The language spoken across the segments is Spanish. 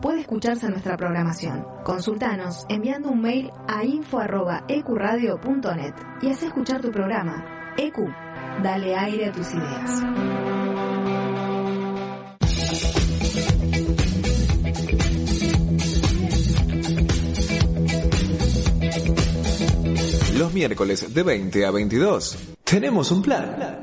puede escucharse nuestra programación. Consultanos enviando un mail a info.ecuradio.net y haz escuchar tu programa. EQ, dale aire a tus ideas. Los miércoles de 20 a 22 tenemos un plan.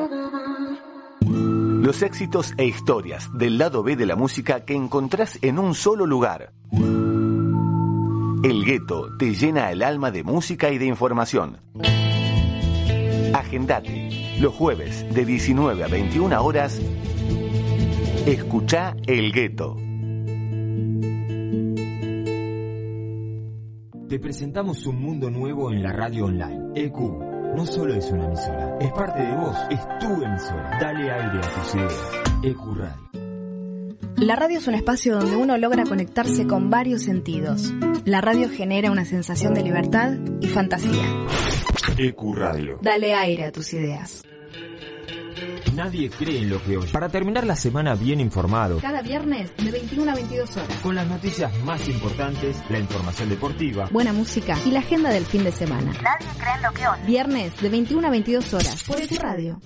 Los éxitos e historias del lado B de la música que encontrás en un solo lugar. El gueto te llena el alma de música y de información. Agendate. Los jueves de 19 a 21 horas. Escucha El Gueto. Te presentamos un mundo nuevo en la radio online. EQ no solo es una emisora, es parte de vos, es tu emisora. Dale aire a tus ideas. EQ Radio. La radio es un espacio donde uno logra conectarse con varios sentidos. La radio genera una sensación de libertad y fantasía. EQ Radio. Dale aire a tus ideas. Nadie cree en lo que oye. Para terminar la semana bien informado, Cada viernes de 21 a 22 horas. con las noticias más importantes, la información deportiva, Buena música y la agenda del fin de semana. Nadie cree en lo que oye. Viernes de 21 a 22 horas. Por tu radio.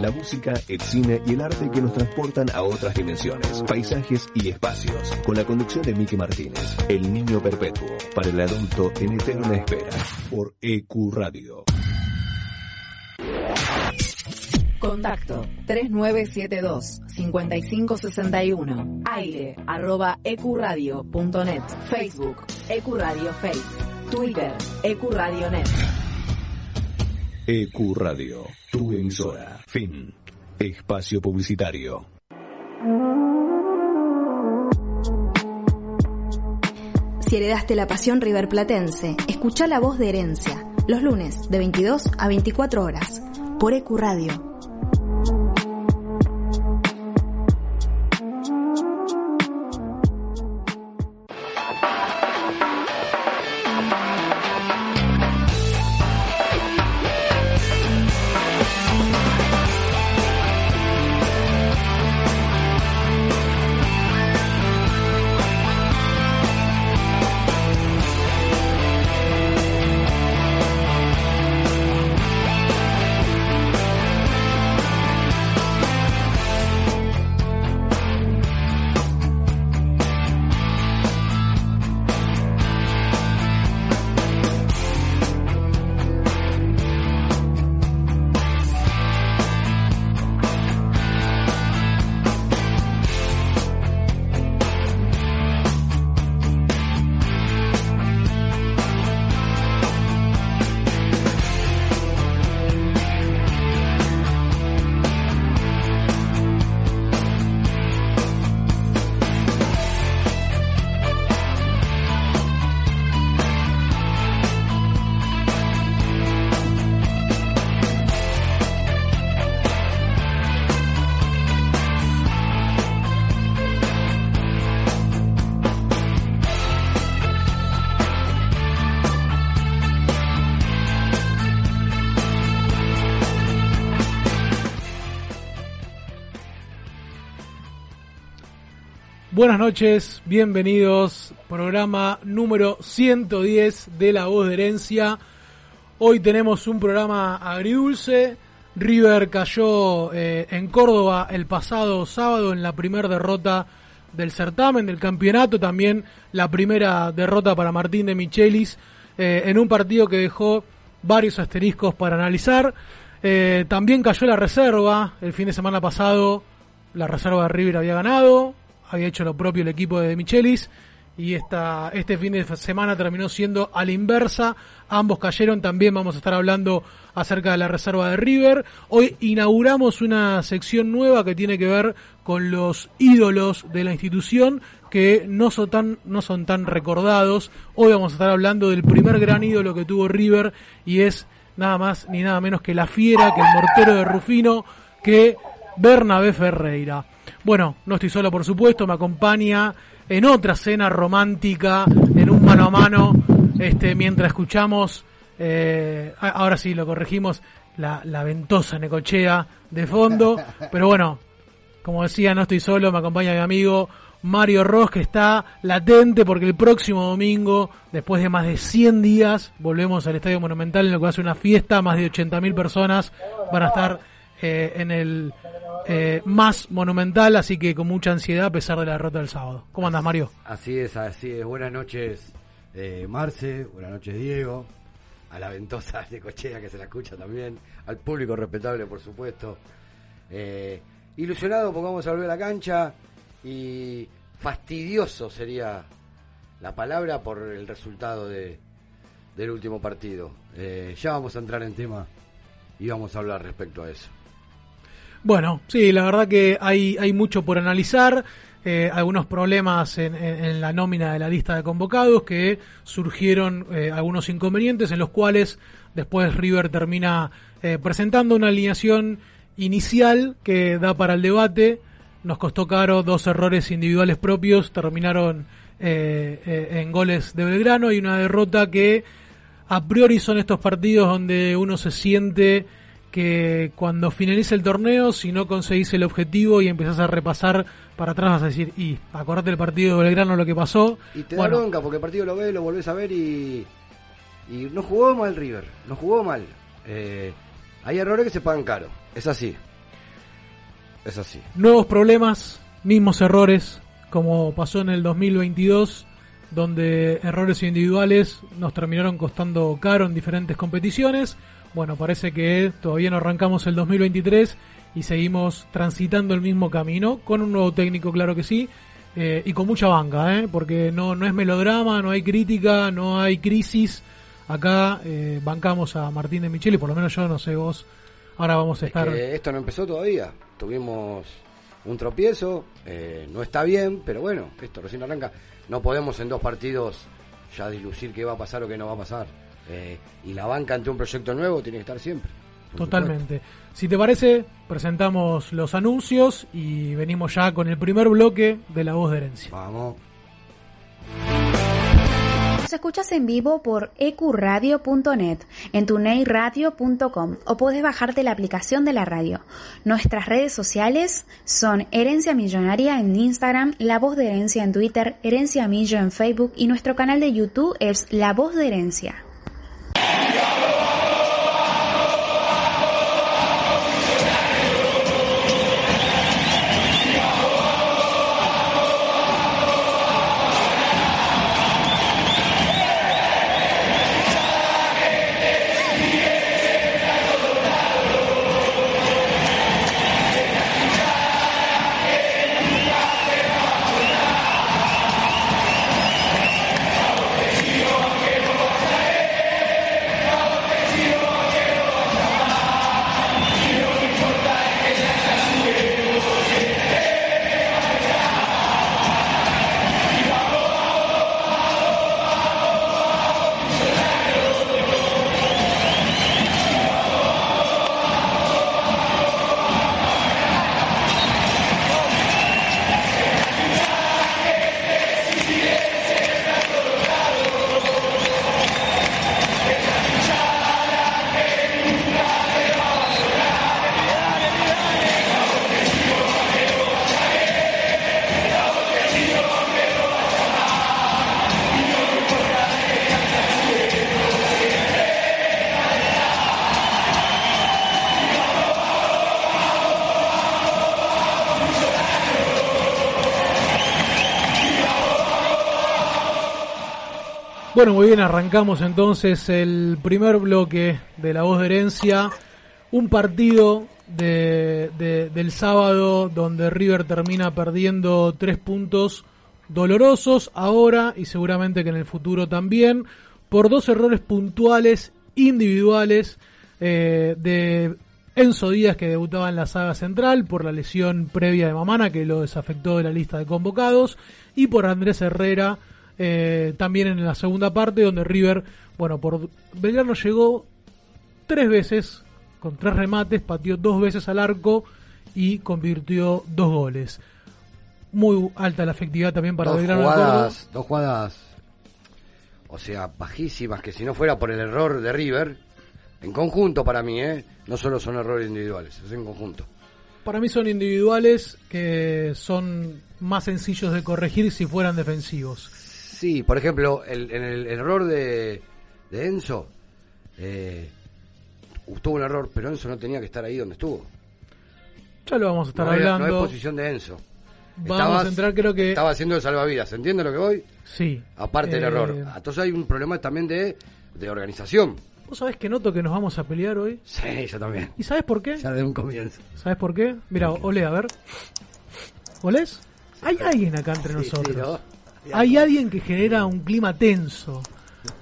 La música, el cine y el arte que nos transportan a otras dimensiones, paisajes y espacios. Con la conducción de Miki Martínez, El Niño Perpetuo, para el adulto en eterna espera, por EQ Radio. Contacto 3972-5561. Aire arroba ecuradio.net. Facebook Ecuradio Face. Twitter Ecuradionet. EQ Radio, tu emisora. Fin. Espacio publicitario. Si heredaste la pasión riverplatense, escucha la voz de herencia. Los lunes de 22 a 24 horas. Por Ecuradio. Buenas noches, bienvenidos. Programa número 110 de La Voz de Herencia. Hoy tenemos un programa agridulce. River cayó eh, en Córdoba el pasado sábado en la primera derrota del certamen, del campeonato. También la primera derrota para Martín de Michelis eh, en un partido que dejó varios asteriscos para analizar. Eh, también cayó la reserva. El fin de semana pasado la reserva de River había ganado había hecho lo propio el equipo de Michelis y esta, este fin de semana terminó siendo a la inversa. Ambos cayeron, también vamos a estar hablando acerca de la reserva de River. Hoy inauguramos una sección nueva que tiene que ver con los ídolos de la institución que no son tan, no son tan recordados. Hoy vamos a estar hablando del primer gran ídolo que tuvo River y es nada más ni nada menos que la fiera, que el mortero de Rufino, que Bernabé Ferreira. Bueno, no estoy solo, por supuesto, me acompaña en otra cena romántica, en un mano a mano, este, mientras escuchamos, eh, ahora sí lo corregimos, la, la ventosa Necochea de fondo, pero bueno, como decía, no estoy solo, me acompaña mi amigo Mario Ross, que está latente porque el próximo domingo, después de más de 100 días, volvemos al Estadio Monumental en lo que va a ser una fiesta, más de 80.000 personas van a estar eh, en el eh, más monumental, así que con mucha ansiedad a pesar de la derrota del sábado. ¿Cómo andas, Mario? Así es, así es. Buenas noches, eh, Marce. Buenas noches, Diego. A la ventosa de Cochea que se la escucha también. Al público respetable, por supuesto. Eh, ilusionado porque vamos a volver a la cancha. Y fastidioso sería la palabra por el resultado de, del último partido. Ya vamos a entrar en tema y vamos a hablar respecto a eso. Bueno, sí, la verdad que hay, hay mucho por analizar. Eh, algunos problemas en, la nómina de la lista de convocados que surgieron eh, algunos inconvenientes en los cuales después River termina eh, presentando una alineación inicial que da para el debate. Nos costó caro dos errores individuales propios, terminaron en goles de Belgrano y una derrota que a priori son estos partidos donde uno se siente que cuando finalice el torneo, si no conseguís el objetivo y empezás a repasar para atrás, vas a decir, y acordate del partido de Belgrano lo que pasó. Y te da bronca porque el partido lo ves, lo volvés a ver y, y no jugó mal River, no jugó mal. Eh, hay errores que se pagan caro, es así. Es así. Nuevos problemas, mismos errores, como pasó en el 2022, donde errores individuales nos terminaron costando caro en diferentes competiciones bueno, parece que todavía no arrancamos el 2023 y seguimos transitando el mismo camino, con un nuevo técnico, claro que sí, eh, y con mucha banca, ¿eh? porque no, no es melodrama, no hay crítica, no hay crisis. Acá eh, bancamos a Martín de Micheli, por lo menos yo no sé vos. Ahora vamos a estar. esto no empezó todavía. Tuvimos un tropiezo, eh, no está bien, pero bueno, esto recién arranca. No podemos en dos partidos ya dilucir qué va a pasar o qué no va a pasar. Eh, y la banca ante un proyecto nuevo tiene que estar siempre. Totalmente. Si te parece, presentamos los anuncios y venimos ya con el primer bloque de La Voz de Herencia. Vamos. Nos escuchas en vivo por ecuradio.net, en tuneiradio.com o puedes bajarte la aplicación de la radio. Nuestras redes sociales son Herencia Millonaria en Instagram, La Voz de Herencia en Twitter, Herencia Millo en Facebook y nuestro canal de YouTube es La Voz de Herencia. Bueno, muy bien, arrancamos entonces el primer bloque de La Voz de Herencia. Un partido de, de- del sábado donde River termina perdiendo tres puntos dolorosos ahora y seguramente que en el futuro también por dos errores puntuales individuales eh, de Enzo Díaz que debutaba en la saga central por la lesión previa de Mamana que lo desafectó de la lista de convocados y por Andrés Herrera eh, también en la segunda parte donde River, bueno, por Belgrano llegó tres veces con tres remates, pateó dos veces al arco y convirtió dos goles. Muy alta la efectividad también para dos Belgrano jugadas, dos jugadas, o sea, bajísimas, que si no fuera por el error de River, en conjunto para mí, ¿eh? no solo son errores individuales, es en conjunto. Para mí son individuales que son más sencillos de corregir si fueran defensivos. Sí, por ejemplo, el, en el, el error de, de Enzo, eh, tuvo un error, pero Enzo no tenía que estar ahí donde estuvo. Ya lo vamos a estar no, hablando. no es posición de Enzo. Vamos Estabas- a entrar, creo que. Estaba haciendo de salvavidas, ¿entiende lo que voy? Sí. Aparte del Eh, error. Entonces hay un problema también de, de organización. ¿Vos sabés que noto que nos vamos a pelear hoy? Sí, yo también. ¿Y sabes por qué? Ya de un comienzo. ¿Sabes por qué? Mira, olé, a ver. ¿Olés? Hay alguien acá entre Sí, sí, nosotros. ¿no? Hay alguien que genera un clima tenso.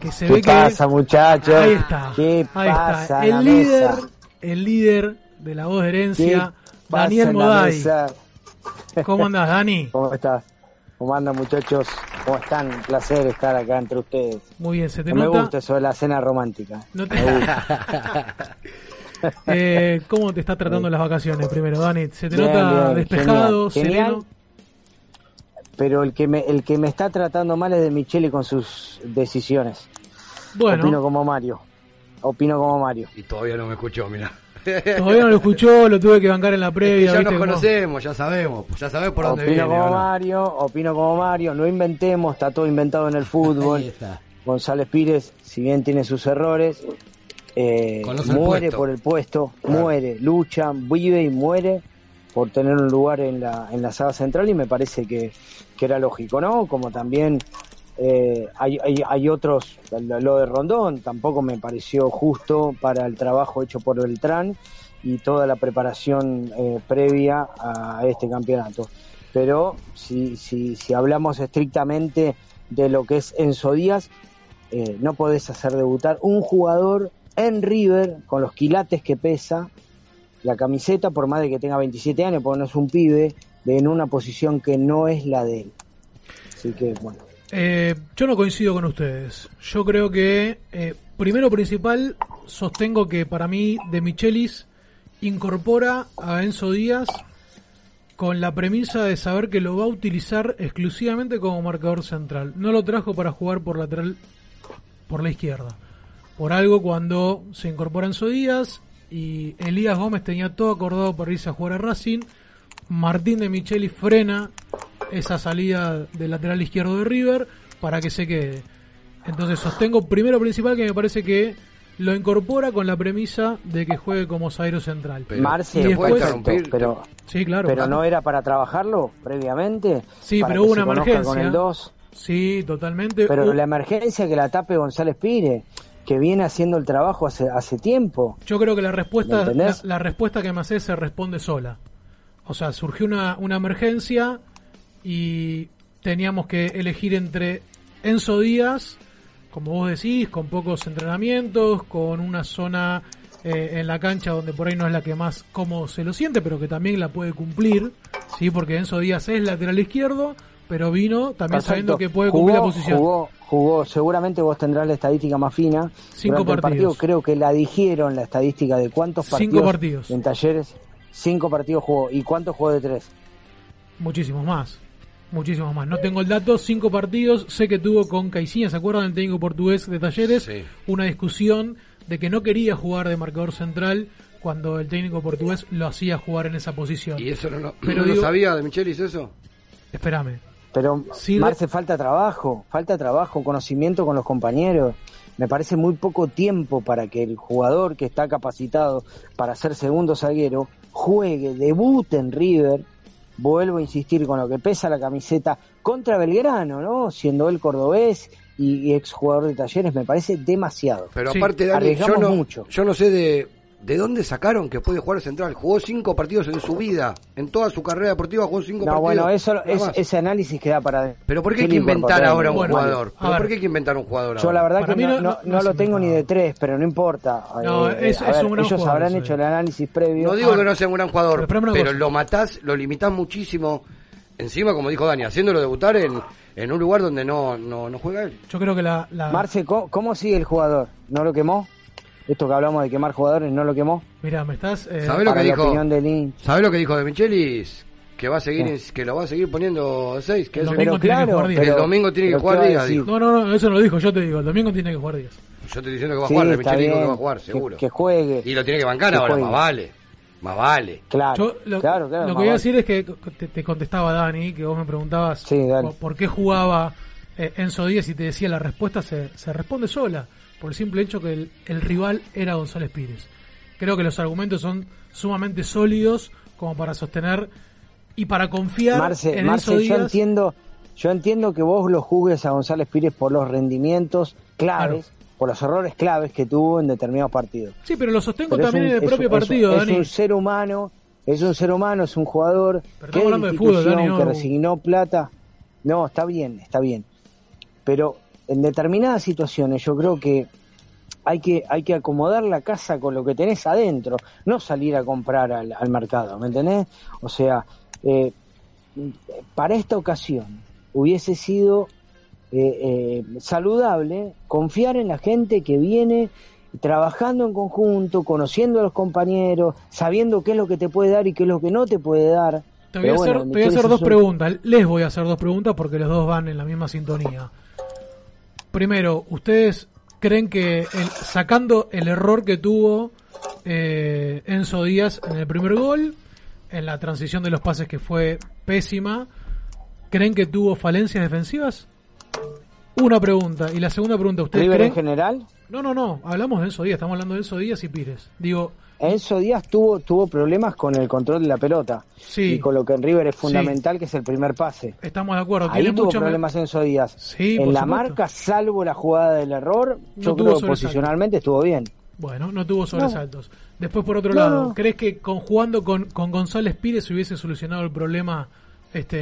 Que se ¿Qué ve pasa, que. muchachos? Ahí está. ¿Qué ahí pasa está. El líder, mesa? el líder de la voz de ¿Qué herencia, Daniel Moday. ¿Cómo andás, Dani? ¿Cómo estás? ¿Cómo andan, muchachos? ¿Cómo están? Un placer estar acá entre ustedes. Muy bien, se te No me nota. gusta eso de la cena romántica. No te-. Eh, ¿Cómo te está tratando las vacaciones primero, Dani? ¿Se te Bien, nota bien, despejado, genial, genial. Pero el que me el que me está tratando mal es de Michele con sus decisiones. Bueno. Opino como Mario. Opino como Mario. Y todavía no me escuchó, mira. Todavía no lo escuchó, lo tuve que bancar en la previa. ya ¿viste nos conocemos, ya sabemos, ya sabemos por dónde Opino viene. como ¿o no? Mario, opino como Mario, no inventemos, está todo inventado en el fútbol. Ahí está. González Pires, si bien tiene sus errores, eh, el muere por el puesto, Claro. muere, lucha, vive y muere por tener un lugar en la, en la saga central y me parece que, que era lógico, ¿no? Como también eh, hay, hay, otros, lo, lo de Rondón tampoco me pareció justo para el trabajo hecho por Beltrán y toda la preparación eh, previa a este campeonato. Pero si, si, si hablamos estrictamente de lo que es Enzo Díaz, eh, no podés hacer debutar un jugador en River con los quilates que pesa, la camiseta, por más de que tenga 27 años, porque no es un pibe, en una posición que no es la de él. Así que, bueno. Eh, yo no coincido con ustedes. Yo creo que, eh, primero principal, sostengo que para mí De Michelis incorpora a Enzo Díaz con la premisa de saber que lo va a utilizar exclusivamente como marcador central. No lo trajo para jugar por lateral por la izquierda. Por algo cuando se incorpora Enzo Díaz y Elías Gómez tenía todo acordado para irse a jugar a Racing, Martín de Micheli frena esa salida del lateral izquierdo de River para que se quede. Entonces sostengo primero principal que me parece que lo incorpora con la premisa de que juegue como zaguero central. Marce, y después, pero, sí, claro. pero no era para trabajarlo previamente. Sí, para pero que hubo se una emergencia. Con el 2. Sí, totalmente. Pero la emergencia que la tape González Pire, que viene haciendo el trabajo hace, hace tiempo. Yo creo que la ¿Me respuesta, la, la respuesta que me hace se responde sola. O sea, surgió una, una emergencia y teníamos que elegir entre Enzo Díaz, como vos decís, con pocos entrenamientos, con una zona eh, en la cancha donde por ahí no es la que más cómodo se lo siente, pero que también la puede cumplir, sí, porque Enzo Díaz es lateral izquierdo, pero vino también Perfecto. sabiendo que puede Jugó- cumplir la posición. Jugó, jugó, seguramente vos tendrás la estadística más fina. Cinco Durante el partidos. partido creo que la dijeron la estadística de cuántos partidos, Cinco partidos. en talleres. Cinco partidos jugó. ¿Y cuántos jugó de tres? Muchísimos más. Muchísimos más. No tengo el dato, cinco partidos. Sé que tuvo con Caixinha, ¿se acuerdan del técnico portugués de Talleres? Sí. Una discusión de que no quería jugar de marcador central cuando el técnico portugués lo hacía jugar en esa posición. ¿Y eso no, lo- Pero no lo sabía de Michelis eso? Espérame. Pero Sí, Marce falta trabajo, falta trabajo, conocimiento con los compañeros. Me parece muy poco tiempo para que el jugador que está capacitado para ser segundo zaguero juegue, debute en River. Vuelvo a insistir con lo que pesa la camiseta contra Belgrano, ¿no? Siendo él cordobés y, y exjugador de Talleres, me parece demasiado. Pero aparte, Dani, yo Arriesgamos no, mucho. yo no sé de, de dónde sacaron que puede jugar central. Jugó cinco partidos en su vida. En toda su carrera deportiva jugó cinco No, partidos. bueno, eso, es, ese análisis queda para... Pero ¿por qué hay que inventar ahora un Bueno, jugador? a ¿Pero ver. ¿Por qué hay que inventar un jugador Yo ahora? la verdad Para que no, no- no, no- no no lo tengo ni de tres, pero no importa. No, Eh, es- a es ver, un gran ellos jugador, habrán hecho el análisis previo. No digo que no sea un gran jugador, Pero lo matás, lo limitás muchísimo. Encima, como dijo Dani, haciéndolo debutar en, en un lugar donde no, no, no juega él. Yo creo que la... la- Marce, ¿cómo, cómo sigue el jugador? ¿No lo quemó? Esto que hablamos de quemar jugadores, ¿no lo quemó? Mira, me estás... eh, ¿Sabés lo que dijo? ¿Sabés lo que dijo de Michelis? Que va a seguir, Sí. que lo va a seguir poniendo 6, que El domingo tiene que jugar que el domingo tiene que jugar ¿qué va a día, decir? dijo. No, no, no, eso no lo dijo, yo te digo, el domingo tiene que jugar 10. Yo te estoy diciendo que va a Sí, jugar, Michelis dijo que va a jugar, seguro. Que, juegue. Y lo tiene que bancar que ahora, juegue. más vale. Más vale. Claro, Yo lo, claro, claro. que voy a decir es que te, te contestaba Dani, que vos me preguntabas Sí, por, por qué jugaba eh, Enzo Díaz y te decía la respuesta se, se responde sola, por el simple hecho que el, el rival era González Pires. Creo que los argumentos son sumamente sólidos como para sostener y para confiar Marce, en Marce, Enzo yo Díaz. entiendo, yo entiendo que vos lo juzgues a González Pires por los rendimientos claves, por los errores claves que tuvo en determinados partidos. Sí, pero lo sostengo Pero es también un- en el es propio es partido, es Dani. un ser humano, es un ser humano, es un jugador Pero que estamos es hablando de fútbol, Dani, no- que resignó plata. No, está bien, está bien. Pero en determinadas situaciones yo creo que hay que hay que acomodar la casa con lo que tenés adentro, no salir a comprar al, al mercado, ¿me entendés? O sea, eh, para esta ocasión hubiese sido eh, eh, saludable confiar en la gente que viene trabajando en conjunto, conociendo a los compañeros, sabiendo qué es lo que te puede dar y qué es lo que no te puede dar. Te voy, a hacer, te voy a hacer dos preguntas. Les voy a hacer dos preguntas porque los dos van en la misma sintonía. Primero, ¿ustedes creen que el- sacando el error que tuvo eh, Enzo Díaz en el primer gol, en la transición de los pases que fue pésima, ¿creen que tuvo falencias defensivas? Una pregunta. Y la segunda pregunta, ¿ustedes River creen? en general, No, no, no. Hablamos de Enzo Díaz. Estamos hablando de Enzo Díaz y Pires. Digo, Enzo Díaz tuvo, tuvo problemas con el control de la pelota Sí. y con lo que en River es fundamental, que es el primer pase. estamos de acuerdo. Ahí tuvo mucho problemas Enzo Díaz. Sí, en la supuesto. marca, salvo la jugada del error, No yo tuvo creo que posicionalmente estuvo bien. Bueno, no tuvo sobresaltos. Después, por otro No, lado, no. ¿crees que con, jugando con, con González Pires se hubiese solucionado el problema este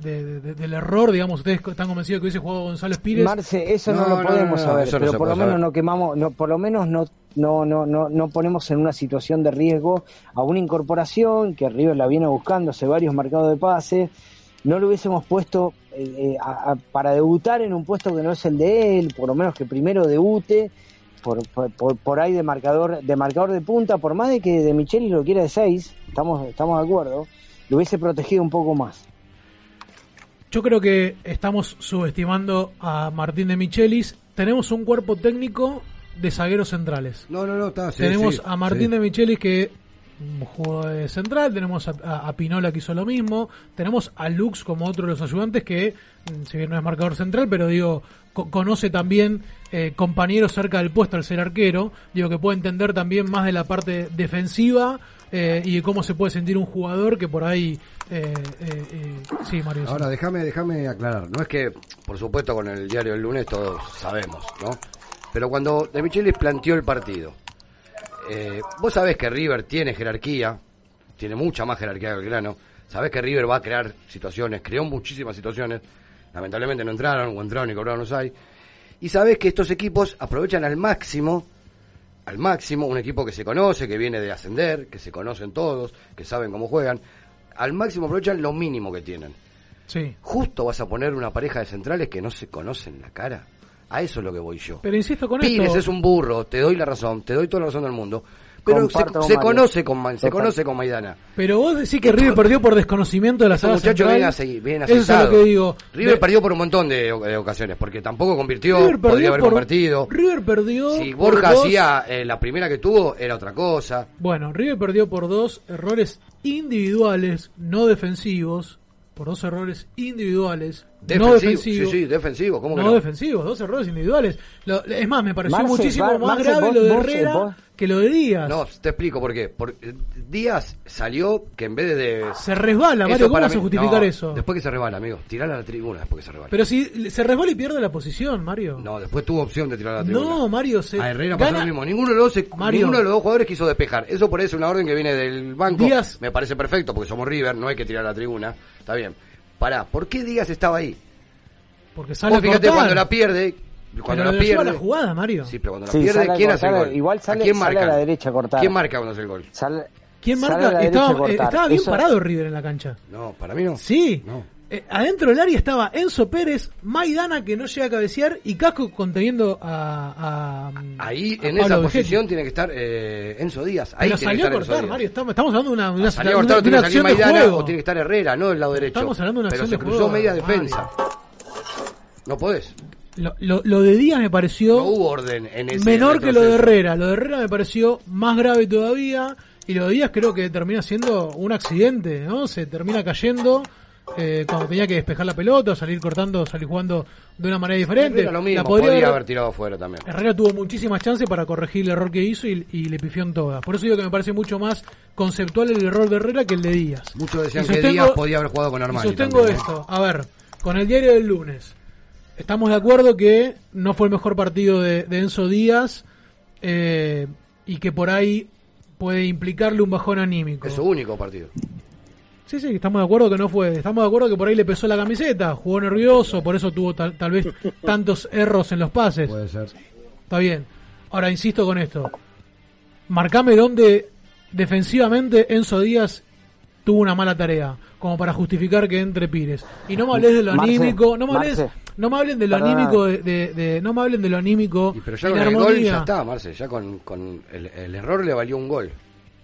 de- de- del error? Digamos, ¿ustedes están convencidos que hubiese jugado González Pires? Marce, eso no, No, lo no, podemos no, no, saber, no pero por lo menos saber. no quemamos, no, por lo menos no, no, no, no, no ponemos en una situación de riesgo a una incorporación que River la viene buscando hace varios mercados de pase. No lo hubiésemos puesto eh, eh, para debutar en un puesto que no es el de él, por lo menos que primero debute por, por, por- ahí de marcador de marcador de punta, por más de que de Micheli lo quiera de 6, estamos, estamos de acuerdo, lo hubiese protegido un poco más. Yo creo que estamos subestimando a Martín de Michelis. Tenemos un cuerpo técnico de zagueros centrales. No, no, no, está. sí, tenemos sí, a Martín sí. de Michelis que jugó de central, tenemos a, a- a Pinola que hizo lo mismo, tenemos a Lux como otro de los ayudantes que, mm, si bien no es marcador central, pero digo, co- conoce también eh, compañeros cerca del puesto al ser arquero, digo que puede entender también más de la parte defensiva eh, y de cómo se puede sentir un jugador que por ahí... eh, eh, eh, sí, Mario. Ahora, déjame, déjame aclarar. No es que, por supuesto, con el diario del lunes todos sabemos, ¿no? Pero cuando De Michelis planteó el partido, eh, vos sabés que River tiene jerarquía, tiene mucha más jerarquía que Belgrano. Sabés que River va a crear situaciones, creó muchísimas situaciones. Lamentablemente no entraron, o entraron y cobraron los hay. Y sabés que estos equipos aprovechan al máximo al máximo, un equipo que se conoce, que viene de ascender, que se conocen todos, que saben cómo juegan, al máximo aprovechan lo mínimo que tienen. Sí. Justo vas a poner una pareja de centrales que no se conocen la cara. A eso es lo que voy yo. Pero insisto con Pires esto... es un burro, te doy la razón, te doy toda la razón del mundo. Pero se, Comparto conoce con se Total. conoce con Maidana. Pero vos decís que River perdió por desconocimiento de la saga muchachos vienen, a seguir, vienen Eso es lo que digo. River De- perdió por un montón de, de ocasiones, porque tampoco convirtió, River podría perdió haber por- convertido. River perdió. Si por Borja dos- hacía eh, la primera que tuvo, era otra cosa. Bueno, River perdió por dos errores individuales, no defensivos, por dos errores individuales no Defensivo, sí, sí, defensivo, ¿cómo que no, no? defensivos, dos errores individuales. Lo- es más, me pareció Marce, muchísimo más Marce, grave vos- lo de Herrera vos- que lo de Díaz. No, te explico por qué. Porque Díaz salió que en vez de... Se resbala, Mario, ¿cómo vas a justificar no, eso? Después que se resbala, amigo. Tirar a la tribuna después que se resbala. Pero si se resbala y pierde la posición, Mario. No, después tuvo opción de tirar a la tribuna. No, Mario, se A Herrera pasó gana- lo mismo. Ninguno de, los dos se- Mario. ninguno de los dos jugadores quiso despejar. Eso por eso es una orden que viene del banco. Díaz- Me parece perfecto porque somos River, no hay que tirar a la tribuna. Está bien. Pará, ¿por qué Díaz estaba ahí? Porque sale Vos a fíjate cuando la pierde. Cuando Pero la pierde. la jugada, Mario. Sí, pero cuando la Sí, pierde, sale ¿quién hace el gol? igual sale- ¿A quién sale marca? a la derecha a cortar. ¿Quién marca cuando hace el gol? Sale- ¿Quién sale a marca? la derecha Estaba, eh, estaba bien Eso- parado River en la cancha. No, para mí no. Sí. No. Eh, adentro del área estaba Enzo Pérez, Maidana que no llega a cabecear y Casco conteniendo a. a- Ahí, a en Pablo esa Vegetti. posición, tiene que estar eh, Enzo Díaz. Ahí Pero tiene que salió a estar Enzo cortar, Díaz. Mario. Estamos, estamos hablando de una, de una, Salió a de cortar, una salir acción de Maidana juego. o tiene que estar Herrera, no del lado derecho. Estamos hablando de una Pero acción se de cruzó juego, media Mario. defensa. No podés. Lo, lo- lo de Díaz me pareció No hubo orden en ese menor que lo de. Herrera. Lo de Herrera me pareció más grave todavía. Y lo de Díaz creo que termina siendo un accidente, ¿no? Se termina cayendo eh, cuando tenía que despejar la pelota, salir cortando, salir jugando de una manera diferente. Lo mismo, La podría podría haber- tirado afuera también. Herrera tuvo muchísimas chances para corregir el error que hizo y, y le pifió en todas. Por eso digo que me parece mucho más conceptual el error de Herrera que el de Díaz. Muchos decían que Díaz podía haber jugado con Armani. sostengo también, ¿eh? esto. A ver, con el diario del lunes. Estamos de acuerdo que no fue el mejor partido de, de Enzo Díaz eh, y que por ahí puede implicarle un bajón anímico. Es su único partido. Sí, sí, estamos de acuerdo que no fue. Estamos de acuerdo que por ahí le pesó la camiseta, jugó nervioso, por eso tuvo tal, tal vez tantos erros en los pases. Puede ser. Está bien. Ahora insisto con esto. Marcame dónde defensivamente Enzo Díaz tuvo una mala tarea, como para justificar que entre Pires. Y no me hables de lo Marce, anímico, no me hables, Marce. no me hablen de lo Perdona. anímico de, de- de- no me hablen de lo anímico Pero ya y con el gol ya está, Marce. Ya con, con el, el error le valió un gol.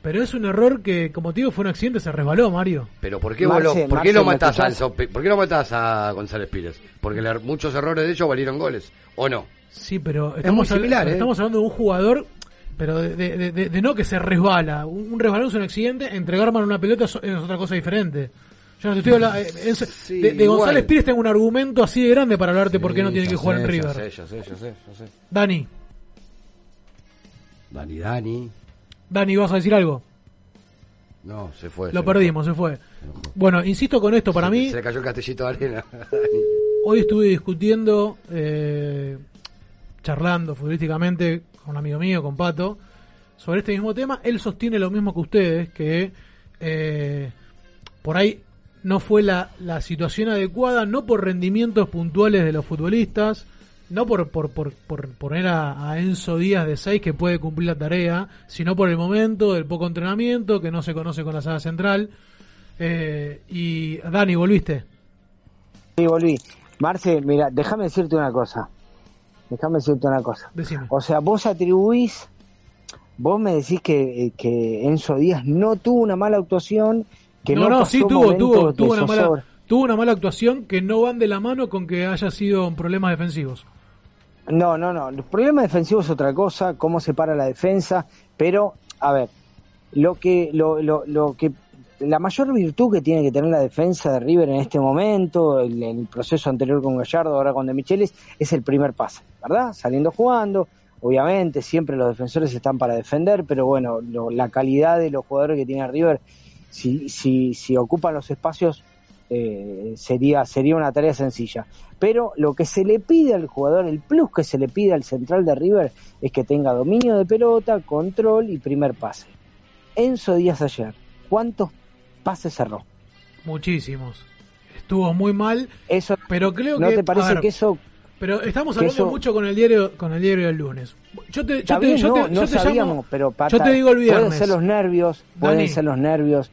Pero es un error que, como te digo, fue un accidente, se resbaló, Mario. Pero ¿por qué, Marce, vos lo, ¿por Marce, qué lo ¿me matás a? Enzo ¿Por qué lo matás a González Pires? Porque le- muchos errores de ellos valieron goles. ¿O no? Sí, pero estamos, similar, pero ¿eh? estamos hablando de un jugador, pero de, de- de- de- de no que se resbala. Un, un resbalón es un accidente, entregar mano a una pelota es, es otra cosa diferente. Yo no te estoy hablando. eh, es- de, de igual. González Pires tengo un argumento así de grande para hablarte por qué no Sí, tiene que jugar en River. sé, ya sé, ya sé, ya sé. Dani, Dani, Dani. Dani, ¿vas a decir algo? No, se fue. Lo se perdimos, se fue. Bueno, insisto con esto, para Se- mí, Se le cayó el castellito de arena. hoy estuve discutiendo, eh, charlando futbolísticamente con un amigo mío, con Pato, sobre este mismo tema. Él sostiene lo mismo que ustedes, que eh, por ahí no fue la, la situación adecuada, no por rendimientos puntuales de los futbolistas, no por, por, por, por poner a, a Enzo Díaz de 6 que puede cumplir la tarea, sino por el momento del poco entrenamiento, que no se conoce con la sala central. Eh, y Dani, volviste. Sí, volví. Marce, mira, déjame decirte una cosa. Déjame decirte una cosa. Decime. O sea, vos atribuís, vos me decís que, que Enzo Díaz no tuvo una mala actuación, que no, no, sí tuvo, tuvo, tuvo una mala, tuvo una mala actuación que no van de la mano con que haya sido problemas defensivos. No, no, no. El problema defensivo es otra cosa, cómo se para la defensa, pero, a ver, lo que, lo, lo, lo que, la mayor virtud que tiene que tener la defensa de River en este momento, el, el proceso anterior con Gallardo, ahora con De Michelis, es el primer pase, ¿verdad? Saliendo jugando, obviamente, siempre los defensores están para defender, pero bueno, lo- la calidad de los jugadores que tiene River, si, si, si ocupan los espacios, eh, sería, sería una tarea sencilla. Pero lo que se le pide al jugador, el plus que se le pide al central de River, es que tenga dominio de pelota, control y primer pase. Enzo Díaz ayer, ¿cuántos pases cerró? Muchísimos. Estuvo muy mal, Eso, pero creo ¿No que... te parece ver, que eso Pero estamos hablando eso- mucho con el diario con el diario del lunes. Yo te, yo te, yo no, te- no yo te sabíamos, llamo- pero pata, yo te digo el pueden viernes. ser los nervios, pueden Dani. ser los nervios.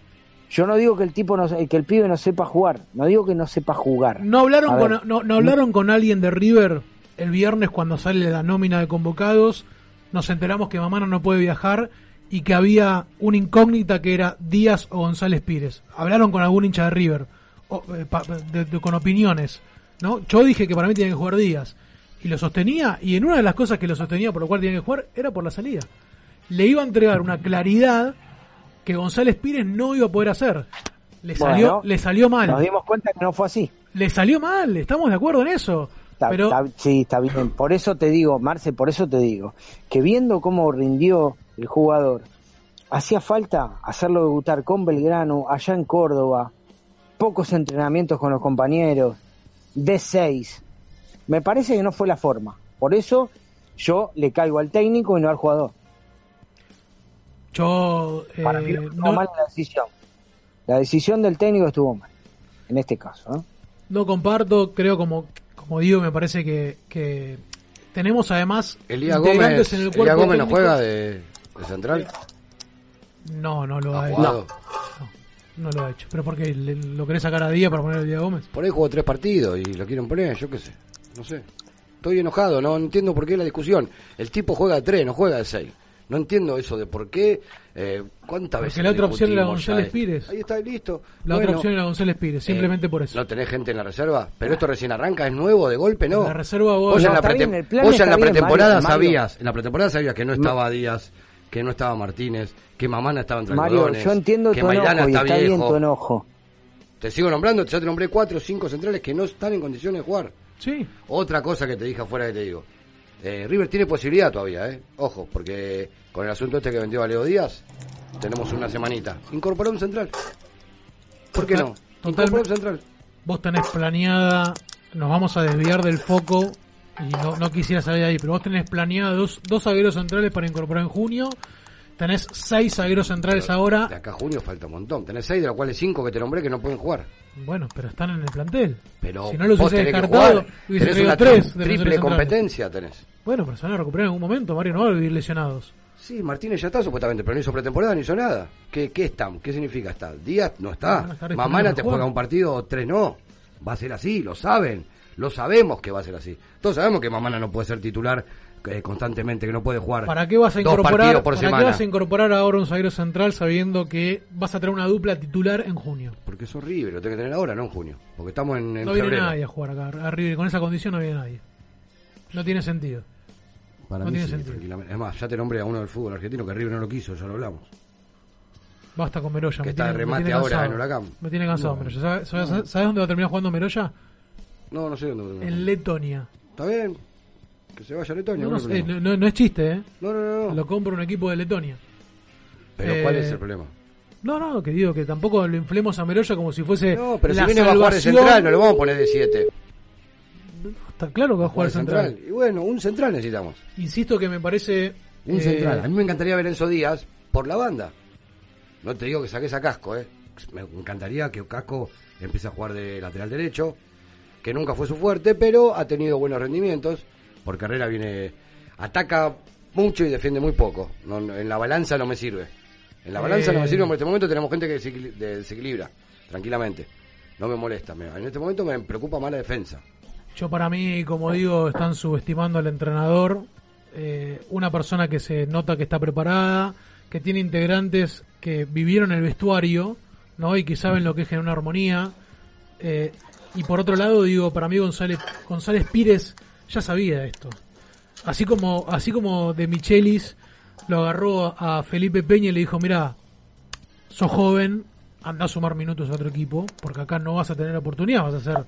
Yo no digo que el tipo no, que el pibe no sepa jugar, no digo que no sepa jugar. ¿No hablaron, con, no, no hablaron con alguien de River el viernes cuando sale la nómina de convocados? Nos enteramos que Mamano no puede viajar y que había una incógnita que era Díaz o González Pires. Hablaron con algún hincha de River, o, eh, pa- de- de- con opiniones. ¿no? Yo dije que para mí tiene que jugar Díaz. Y lo sostenía, y en una de las cosas que lo sostenía por lo cual tiene que jugar era por la salida. Le iba a entregar una claridad que González Pires no iba a poder hacer. Le salió, le salió mal. Nos dimos cuenta que no fue así. Le salió mal, estamos de acuerdo en eso. Está- Pero está- sí, está bien. Por eso te digo, Marce, por eso te digo, que viendo cómo rindió el jugador, hacía falta hacerlo debutar con Belgrano, allá en Córdoba, pocos entrenamientos con los compañeros, de seis. Me parece que no fue la forma. Por eso yo le caigo al técnico y no al jugador. Yo eh, Para mí no estuvo no, mal la decisión. La decisión del técnico estuvo mal, en este caso. ¿no? no comparto, creo como, como digo, me parece que, que tenemos además Elías Gómez, en el Elías Gómez no juega de, de central. No, no lo ¿Ha hecho. jugado? No, no lo ha hecho. ¿Pero por qué? ¿Le- ¿Lo querés sacar a día para poner a Elías Gómez? Por ahí jugó tres partidos y lo quieren poner, yo qué sé. No sé. Estoy enojado, no entiendo por qué la discusión. El tipo juega de tres, no juega de seis. No entiendo eso de por qué. Eh, ¿Cuántas Porque veces la otra opción era González? Pires. Ahí está, listo. La Bueno, otra opción era González Pires, simplemente eh, por eso. ¿No tenés gente en la reserva? Pero esto recién arranca, es nuevo de golpe, ¿no? La reserva vos- Vos No, en la, está prete- bien, el plan vos ya en está la bien, pretemporada Mario, Mario. sabías, en la pretemporada sabías que no estaba Díaz, que no estaba Martínez, que Mamana estaba entre Mario, yo entiendo que tu Maidana enojo y está está bien viejo. tu enojo. Te sigo nombrando, ya te nombré cuatro o cinco centrales que no están en condiciones de jugar. Sí. Otra cosa que te dije afuera que te digo. Eh, River tiene posibilidad todavía, ¿eh? Ojo, porque con el asunto este que vendió a Leo Díaz, tenemos una semanita. Incorporó un central. ¿Por qué no? Incorporó un central. Vos tenés planeada, nos vamos a desviar del foco y no, no quisiera salir de ahí, pero vos tenés planeada dos, dos zagueros centrales para incorporar en junio. Tenés seis zagueros centrales ahora. De acá a junio falta un montón. Tenés seis, de los cuales cinco que te nombré que no pueden jugar. Bueno, pero están en el plantel. Pero si no los hubiese descartado, hubiese Tenés una tres tri- triple centrales. competencia tenés. Bueno, pero se van a recuperar en algún momento, Mario, no van a vivir lesionados. Sí, Martínez ya está supuestamente, pero no hizo pretemporada ni hizo nada. ¿Qué, qué está? ¿Qué significa está? Díaz no está. Mamana te juega un partido tres no. Va a ser así, lo saben. Lo sabemos que va a ser así. Todos sabemos que Mamana no puede ser titular eh, constantemente, que no puede jugar ¿Para qué vas a dos incorporar, por ¿para qué vas a incorporar ahora un zaguero central sabiendo que vas a tener una dupla titular en junio? Porque es horrible, lo tengo que tener ahora, no en junio. Porque estamos en, en No viene febrero. nadie a jugar acá, a River, con esa condición no viene nadie. No tiene sentido. Para no mí tiene sí, sentido. Es más, ya te nombré a uno del fútbol argentino que River no lo quiso, ya lo hablamos. Basta con Meroya. Que me está tiene- de me remate tiene ahora en Huracán. Me tiene cansado No. Meroya. ¿Sabes, sabes- sabes dónde va a terminar jugando Meroya? No, no sé dónde. En Letonia. Está bien. Que se vaya a Letonia. No, ¿cuál no, es no- no- chiste, ¿eh? No, no, no. Lo compra un equipo de Letonia. Pero ¿cuál Eh, es el problema? No, no, que digo que tampoco lo inflemos a Meroya como si fuese. No, pero si viene va a jugar de central, no lo vamos a poner de 7. Está claro que va a jugar de central. Y bueno, un central necesitamos. Insisto que me parece. Un eh, central. A mí me encantaría ver Enzo Díaz por la banda. No te digo que saques a Casco, ¿eh? Me encantaría que Casco empiece a jugar de lateral derecho, que nunca fue su fuerte, pero ha tenido buenos rendimientos. Porque Herrera viene. Ataca mucho y defiende muy poco. No, en la balanza no me sirve. En la balanza Eh. no me sirve. En este momento tenemos gente que desequil- de- desequilibra, tranquilamente. No me molesta. en este momento me preocupa más la defensa. Yo para mí, como digo, están subestimando al entrenador. Eh, una persona que se nota que está preparada, que tiene integrantes que vivieron el vestuario, ¿no? Y que saben lo que es generar una armonía. Eh, y por otro lado, digo, para mí González, González Pires ya sabía esto. Así como, así como de Michelis lo agarró a Felipe Peña y le dijo, mira, sos joven, anda a sumar minutos a otro equipo, porque acá no vas a tener oportunidad, vas a ser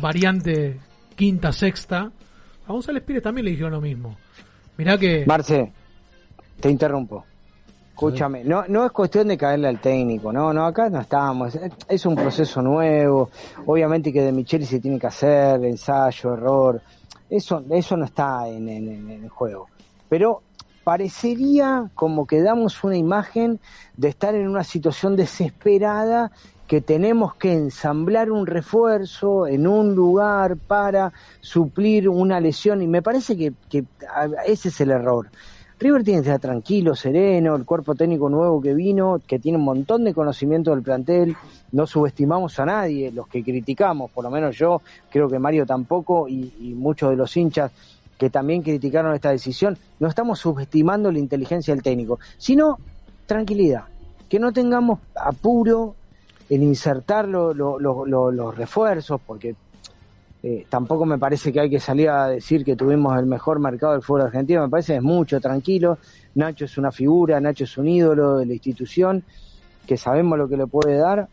variante quinta, sexta. A González Pires también le dijeron lo mismo. Mirá que... Marce, te interrumpo. Escúchame, no, no es cuestión de caerle al técnico, no, no, acá no estamos, es- un proceso nuevo, obviamente que de Micheli se tiene que hacer, ensayo, error, eso, eso no está en, en- el juego. Pero parecería como que damos una imagen de estar en una situación desesperada que tenemos que ensamblar un refuerzo en un lugar para suplir una lesión y me parece que, que ese es el error. River tiene que estar tranquilo, sereno, el cuerpo técnico nuevo que vino, que tiene un montón de conocimiento del plantel, no subestimamos a nadie, los que criticamos, por lo menos yo, creo que Mario tampoco y, muchos de los hinchas que también criticaron esta decisión, no estamos subestimando la inteligencia del técnico, sino tranquilidad, que no tengamos apuro en insertar lo- lo- lo- lo- los refuerzos, porque eh, tampoco me parece que hay que salir a decir que tuvimos el mejor mercado del fútbol argentino, me parece que es mucho, tranquilo. Nacho es una figura, Nacho es un ídolo de la institución, que sabemos lo que le puede dar,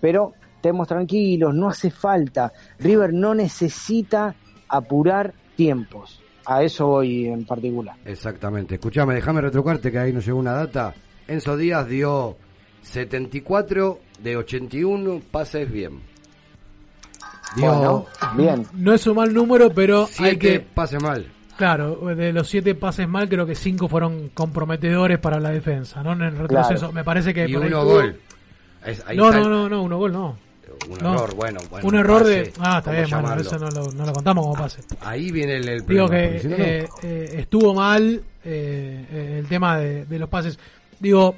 pero estemos tranquilos, no hace falta. River no necesita apurar tiempos. A eso voy en particular. Exactamente. Escuchame, déjame retrucarte que ahí nos llegó una data. Enzo Díaz dio 74 de 81 pases bien. Dio Bueno, bien. No es un mal número, pero hay siete que... pases mal. Claro, de los siete pases mal, creo que cinco fueron comprometedores para la defensa, ¿no? En el retroceso. Claro. Me parece que... Y por ahí uno tuvo- gol. Es- ahí no, está no, el- no, no, uno gol no. Un No. error, bueno, bueno. Un error pase, de... Ah, está ¿cómo bien, bueno, eso no lo, no lo contamos como pase. Ahí viene el, el Digo problema. que no, no. eh, eh, estuvo mal eh, eh, el tema de, de los pases. Digo,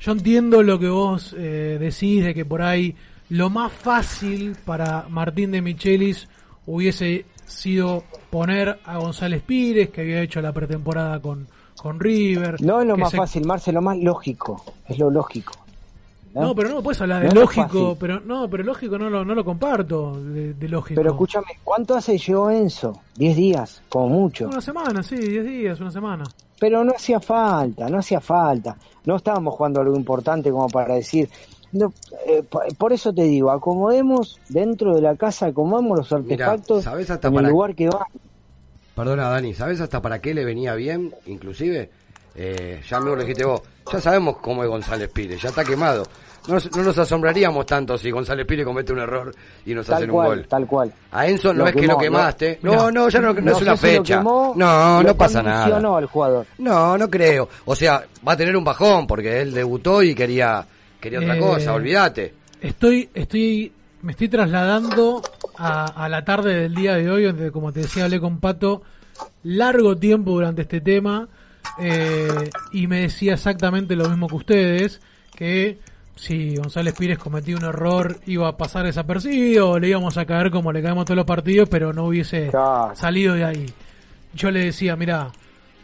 yo entiendo lo que vos eh, decís de que por ahí lo más fácil para Martín de Michelis hubiese sido poner a González Pires, que había hecho la pretemporada con, con River. No es lo que más se- fácil, Marce, lo más lógico. Es lo lógico. No, pero no puedes hablar de lógico, pero no, pero lógico no lo, no lo comparto de, de lógico. Pero escúchame, ¿cuánto hace llegó Enzo? Diez días, como mucho. Una semana, sí, 10 días, una semana. Pero no hacía falta, no hacía falta. No estábamos jugando algo importante como para decir. No, eh, por, eso te digo, acomodemos dentro de la casa, acomodemos los Mira, artefactos ¿sabes hasta en para- el lugar que va. Perdona, Dani, ¿sabes hasta para qué le venía bien? Inclusive, eh, ya me lo dijiste vos, ya sabemos cómo es González Pires, ya está quemado. No, nos- no nos asombraríamos tanto si González Pires comete un error y nos Tal hacen cual, un gol. tal cual. A Enzo no Lo es que lo quemaste. no. No, no, ya no, no No es una si fecha. quemó, no, no pasa nada. al jugador. No, no creo. O sea, va a tener un bajón porque él debutó y quería quería otra Eh, cosa, olvídate. Estoy, estoy, me estoy trasladando a, a la tarde del día de hoy, donde como te decía hablé con Pato largo tiempo durante este tema eh, y me decía exactamente lo mismo que ustedes, que si González Pires cometía un error iba a pasar desapercibido, le íbamos a caer como le caemos todos los partidos, pero no hubiese salido de ahí. Yo le decía, mira,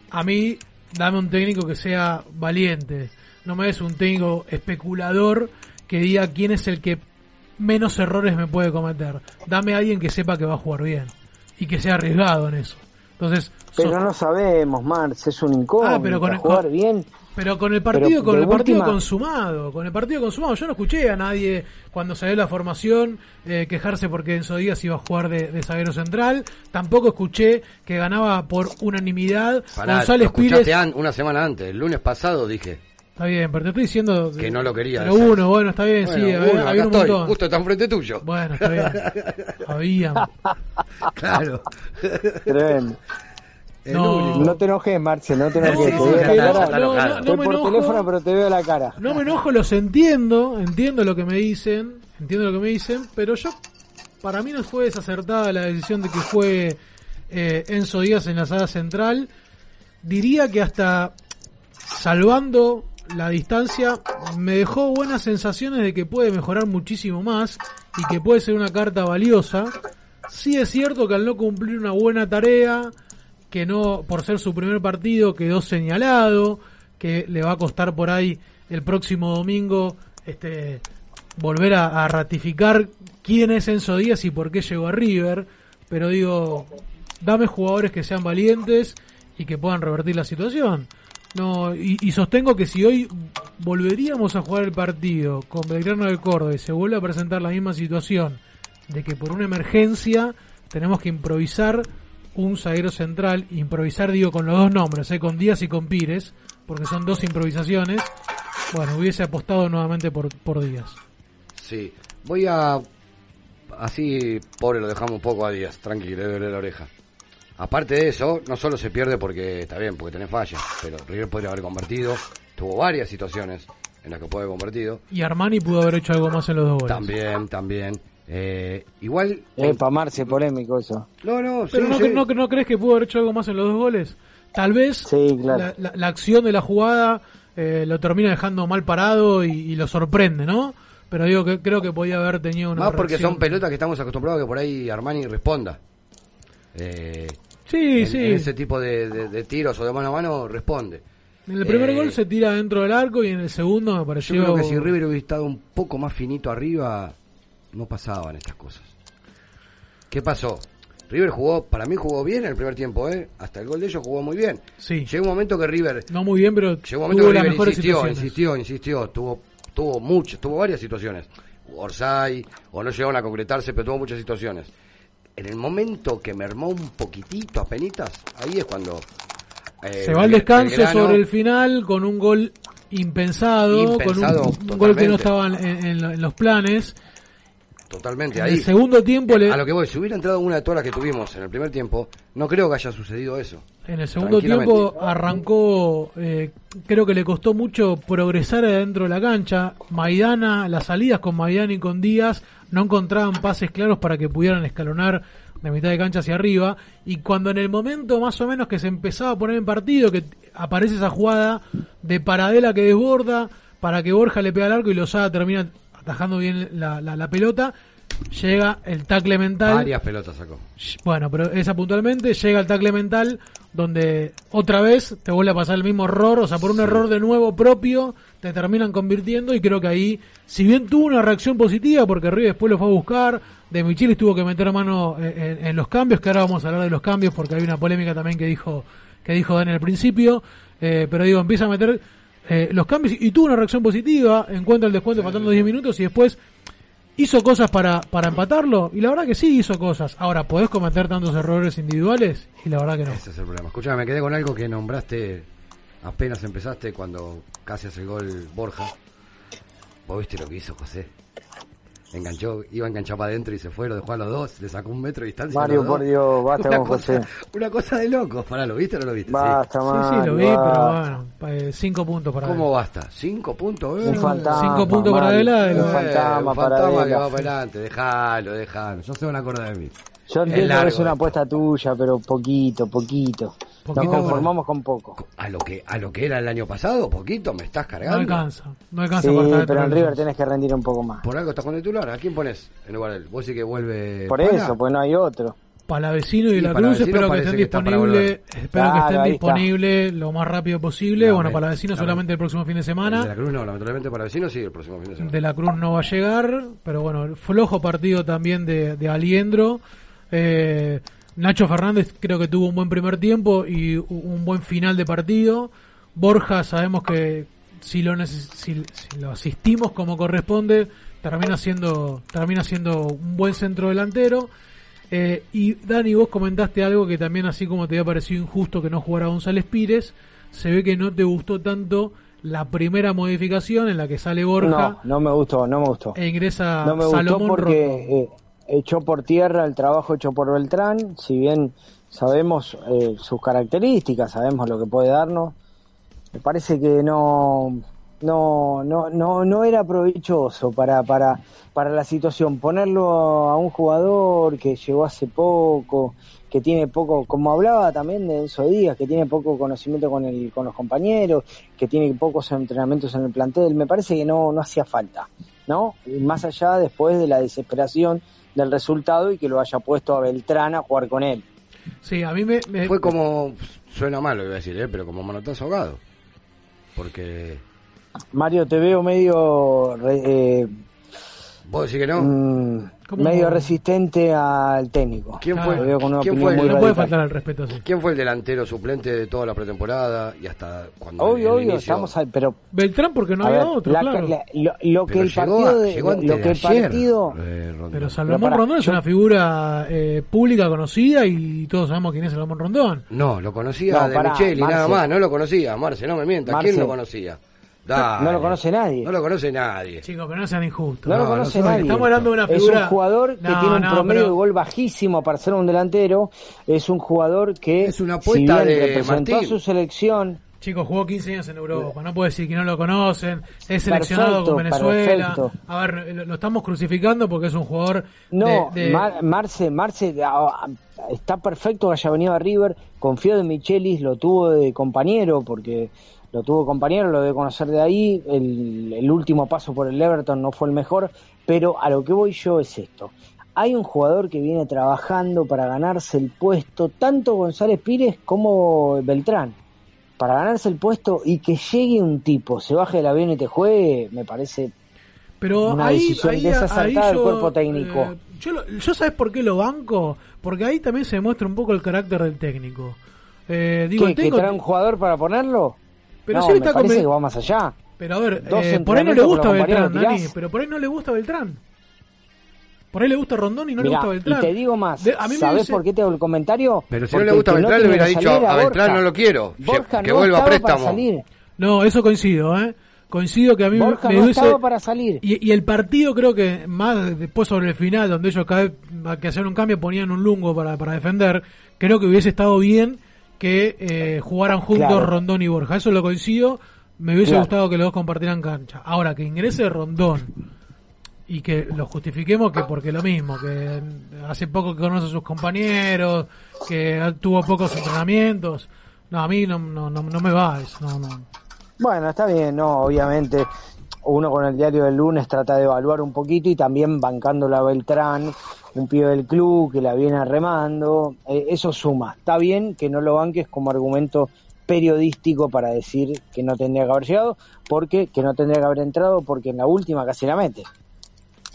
a mí dame un técnico que sea valiente, no me des un técnico especulador que diga quién es el que menos errores me puede cometer. Dame a alguien que sepa que va a jugar bien y que sea arriesgado en eso. Entonces, Pero sos- no sabemos, Marce, es un incógnito. Ah, pero con jugar con- bien. Pero con el partido, con el partido última- consumado, con el partido consumado, yo no escuché a nadie cuando salió la formación eh, quejarse porque Enzo Díaz iba a jugar de, de zaguero central, tampoco escuché que ganaba por unanimidad Pará, González lo Pires. an- una semana antes, el lunes pasado dije Está bien, pero te estoy diciendo que no lo quería. pero uno, bueno, está bien, Bueno, sí, había, uno, había un estoy, montón. justo está enfrente tuyo. Bueno, está bien. Había. Claro. Tremendo. No. No te enojes, Marce, no te enojes. No, te no, veo que la no, cara. no, no, no Estoy me por enojo. teléfono, pero te veo la cara. No me enojo, los entiendo, entiendo lo que me dicen, entiendo lo que me dicen, pero yo, para mí no fue desacertada la decisión de que juegue eh, Enzo Díaz en la sala central. Diría que hasta salvando la distancia, me dejó buenas sensaciones de que puede mejorar muchísimo más y que puede ser una carta valiosa. Sí es cierto que al no cumplir una buena tarea, que no, por ser su primer partido, quedó señalado, que le va a costar por ahí el próximo domingo este volver a, ratificar quién es Enzo Díaz y por qué llegó a River, pero digo, dame jugadores que sean valientes y que puedan revertir la situación. No, y, y sostengo que si hoy volveríamos a jugar el partido con Belgrano de Córdoba y se vuelve a presentar la misma situación de que por una emergencia tenemos que improvisar un zaguero central, improvisar digo con los dos nombres, eh, con Díaz y con Pires, porque son dos improvisaciones, bueno, hubiese apostado nuevamente por, por Díaz. Sí, voy a... Así, pobre, lo dejamos un poco a Díaz, tranquilo, le duele la oreja. Aparte de eso, no solo se pierde porque está bien, porque tenés fallas, pero River podría haber convertido, tuvo varias situaciones en las que puede haber convertido. Y Armani pudo haber hecho algo más en los dos goles. También, también. Eh, igual... Eh, para Marce, polémico eso. No, no, Pero sí, no, sí. no, no crees que pudo haber hecho algo más en los dos goles. Tal vez Sí, claro. la, la- la acción de la jugada eh, lo termina dejando mal parado y, y lo sorprende, ¿no? Pero digo que creo que podía haber tenido una Más porque reacción. son pelotas que estamos acostumbrados a que por ahí Armani responda. Eh, Sí, en, sí. en ese tipo de, de- de tiros o de mano a mano responde. En el primer Eh, gol se tira dentro del arco y en el segundo me Yo pareció... creo que si River hubiera estado un poco más finito arriba, no pasaban estas cosas. ¿Qué pasó? River jugó, para mí jugó bien en el primer tiempo, ¿eh? Hasta el gol de ellos jugó muy bien. Sí. Llegó un momento que River... No muy bien, pero Llegó un momento tuvo que River insistió, insistió, insistió. Tuvo, tuvo muchas, tuvo varias situaciones. Orsay, o no llegaron a concretarse, pero tuvo muchas situaciones. En el momento que mermó un poquitito a penitas, ahí es cuando... eh, Se va al Belgrano- descanso sobre el final con un gol impensado, Impensado, con un, un gol que no estaba en, en- en los planes. Totalmente, En ahí. el segundo tiempo le- A lo que voy, si hubiera entrado una de todas las que tuvimos en el primer tiempo, no creo que haya sucedido eso. En el segundo tiempo arrancó, eh, creo que le costó mucho progresar adentro de la cancha. Maidana, las salidas con Maidana y con Díaz no encontraban pases claros para que pudieran escalonar de mitad de cancha hacia arriba. Y cuando en el momento más o menos que se empezaba a poner en partido, que aparece esa jugada de paradela que desborda para que Borja le pega al arco y Lozada termina atajando bien la, la- la pelota, llega el tackle mental. Varias pelotas sacó. Bueno, pero esa puntualmente llega al tackle mental donde otra vez te vuelve a pasar el mismo error, o sea, por un error de nuevo propio te terminan convirtiendo y creo que ahí, si bien tuvo una reacción positiva porque River después lo fue a buscar, de Michelis tuvo que meter mano en, en- en los cambios, que ahora vamos a hablar de los cambios porque hay una polémica también que dijo que dijo Dani al principio, eh, pero digo, empieza a meter eh, los cambios y tuvo una reacción positiva, encuentra el descuento faltando 10 minutos y después hizo cosas para, para empatarlo y la verdad que sí hizo cosas. Ahora, ¿podés cometer tantos errores individuales? Y la verdad que no. Ese es el problema. Escuchame, me quedé con algo que nombraste apenas empezaste cuando casi hace el gol Borja. ¿Vos viste lo que hizo José? Enganchó, iba a enganchar para adentro y se fue, lo dejó a los dos, le sacó un metro de distancia. Mario, por Dios, basta una con cosa, José. Una cosa de locos. Pará, ¿lo viste o no lo viste? Basta, Sí, Mario, sí, lo vi, basta. pero bueno, eh, cinco puntos para ¿Cómo él. basta? ¿Cinco puntos? Un eh? fantasma, Cinco puntos para Mario, Adela, de Un fantasma un para fantasma que va para adelante, dejalo, dejalo. No se van a acordar de mí. Yo entiendo que es una apuesta tuya, pero poquito, poquito. Nos conformamos con poco. A lo que a lo que era el año pasado, poquito, me estás No cargando. alcanza, no alcanza Sí, para pero en River tenés que rendir un poco más. Por algo estás con titular. ¿A quién pones en lugar de él? ¿Vos sí que vuelve Por eso, pues no hay otro. Palavecino y Sí, La Cruz Palavecino espero que estén para disponibles, espero que estén disponibles lo más rápido posible. No, bueno, Palavecino no, solamente el próximo fin de El semana. de la Cruz no, lamentablemente para vecinos sí, el próximo fin de semana. de la Cruz no va a llegar, pero bueno, flojo partido también de, de Aliendro. Eh, Nacho Fernández creo que tuvo un buen primer tiempo y un buen final de partido. Borja sabemos que si lo, si, si lo asistimos como corresponde, termina siendo, termina siendo un buen centro delantero. Eh, y Dani, vos comentaste algo que también así como te había parecido injusto que no jugara González Pires, se ve que no te gustó tanto la primera modificación en la que sale Borja No, no me gustó, no me gustó. e ingresa No me gustó Salomón porque eh, echó por tierra el trabajo hecho por Beltrán, si bien sabemos eh, sus características, sabemos lo que puede darnos, me parece que no no no no no era provechoso para para para la situación. Ponerlo a un jugador que llegó hace poco que tiene poco como hablaba también de Enzo Díaz que tiene poco conocimiento con el con los compañeros que tiene pocos entrenamientos en el plantel me parece que no no hacía falta no más allá después de la desesperación del resultado y que lo haya puesto a Beltrán a jugar con él Sí, a mí me, me- Fue como, suena mal lo que voy a decir, ¿eh? pero como manotazo ahogado. Porque, Mario te veo medio re- eh, vos decís que no. mm, medio resistente al técnico. ¿Quién fue? Con una ¿Quién fue el- muy no puede faltar al respeto así. ¿Quién fue el delantero suplente de toda la pretemporada y hasta cuando Obvio, obvio, estamos al, pero Beltrán porque no había ver, otro, la- claro. la- lo, lo que Pero el llegó, partido de, llegó lo, antes lo de que el ayer, partido eh. Pero Salomón pará, Rondón es yo- una figura eh, pública conocida y todos sabemos quién es Salomón Rondón. No, lo conocía No, de pará, Micheli, nada Marce. más, no lo conocía, Marce, no me mientas, Marce. ¿quién lo conocía? Dale. no lo conoce nadie. No lo conoce nadie. Chicos, que no sean injustos. No, lo No, conoce no nadie. Estamos hablando de una Es figura. un jugador que No, tiene un no, promedio pero- de gol bajísimo para ser un delantero. Es un jugador que, Es una si apuesta bien de representó a Martín. su selección, Chicos, jugó 15 años en Europa. No puede decir que no lo conocen. Es seleccionado Perfecto, con Venezuela. perfecto. A ver, lo, lo estamos crucificando porque es un jugador No, de, de- Mar- Marce, Marce está perfecto que haya venido a River, confío de Michelis, lo tuvo de compañero, porque lo tuvo compañero, lo debe conocer de ahí, el, el último paso por el Everton no fue el mejor, pero a lo que voy yo es esto. Hay un jugador que viene trabajando para ganarse el puesto, tanto González Pires como Beltrán, para ganarse el puesto y que llegue un tipo, se baje del avión y te juegue, me parece Pero una ahí, decisión ahí, desacertada ahí del cuerpo técnico. eh, yo, yo sabes por qué lo banco, porque ahí también se demuestra un poco el carácter del técnico. Eh, digo, ¿Qué, el ¿Que trae un jugador para ponerlo? Pero no, si él me está parece que va más allá. Pero a ver, eh, por ahí no le gusta Beltrán, Dani, pero por ahí no le gusta Beltrán. Por ahí le gusta Rondón y no le gusta Beltrán. Y te digo más, De- a mí me ¿sabés dice- por qué te hago el comentario? Pero si no le gusta Beltrán, le hubiera dicho a Beltrán no lo quiero. Borja que no vuelva a préstamo. salir. No, eso coincido, ¿eh? Coincido que a mí me- Borja me no hubiese... estaba para salir. Y, y el partido creo que más después sobre el final, donde ellos cada vez que hacer un cambio ponían un lungo para, para defender, creo que hubiese estado bien que eh, jugaran juntos Claro. Rondón y Borja. Eso lo coincido. Me hubiese Claro. gustado que los dos compartieran cancha. Ahora, que ingrese Rondón y que lo justifiquemos que porque lo mismo, que hace poco que conoce a sus compañeros, que tuvo pocos entrenamientos. No, a mí no, no, no, no me va eso. No, no. Bueno, está bien, no, obviamente uno con el diario del lunes trata de evaluar un poquito y también bancándolo a Beltrán, un pibe del club que la viene remando, eh, eso suma. Está bien que no lo banques como argumento periodístico para decir que no tendría que haber llegado, porque que no tendría que haber entrado, porque en la última casi la mete.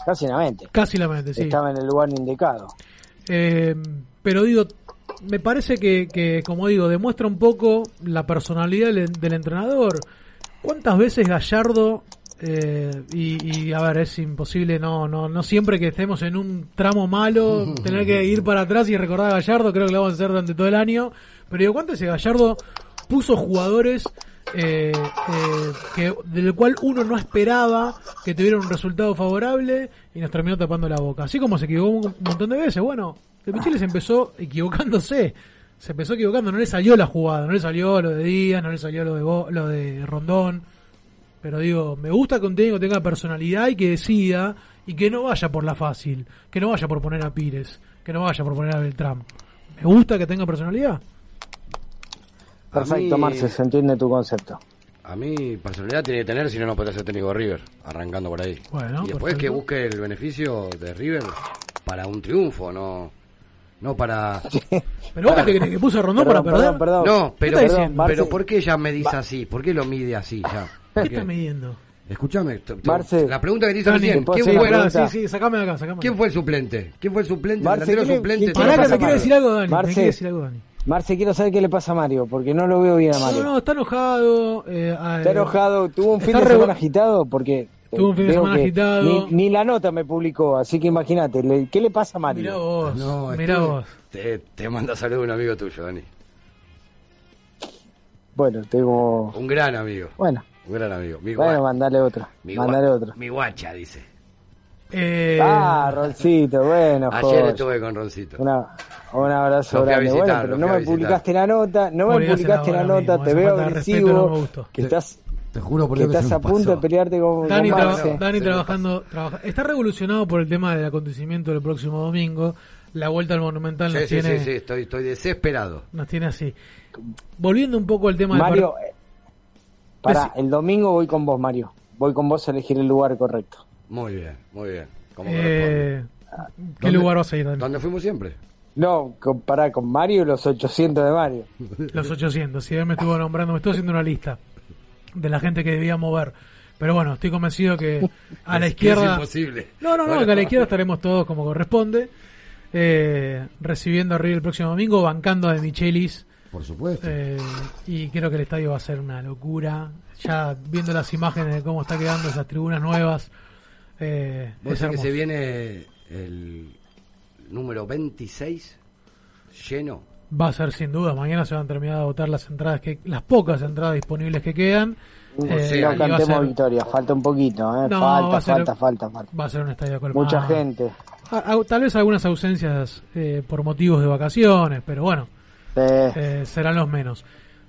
Casi la mete. Casi la mente, sí. Estaba en el lugar indicado. Eh, pero digo, me parece que, que, como digo, demuestra un poco la personalidad del, del entrenador. ¿Cuántas veces Gallardo, eh, y, y, a ver, es imposible, no, no, no siempre que estemos en un tramo malo, tener que ir para atrás y recordar a Gallardo, creo que lo vamos a hacer durante todo el año, pero digo, ¿cuántas veces Gallardo puso jugadores eh, eh, que del cual uno no esperaba que tuviera un resultado favorable y nos terminó tapando la boca. Así como se equivocó un montón de veces. Bueno, de Michelis empezó equivocándose. Se empezó equivocando, no le salió la jugada, no le salió lo de Díaz, no le salió lo de Bo- lo de Rondón. Pero digo, me gusta que un técnico tenga personalidad y que decida y que no vaya por la fácil, que no vaya por poner a Pires, que no vaya por poner a Beltrán. Me gusta que tenga personalidad. Perfecto, mí- Marce, se entiende tu concepto. A mí personalidad tiene que tener, si no, no puede ser técnico de River, arrancando por ahí. Bueno, y después perfecto. que busque el beneficio de River para un triunfo, no no para... Pero vos que, te- que puso Rondón para perder. No, ¿Qué pero, estás diciendo? pero ¿por qué ella me dice así? ¿Por qué lo mide así ya? ¿Por ¿Qué qué? estás midiendo? T- Marce, la pregunta que te hice Dani, recién, ¿te puedo ¿quién fue, pregunta? Sí, sí, sacame de acá, sacame de ¿quién acá. fue el suplente? ¿Quién fue el suplente? Marce, ¿El delantero ¿qué le- suplente? qué- qué Pará que me quiere Mario? decir algo, Dani. Me Marce, quiere decir algo, Dani. Marce, quiero saber qué le pasa a Mario, porque no lo veo bien a No, Mario. no, está enojado. Eh, Está enojado, tuvo un fin está de re- semana agitado porque Tuvo un fin de semana agitado. Ni, ni la nota me publicó, así que imagínate, ¿qué le pasa a Mario? Mirá vos, No, mirá estuve- vos. Te, te manda saludo un amigo tuyo, Dani. Bueno, tengo... Un gran amigo. Bueno, Un gran amigo. Mi, bueno, mandale otra, mi, mandale gua- otra. mi guacha, dice. Eh, Ah, Roncito, bueno, Ayer joder. estuve con Roncito. Una, un abrazo grande. visitar, bueno, pero no me publicaste la nota, no me publicaste la nota, mismo, te veo respeto no agresivo, me gustó. que estás, Te juro por Dios que estás a punto de pelearte con, Dani, con traba-. Dani trabajando, trabaja- está revolucionado por el tema del acontecimiento del próximo domingo. La vuelta al Monumental nos Sí, sí, tiene sí, sí, estoy, estoy desesperado. nos tiene así. Volviendo un poco al tema del Mario, par- eh, el domingo voy con vos, Mario. Voy con vos a elegir el lugar correcto. Muy bien, muy bien. Como eh, ¿Qué ¿Dónde- lugar vas a ir, Dani? ¿Dónde fuimos siempre? No, compará con Mario y los 800 de Mario. Los 800, si él me estuvo nombrando, me estoy haciendo una lista de la gente que debía mover. Pero bueno, estoy convencido que a la Es izquierda... imposible. No, no, no, Bueno. que a la izquierda estaremos todos como corresponde. eh, recibiendo a River el próximo domingo, bancando a De Michelis. Por supuesto. eh, y creo que el estadio va a ser una locura. Ya viendo las imágenes de cómo está quedando esas tribunas nuevas. Eh, Vos es sabés que se viene el número 26 lleno. Va a ser sin duda. Mañana se van a terminar de agotar las entradas, que las pocas entradas disponibles que quedan. Eh, sea, y no cantemos ser- victoria, falta un poquito, ¿eh? No, falta, ser- falta, falta, falta. Va a ser un estadio colmado. Mucha gente. A- a- tal vez algunas ausencias eh, por motivos de vacaciones, pero bueno, Eh, eh, serán los menos.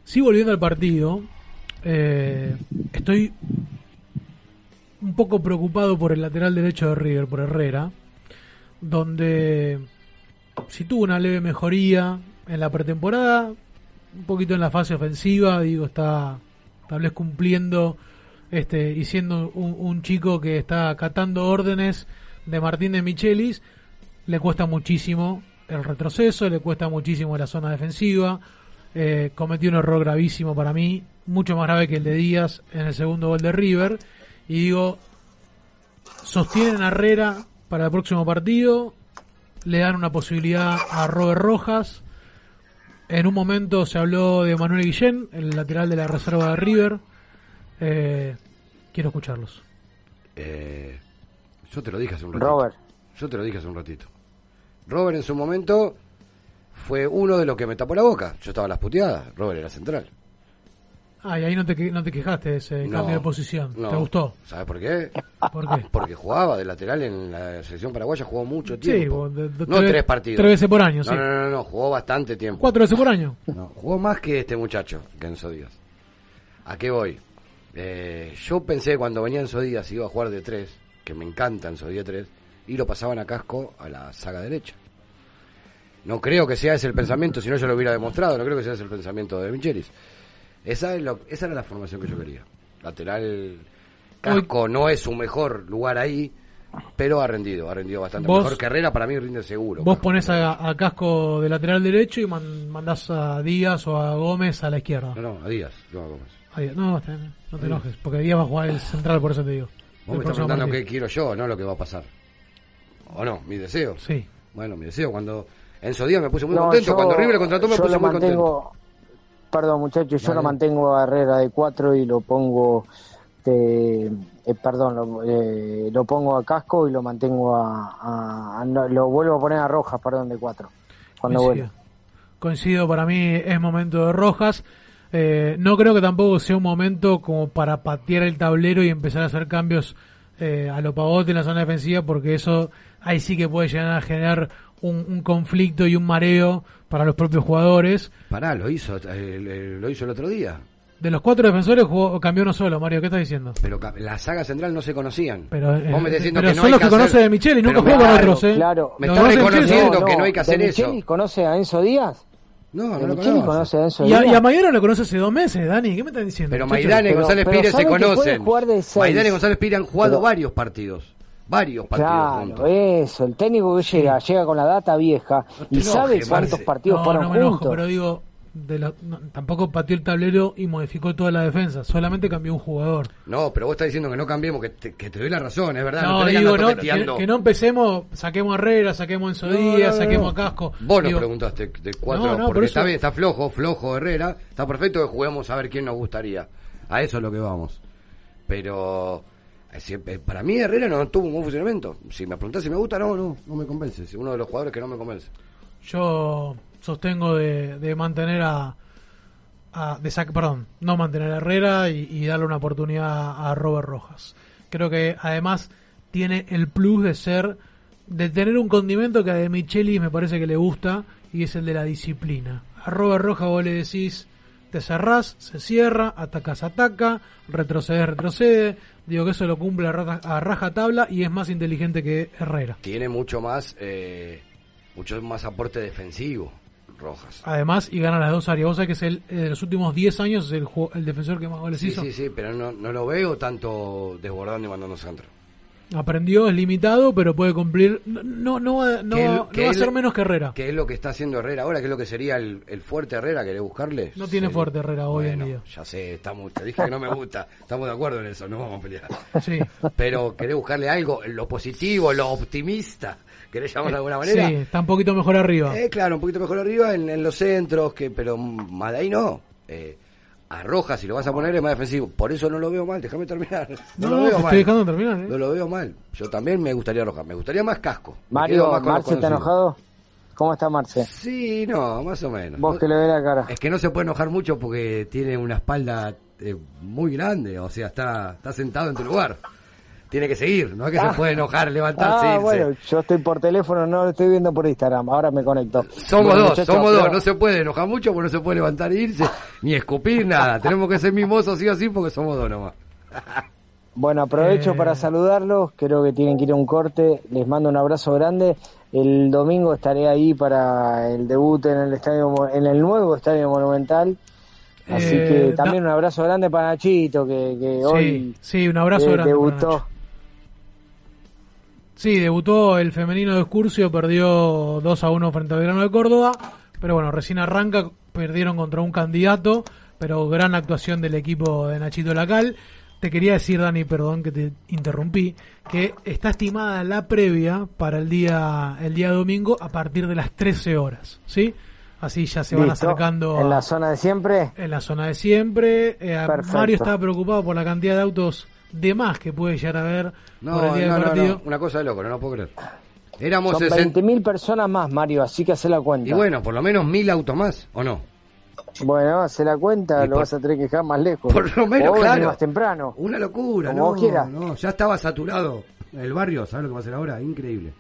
Sí, volviendo al partido, eh, estoy un poco preocupado por el lateral derecho de River, por Herrera, donde si tuvo una leve mejoría en la pretemporada, un poquito en la fase ofensiva, digo, está tal vez cumpliendo este y siendo un, chico que está acatando órdenes de Martín de Michelis, le cuesta muchísimo el retroceso, le cuesta muchísimo la zona defensiva, eh, cometió un error gravísimo para mí, mucho más grave que el de Díaz en el segundo gol de River, y digo, sostienen a Herrera para el próximo partido, le dan una posibilidad a Robert Rojas, en un momento se habló de Manuel Guillén, el lateral de la reserva de River, eh, Quiero escucharlos. Eh, yo te lo dije hace un ratito. Robert. Yo te lo dije hace un ratito. Robert en su momento fue uno de los que me tapó la boca. Yo estaba a las puteadas. Robert era central. Ah, y ahí no te, no te quejaste de ese No, cambio de posición. no. ¿Te gustó? ¿Sabes por qué? ¿Por qué? Porque jugaba de lateral en la selección paraguaya, jugó mucho Sí, tiempo. de- de- no tres- tres partidos. tres veces por año, no, sí. No, no, no, no, jugó bastante tiempo. ¿Cuatro veces por año? No, jugó más que este muchacho, que Enzo Díaz. ¿A qué voy? Eh, yo pensé cuando venía Enzo Díaz iba a jugar de tres, que me encanta Enzo Díaz 3, y lo pasaban a casco a la saga derecha. No creo que sea ese el pensamiento, si no yo lo hubiera demostrado, no creo que sea ese el pensamiento de Michelis. Esa, es lo- esa era la formación que yo quería. Lateral casco no es su mejor lugar ahí, pero ha rendido, ha rendido bastante. Vos- Mejor que Herrera para mí rinde seguro. Vos pones a, a Casco de lateral derecho y man- mandás a Díaz o a Gómez a la izquierda. No, no, a Díaz, no a Gómez. A Díaz. No, está bien, no te Díaz. enojes, porque Díaz va a jugar el central, por eso te digo. Vos me estás preguntando partido. qué quiero yo, no lo que va a pasar. ¿O no? Mi deseo. Sí. Bueno, mi deseo. Cuando Enzo Díaz me puse muy No, contento. yo- Cuando River le contrató me lo muy contento. Perdón, muchachos, yo lo mantengo a Herrera de 4 y lo pongo. de- eh, perdón, lo, eh, lo pongo a Casco y lo mantengo a. a- lo vuelvo a poner a Rojas, perdón, de 4. Cuando Coincido. vuelva. Coincido, para mí es momento de Rojas. Eh, no creo que tampoco sea un momento como para patear el tablero y empezar a hacer cambios eh, a lo pavote en la zona defensiva, porque eso ahí sí que puede llegar a generar un, un conflicto y un mareo para los propios jugadores. Pará, lo hizo, eh, lo hizo el otro día. De los cuatro defensores jugó, cambió uno solo, Mario, ¿qué estás diciendo? Pero ca- la saga central no se conocían. Pero, eh, Vos me estás diciendo pero que no son hay los que hacer- conoce de Micheli, nunca Pero jugó con claro, otros, ¿eh? Claro. Me estás reconociendo que no hay que hacer ¿De eso. Micheli conoce a Enzo Díaz? No, ¿De no lo conoce. conoce a Enzo Y a, Díaz? y a Maidana lo conoce hace dos meses, Dani, ¿qué me estás diciendo? Pero? Maidana y González Pires se que conocen. Maidana y González Pires han jugado Pero- varios partidos. Varios partidos Claro, juntos. eso, el técnico que llega, llega con la data vieja y te sabe cuántos Marce. partidos no, fueron no me enojo, juntos. pero digo, de la- no, tampoco pateó el tablero y modificó toda la defensa, solamente cambió un jugador. No, pero vos estás diciendo que no cambiemos, que te, que te doy la razón, es verdad. No, que digo, no, que, no empecemos, saquemos a Herrera, saquemos a Enzo No, Díaz, no, no, saquemos no. a Casco. Vos nos preguntaste de cuatro, No, no, porque por está bien, está flojo, flojo Herrera, está perfecto que juguemos a ver quién nos gustaría. A eso es lo que vamos. Pero para mí Herrera no tuvo un buen funcionamiento. Si me preguntás si me gusta, no, no, no me convence. Es uno de los jugadores que no me convence. Yo sostengo de, mantener a, de sac- perdón, no mantener a Herrera y, darle una oportunidad a Robert Rojas. Creo que además tiene el plus de ser, de tener un condimento que a De Micheli me parece que le gusta y es el de la disciplina. A Robert Rojas vos le decís, te cerrás, se cierra, atacas, ataca, retrocedes, retrocede. Digo que eso lo cumple a, raja- a raja tabla y es más inteligente que Herrera. Tiene mucho más, eh, mucho más aporte defensivo, Rojas. Además, y gana las dos áreas. Vos sabés que es el, eh, de los últimos 10 años es el, el defensor que más goles Sí, hizo. sí, sí, pero no, no lo veo tanto desbordando y mandando centro. Aprendió, es limitado, pero puede cumplir. No, no, no, va- no, Que él- no que va a ser menos que Herrera. ¿Qué es lo que está haciendo Herrera ahora? ¿Qué es lo que sería el, el fuerte Herrera? ¿Querés buscarle? No tiene Sería- fuerte Herrera hoy en día. Ya sé, estamos, te dije que no me gusta. Estamos de acuerdo en eso, no vamos a pelear. Sí. Pero querés buscarle algo, lo positivo, lo optimista. ¿Querés llamarlo de alguna manera? Sí, está un poquito mejor arriba. Eh, claro, un poquito mejor arriba en, en los centros, que pero más de ahí no. Eh, a Rojas, si lo vas a poner, es más defensivo. Por eso no lo veo mal, déjame terminar. No, No, lo te veo estoy mal. dejando terminar, ¿eh? No lo veo mal. Yo también me gustaría Rojas. Me gustaría más casco. Mario, más ¿Marce está enojado? ¿Cómo está Marce? Sí, no, más o menos. Vos que le ve la cara. Es que no se puede enojar mucho porque tiene una espalda eh, muy grande, o sea, está, está sentado en tu lugar. Tiene que seguir, no es que Ah. se puede enojar, levantarse, Ah, irse. bueno, yo estoy por teléfono, no lo estoy viendo por Instagram, ahora me conecto. Somos Bueno, dos, somos dos, no se puede enojar mucho porque no se puede levantar e irse, ni escupir, nada. Tenemos que ser mimosos sí o sí porque somos dos nomás. Bueno, aprovecho Eh. para saludarlos, creo que tienen que ir a un corte, les mando un abrazo grande. El domingo estaré ahí para el debut en el estadio en el nuevo estadio Monumental. Así Eh, que da- también un abrazo grande para Nachito que, que Sí, hoy sí, un abrazo eh, grande. debutó. Sí, debutó el femenino de Excursio, perdió 2 a 1 frente a Belgrano de Córdoba, pero bueno, recién arranca, perdieron contra un candidato, pero gran actuación del equipo de Nachito Lacal. Te quería decir, Dani, perdón que te interrumpí, que está estimada la previa para el día el día domingo a partir de las 13 horas, ¿sí? Así ya se van Listo. acercando en a- la zona de siempre. en la zona de siempre. Eh. Mario estaba preocupado por la cantidad de autos de más que puede llegar a ver No, por el día no, del no, partido. no, una cosa de loco, no lo puedo creer. Éramos Son 60 20.000 personas más, Mario, así que hace la cuenta. Y bueno, por lo menos mil autos más, ¿o no? Bueno, hace la cuenta, Y lo por- vas a tener que dejar más lejos. Por lo menos, O venir claro. más temprano. Una locura, Como no, vos quieras. no, ya estaba saturado el barrio, ¿sabes lo que va a hacer ahora? Increíble.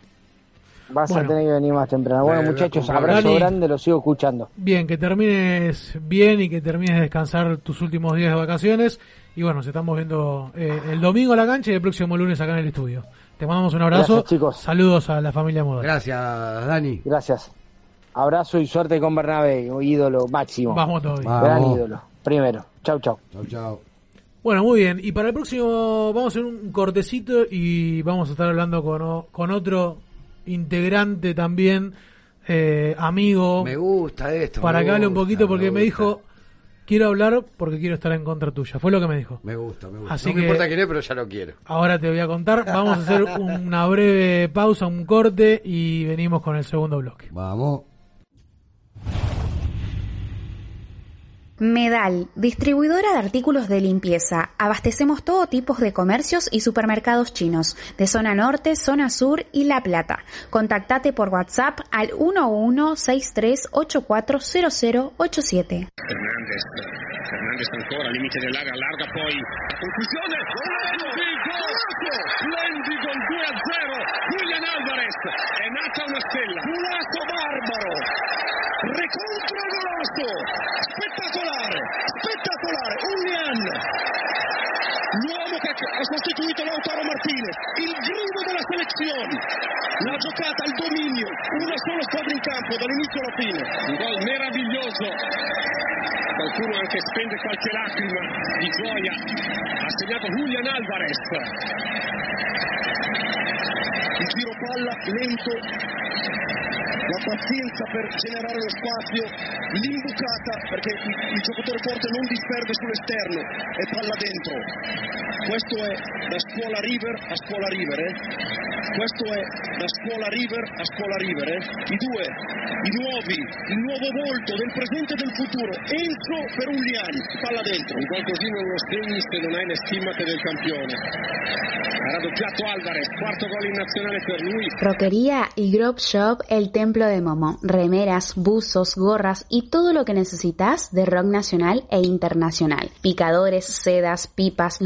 Vas Bueno. a tener que venir más temprano. Bueno, Bueno, muchachos, abrazo Dani. grande, lo sigo escuchando. Bien, que termines bien y que termines de descansar tus últimos días de vacaciones. Y bueno, nos estamos viendo eh, el domingo a la cancha y el próximo lunes acá en el estudio. Te mandamos un abrazo. Gracias, chicos. Saludos a la familia Moda. Gracias, Dani. Gracias. Abrazo y suerte con Bernabé, ídolo máximo. Vamos todavía. Gran ídolo. Primero. Chau, chau. Chau, chau. Bueno, muy bien. Y para el próximo vamos a hacer un cortecito y vamos a estar hablando con, con otro integrante también, eh, amigo, Me gusta esto. para me que hable un poquito porque me gusta. dijo, quiero hablar porque quiero estar en contra tuya. Fue lo que me dijo. Me gusta, me gusta. Así no me importa quién es, pero ya lo quiero. Ahora te voy a contar. Vamos a hacer una breve pausa, un corte y venimos con el segundo bloque. Vamos. Medal, distribuidora de artículos de limpieza. Abastecemos todo tipo de comercios y supermercados chinos, de zona norte, zona sur y La Plata. Contactate por WhatsApp al 1163840087. Fernandez, Fernandez ancora, limite dell'area, allarga poi la conclusione, splendido, splendido il 2 a 0, Julian Alvarez, è nata una stella, golazo barbaro, recontro golazo, spettacolare, espectacular, espectacular. L'uomo che ha sostituito Lautaro Martinez, il grido della selezione, la giocata al dominio, una sola squadra in campo dall'inizio alla fine, un gol meraviglioso. Qualcuno anche spende qualche lacrima di gioia. Ha segnato Julian Alvarez il giro palla lento. La pazienza per generare lo spazio. L'imbucata perché il, il giocatore forte non disperde sull'esterno e palla dentro questo è da scuola River a scuola River eh? questo è da scuola River a scuola River eh? i due i nuovi il nuovo volto del presente e del futuro Enzo per Ulian palla dentro un gol così non lo segni se non hai le stimmate del campione ha raddoppiato Alvarez quarto gol in nazionale per lui Roquería y Grove Shop El Templo de Momo. Remeras, buzos, gorras y todo lo que necesitas de rock nacional e internacional. Picadores, sedas, pipas,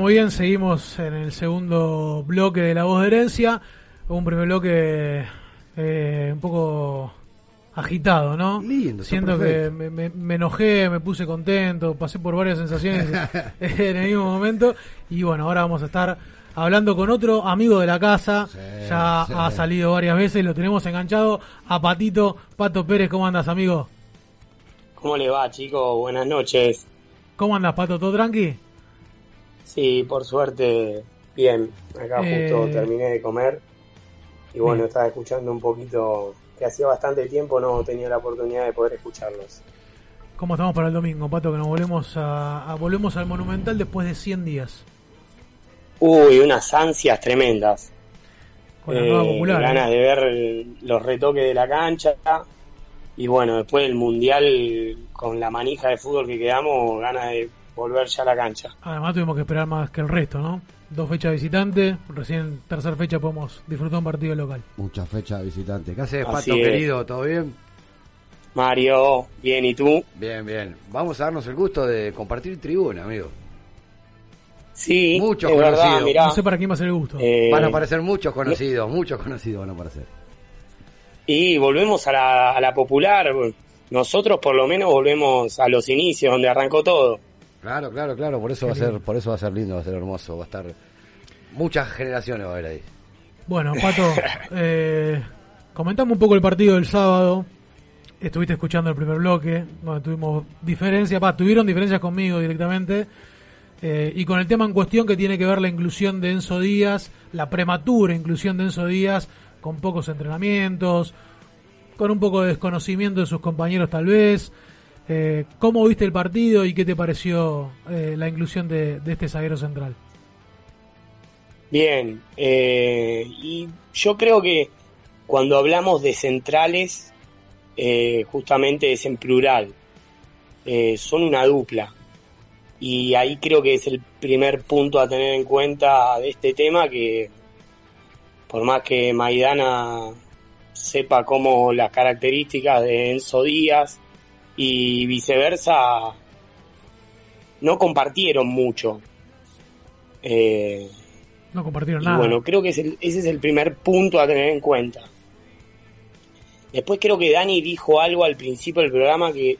Muy bien, seguimos en el segundo bloque de La Voz de Herencia. Un primer bloque eh, un poco agitado, ¿no? Lindo, Siento que me, me- me enojé, me puse contento, pasé por varias sensaciones en el mismo momento. Y bueno, ahora vamos a estar hablando con otro amigo de la casa. ya sí. ha salido varias veces, lo tenemos enganchado a Patito. Pato Pérez, ¿cómo andas, amigo? ¿Cómo le va, chicos? Buenas noches. ¿Cómo andas, Pato? ¿Todo tranqui? Sí, por suerte, bien. Acá justo Eh. terminé de comer y bueno, Bien. estaba escuchando un poquito, que hacía bastante tiempo no tenía la oportunidad de poder escucharlos. ¿Cómo estamos para el domingo, Pato? Que nos volvemos a, a- volvemos al Monumental después de 100 días. Uy, unas ansias tremendas. Con la nueva Eh, popular. ganas ¿eh? de ver los retoques de la cancha y bueno, después del mundial con la manija de fútbol que quedamos, ganas de volver ya a la cancha. Además tuvimos que esperar más que el resto, ¿no? Dos fechas visitantes, recién tercera fecha podemos disfrutar un partido local. Muchas fechas visitantes. ¿Qué haces, Pato, es. querido? ¿Todo bien? Mario, bien, ¿y tú? Bien, bien. Vamos a darnos el gusto de compartir tribuna, amigo. Sí, muchos es verdad, conocidos. mirá. No sé para quién va a ser el gusto. Eh, Van a aparecer muchos conocidos, muchos conocidos van a aparecer. Y volvemos a la, a la popular. Nosotros por lo menos volvemos a los inicios, donde arrancó todo. Claro, claro, claro, por eso va a ser, por eso va a ser lindo, va a ser hermoso, va a estar muchas generaciones va a haber ahí. Bueno, Pato, eh, comentamos un poco el partido del sábado. Estuviste escuchando el primer bloque, donde tuvimos diferencias, tuvieron diferencias conmigo directamente. eh, y con el tema en cuestión que tiene que ver la inclusión de Enzo Díaz, la prematura inclusión de Enzo Díaz, con pocos entrenamientos, con un poco de desconocimiento de sus compañeros tal vez. Eh, ¿Cómo viste el partido y qué te pareció eh, la inclusión de, este zaguero central? Bien, eh, y yo creo que cuando hablamos de centrales, justamente es en plural. Son una dupla. Y ahí creo que es el primer punto a tener en cuenta de este tema, que por más que Maidana sepa cómo las características de Enzo Díaz y viceversa, no compartieron mucho. Eh, No compartieron nada. bueno, creo que es el- ese es el primer punto a tener en cuenta. Después creo que Dani dijo algo al principio del programa que,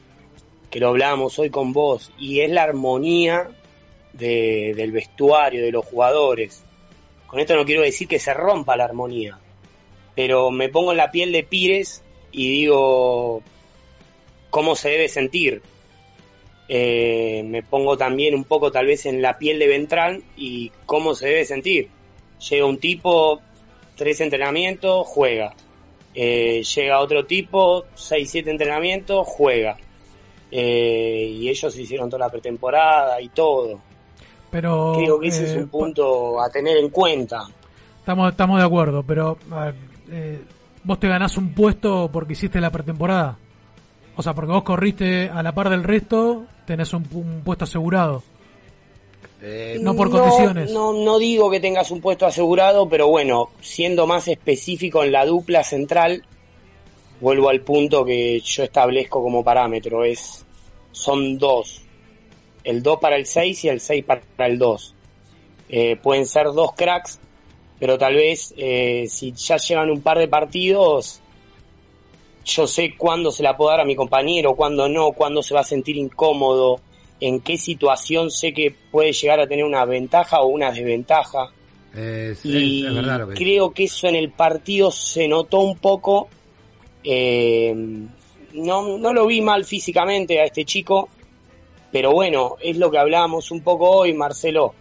que lo hablábamos hoy con vos, y es la armonía de- del vestuario, de los jugadores. Con esto no quiero decir que se rompa la armonía, pero me pongo en la piel de Pires y digo cómo se debe sentir. Eh, me pongo también un poco tal vez en la piel de Beltrán y cómo se debe sentir. Llega un tipo, tres entrenamientos, juega. Eh, llega otro tipo, seis, siete entrenamientos, juega. Eh, y ellos hicieron toda la pretemporada y todo. Pero Creo que ese es eh, un punto a tener en cuenta. Estamos, estamos de acuerdo, pero a ver, vos te ganás un puesto porque hiciste la pretemporada. O sea, porque vos corriste a la par del resto, tenés un, un puesto asegurado. no por condiciones. No, no digo que tengas un puesto asegurado, pero bueno, siendo más específico en la dupla central, vuelvo al punto que yo establezco como parámetro, es son dos. El 2 para el 6 y el 6 para el 2. Eh, pueden ser dos cracks, pero tal vez eh, si ya llevan un par de partidos, yo sé cuándo se la puedo dar a mi compañero, cuándo no, cuándo se va a sentir incómodo, en qué situación sé que puede llegar a tener una ventaja o una desventaja. Es, y es- verdad lo que creo que eso en el partido se notó un poco. eh, no, no lo vi mal físicamente a este chico, pero bueno, es lo que hablábamos un poco hoy, Marcelo.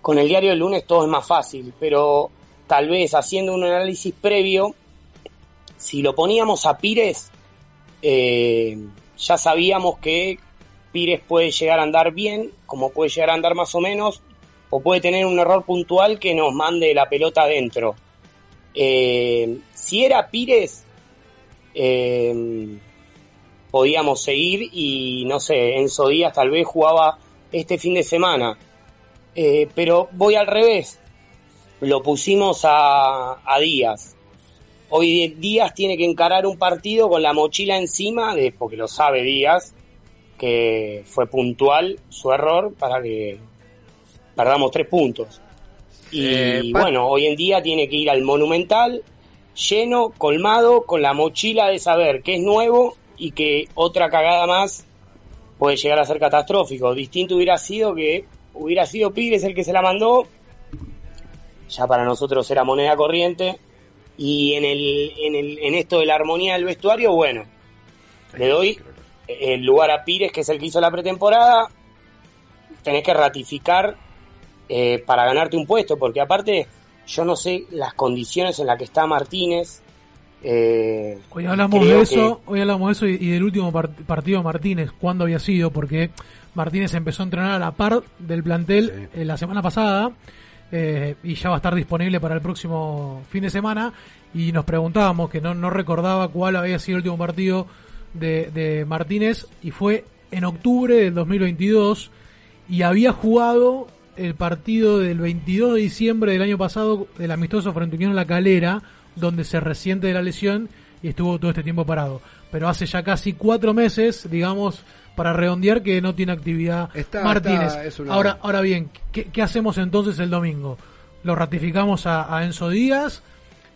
Con el diario del lunes todo es más fácil, pero tal vez haciendo un análisis previo, si lo poníamos a Pires, eh, ya sabíamos que Pires puede llegar a andar bien, como puede llegar a andar más o menos, o puede tener un error puntual que nos mande la pelota adentro. Eh, si era Pires, eh, podíamos seguir y no sé, Enzo Díaz tal vez jugaba este fin de semana. Pero voy al revés, lo pusimos a, a Díaz. Hoy Díaz tiene que encarar un partido con la mochila encima, de, porque lo sabe Díaz, que fue puntual su error para que perdamos tres puntos. Y Eh, bueno, hoy en día tiene que ir al Monumental lleno, colmado, con la mochila de saber que es nuevo y que otra cagada más puede llegar a ser catastrófico. Distinto hubiera sido que hubiera sido Pires el que se la mandó, ya para nosotros era moneda corriente. Y en, el, en, el, en esto de la armonía del vestuario, bueno, le doy el lugar a Pires, que es el que hizo la pretemporada. Tenés que ratificar eh, para ganarte un puesto, porque aparte yo no sé las condiciones en las que está Martínez. Eh, Hoy hablamos de eso, que- hoy hablamos de eso y, y del último part- partido de Martínez, cuándo había sido, porque Martínez empezó a entrenar a la par del plantel eh, la semana pasada eh, y ya va a estar disponible para el próximo fin de semana y nos preguntábamos que no, no recordaba cuál había sido el último partido de, de Martínez y fue en octubre del 2022 y había jugado el partido del 22 de diciembre del año pasado del amistoso frente Unión La Calera, donde se resiente de la lesión y estuvo todo este tiempo parado. Pero hace ya casi cuatro meses, digamos, para redondear que no tiene actividad Está- Martínez. está- es una- Ahora, ahora bien, ¿qué, qué hacemos entonces el domingo? ¿Lo ratificamos a, a Enzo Díaz?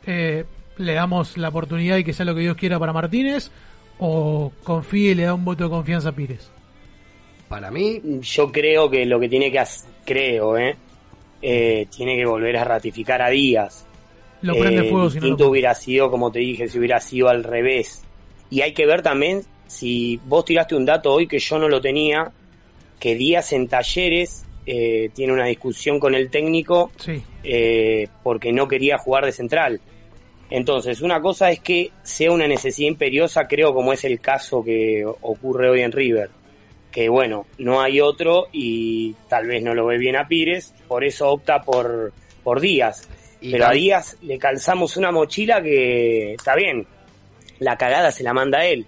Eh, ¿Le damos la oportunidad y que sea lo que Dios quiera para Martínez? ¿O confíe y le da un voto de confianza a Pires? Para mí, yo creo que lo que tiene que hacer, creo, ¿eh? Eh, tiene que volver a ratificar a Díaz. Lo prende Eh, fuego si no lo hubiera sido, como te dije, si hubiera sido al revés. Y hay que ver también si vos tiraste un dato hoy que yo no lo tenía, que Díaz en talleres eh, tiene una discusión con el técnico Sí. eh, porque no quería jugar de central. Entonces, una cosa es que sea una necesidad imperiosa, creo como es el caso que ocurre hoy en River, que bueno, no hay otro y tal vez no lo ve bien a Pires, por eso opta por, por Díaz. Y Pero a Díaz le calzamos una mochila que está bien, la cagada se la manda él,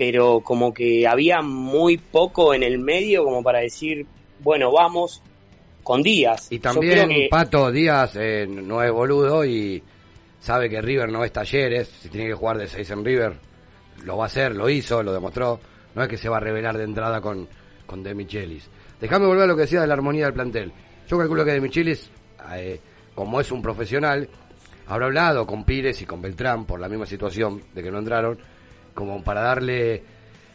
pero como que había muy poco en el medio como para decir, bueno, vamos con Díaz. Y también que- Pato Díaz eh, no es boludo y sabe que River no es talleres, si tiene que jugar de 6 en River, lo va a hacer, lo hizo, lo demostró. No es que se va a revelar de entrada con, con De Michelis. Déjame volver a lo que decía de la armonía del plantel. Yo calculo que De Michelis, eh, como es un profesional, habrá hablado con Pires y con Beltrán por la misma situación de que no entraron, como para darle,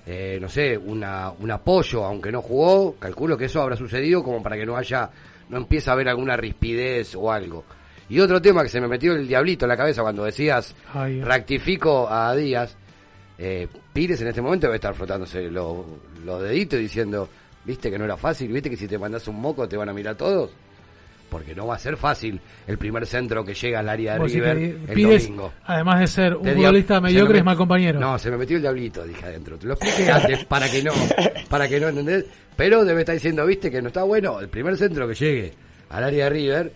eh, no sé, una, un apoyo, aunque no jugó, calculo que eso habrá sucedido como para que no haya, no empiece a haber alguna rispidez o algo. Y otro tema que se me metió el diablito en la cabeza cuando decías, Ay, rectifico a Díaz, eh, Pires en este momento debe estar frotándose los deditos diciendo, viste que no era fácil, viste que si te mandas un moco te van a mirar todos. Porque no va a ser fácil el primer centro que llega al área de Vos River el Pires, domingo. además de ser un futbolista mediocre, me es mal compañero. No, se me metió el diablito, dije adentro. Te lo expliqué antes para que no, para que no entendés. Pero debe estar diciendo, viste, que no está bueno. El primer centro que llegue al área de River,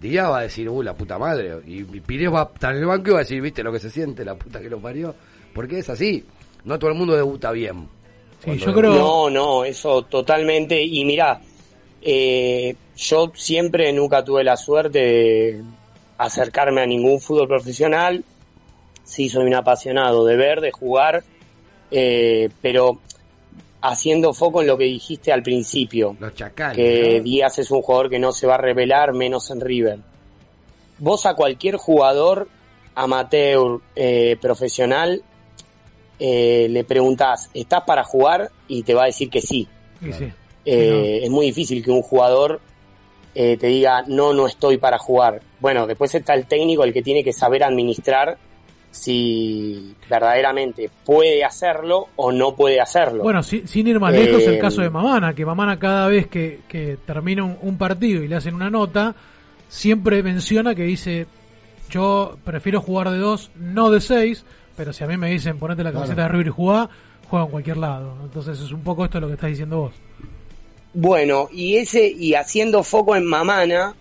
Díaz va a decir, uh, la puta madre. Y, y Pires va a estar en el banco y va a decir, viste lo que se siente, la puta que lo parió. Porque es así. No todo el mundo debuta bien. Cuando debuta- No, no, eso totalmente. Y mira, eh, yo siempre nunca tuve la suerte de acercarme a ningún fútbol profesional. Sí, soy un apasionado de ver, de jugar, eh, pero haciendo foco en lo que dijiste al principio. Los chacales. que ¿no? Díaz es un jugador que no se va a revelar, menos en River. Vos a cualquier jugador amateur, eh, profesional, eh, le preguntás, ¿estás para jugar? Y te va a decir que sí. Eh, Es muy difícil que un jugador eh, te diga, no, no estoy para jugar. Bueno, después está el técnico, el que tiene que saber administrar si verdaderamente puede hacerlo o no puede hacerlo. Bueno, si- sin ir más lejos, Eh, el caso de Mamana, que Mamana cada vez que, que termina un, un partido y le hacen una nota, siempre menciona que dice, yo prefiero jugar de dos, no de seis, pero si a mí me dicen ponete la camiseta Claro. de River y jugá, juega en cualquier lado. Entonces es un poco esto lo que estás diciendo vos. Bueno, y ese, y haciendo foco en Mamana,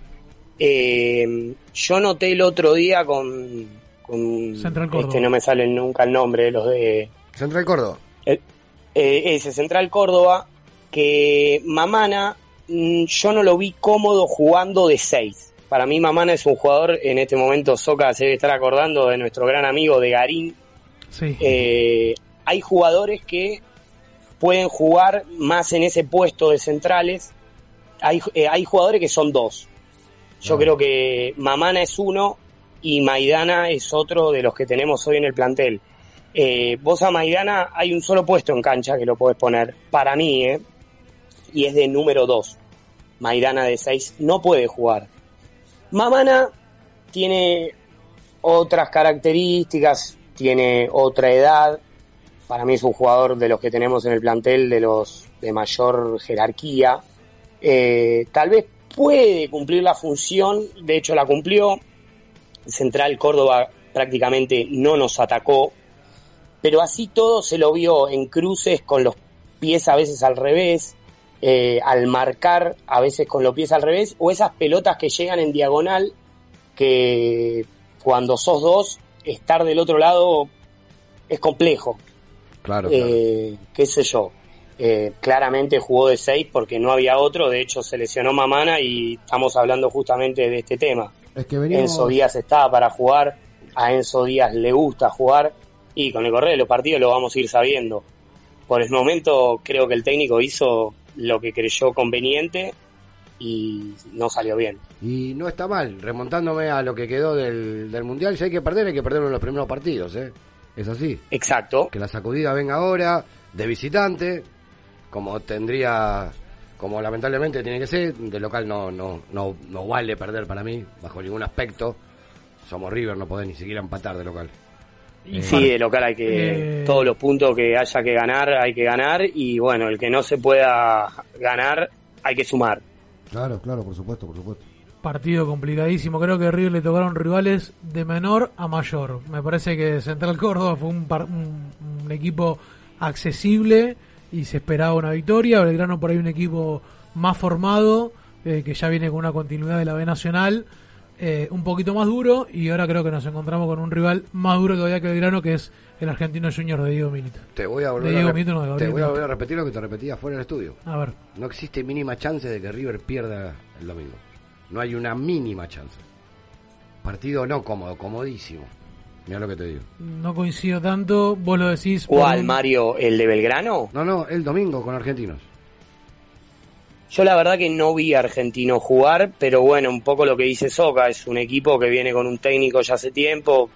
eh, yo noté el otro día con, con Central Córdoba. este no me sale nunca el nombre, los de Central Córdoba. eh, eh, ese Central Córdoba, que Mamana mm, yo no lo vi cómodo jugando de 6. Para mí Mamana es un jugador, en este momento Soca se debe estar acordando de nuestro gran amigo de Garín. Sí. Eh, hay jugadores que pueden jugar más en ese puesto de centrales. Hay, eh, hay jugadores que son dos. Yo creo que Mamana es uno y Maidana es otro de los que tenemos hoy en el plantel. Eh, vos a Maidana hay un solo puesto en cancha que lo podés poner, para mí, ¿eh? y es de número dos. Maidana de seis no puede jugar. Mamana tiene otras características, tiene otra edad. Para mí es un jugador de los que tenemos en el plantel, de los de mayor jerarquía. Eh, tal vez puede cumplir la función, de hecho la cumplió. Central Córdoba prácticamente no nos atacó, pero así todo se lo vio en cruces con los pies a veces al revés, eh, al marcar a veces con los pies al revés, o esas pelotas que llegan en diagonal, que cuando sos dos, estar del otro lado es complejo. Claro, Eh, qué sé yo. Eh, claramente jugó de seis porque no había otro, de hecho se lesionó Mamana y estamos hablando justamente de este tema. Es que venimos- Enzo Díaz estaba para jugar, a Enzo Díaz le gusta jugar y con el correr de los partidos lo vamos a ir sabiendo. Por el momento creo que el técnico hizo lo que creyó conveniente y no salió bien. Y no está mal, remontándome a lo que quedó del, del Mundial, si hay que perder, hay que perderlo en los primeros partidos, ¿eh? Es así. Exacto. Que la sacudida venga ahora, de visitante, como tendría, como lamentablemente tiene que ser, de local no, no, no, no vale perder para mí, bajo ningún aspecto. Somos River, no podés ni siquiera empatar de local. Y Sí, de local hay que. Eh, Todos los puntos que haya que ganar, hay que ganar. Y bueno, el que no se pueda ganar, hay que sumar. Claro, claro, por supuesto, por supuesto. Partido complicadísimo. Creo que a River le tocaron rivales de menor a mayor. Me parece que Central Córdoba fue un, par- un- un equipo accesible y se esperaba una victoria. Belgrano por ahí un equipo más formado, eh, que ya viene con una continuidad de la B Nacional, eh, un poquito más duro. Y ahora creo que nos encontramos con un rival más duro todavía que Belgrano, que es el argentino Junior de Diego Milito. Te voy a volver, Diego a, Milito, no, te voy a, volver a repetir lo que te repetía fuera del estudio. A ver. No existe mínima chance de que River pierda el domingo. No hay una mínima chance. Partido no cómodo, comodísimo. Mira lo que te digo. No coincido tanto. Vos lo decís. por ¿Cuál, un- Mario? ¿El de Belgrano? No, no, el domingo con Argentinos. Yo la verdad que no vi a Argentino jugar, pero bueno, un poco lo que dice Soca, es un equipo que viene con un técnico ya hace tiempo,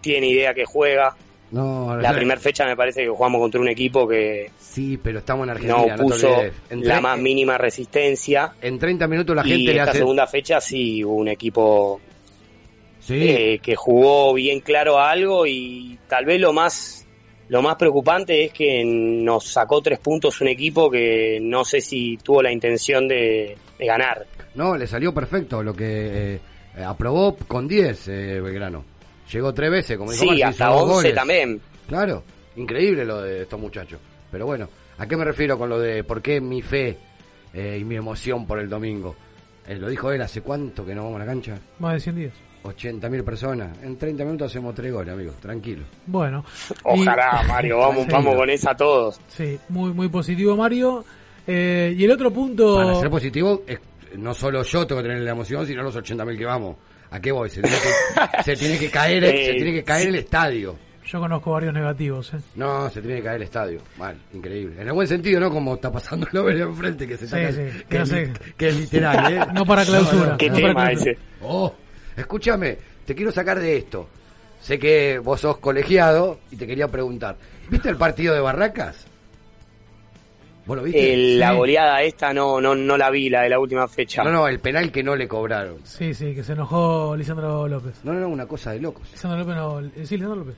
tiene idea que juega. No, La primera fecha me parece que jugamos contra un equipo que Sí, pero estamos en Argentina, no puso. En la más mínima resistencia. En 30 minutos la y gente le esta hace... segunda fecha sí hubo un equipo Sí. eh, que jugó bien claro a algo y tal vez lo más lo más preocupante es que nos sacó tres puntos un equipo que no sé si tuvo la intención de, de ganar. No, le salió perfecto lo que eh, aprobó con 10 eh, Belgrano. Llegó tres veces, como dijo Sí, Maxi, hasta hizo dos 11 goles. también. Claro, increíble lo de estos muchachos. Pero bueno, ¿a qué me refiero con lo de por qué mi fe eh, y mi emoción por el domingo? Eh, lo dijo él, ¿hace cuánto que no vamos a la cancha? Más de 100 días. 80.000 personas. En 30 minutos hacemos tres goles, amigos, tranquilo. Bueno. Ojalá, Y- Mario, vamos, vamos con esa todos. Sí, muy, muy positivo, Mario. Eh, y el otro punto. Para ser positivo, es- no solo yo tengo que tener la emoción, sino los 80.000 que vamos. ¿A qué voy? Se tiene que, se tiene que caer, Eh, se tiene que caer el estadio. Yo conozco varios negativos, ¿eh? No, se tiene que caer el estadio. Mal, increíble. En el buen sentido, ¿no? Como está pasando el Over enfrente, que se Sí, está sí, que, es, que es literal, ¿eh? No para clausura, Qué no para tema clausura. ese. Oh, escúchame, te quiero sacar de esto. sé que vos sos colegiado y te quería preguntar, ¿viste el partido de Barracas? ¿Vos lo viste? El- La Sí. goleada esta no, no, no la vi, la de la última fecha. No, no, el penal que no le cobraron. Sí, sí, que se enojó Lisandro López. No, no, no, una cosa de locos. Lisandro López no. eh, Sí, Lisandro López.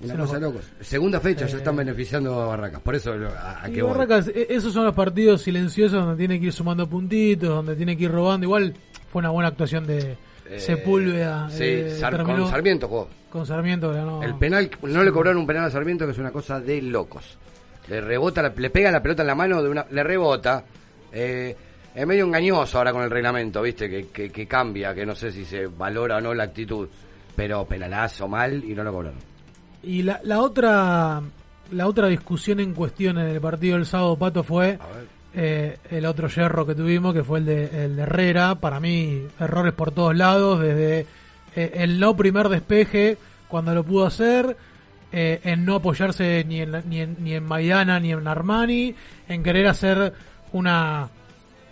Una Se cosa de locos. Segunda fecha ya Eh, están beneficiando a Barracas. Por eso a, a Y qué. Barracas, e- esos son los partidos silenciosos donde tiene que ir sumando puntitos, donde tiene que ir robando. Igual fue una buena actuación de Eh, Sepúlveda. Sí, eh, Sar- terminó con Sarmiento jugó. Con Sarmiento ganó. El penal, no le cobraron un penal a Sarmiento que es una cosa de locos. Le rebota, le pega la pelota en la mano, de una, le rebota. Eh, es medio engañoso ahora con el reglamento, viste, que, que, que cambia, que no sé si se valora o no la actitud. Pero penalazo mal y no lo cobraron. Y la, la otra la otra discusión en cuestión en el partido del sábado, Pato, fue eh, el otro yerro que tuvimos, que fue el de, el de Herrera. Para mí, errores por todos lados, desde eh, el no primer despeje cuando lo pudo hacer, eh, en no apoyarse ni en, ni, en, ni en Maidana ni en Armani, en querer hacer una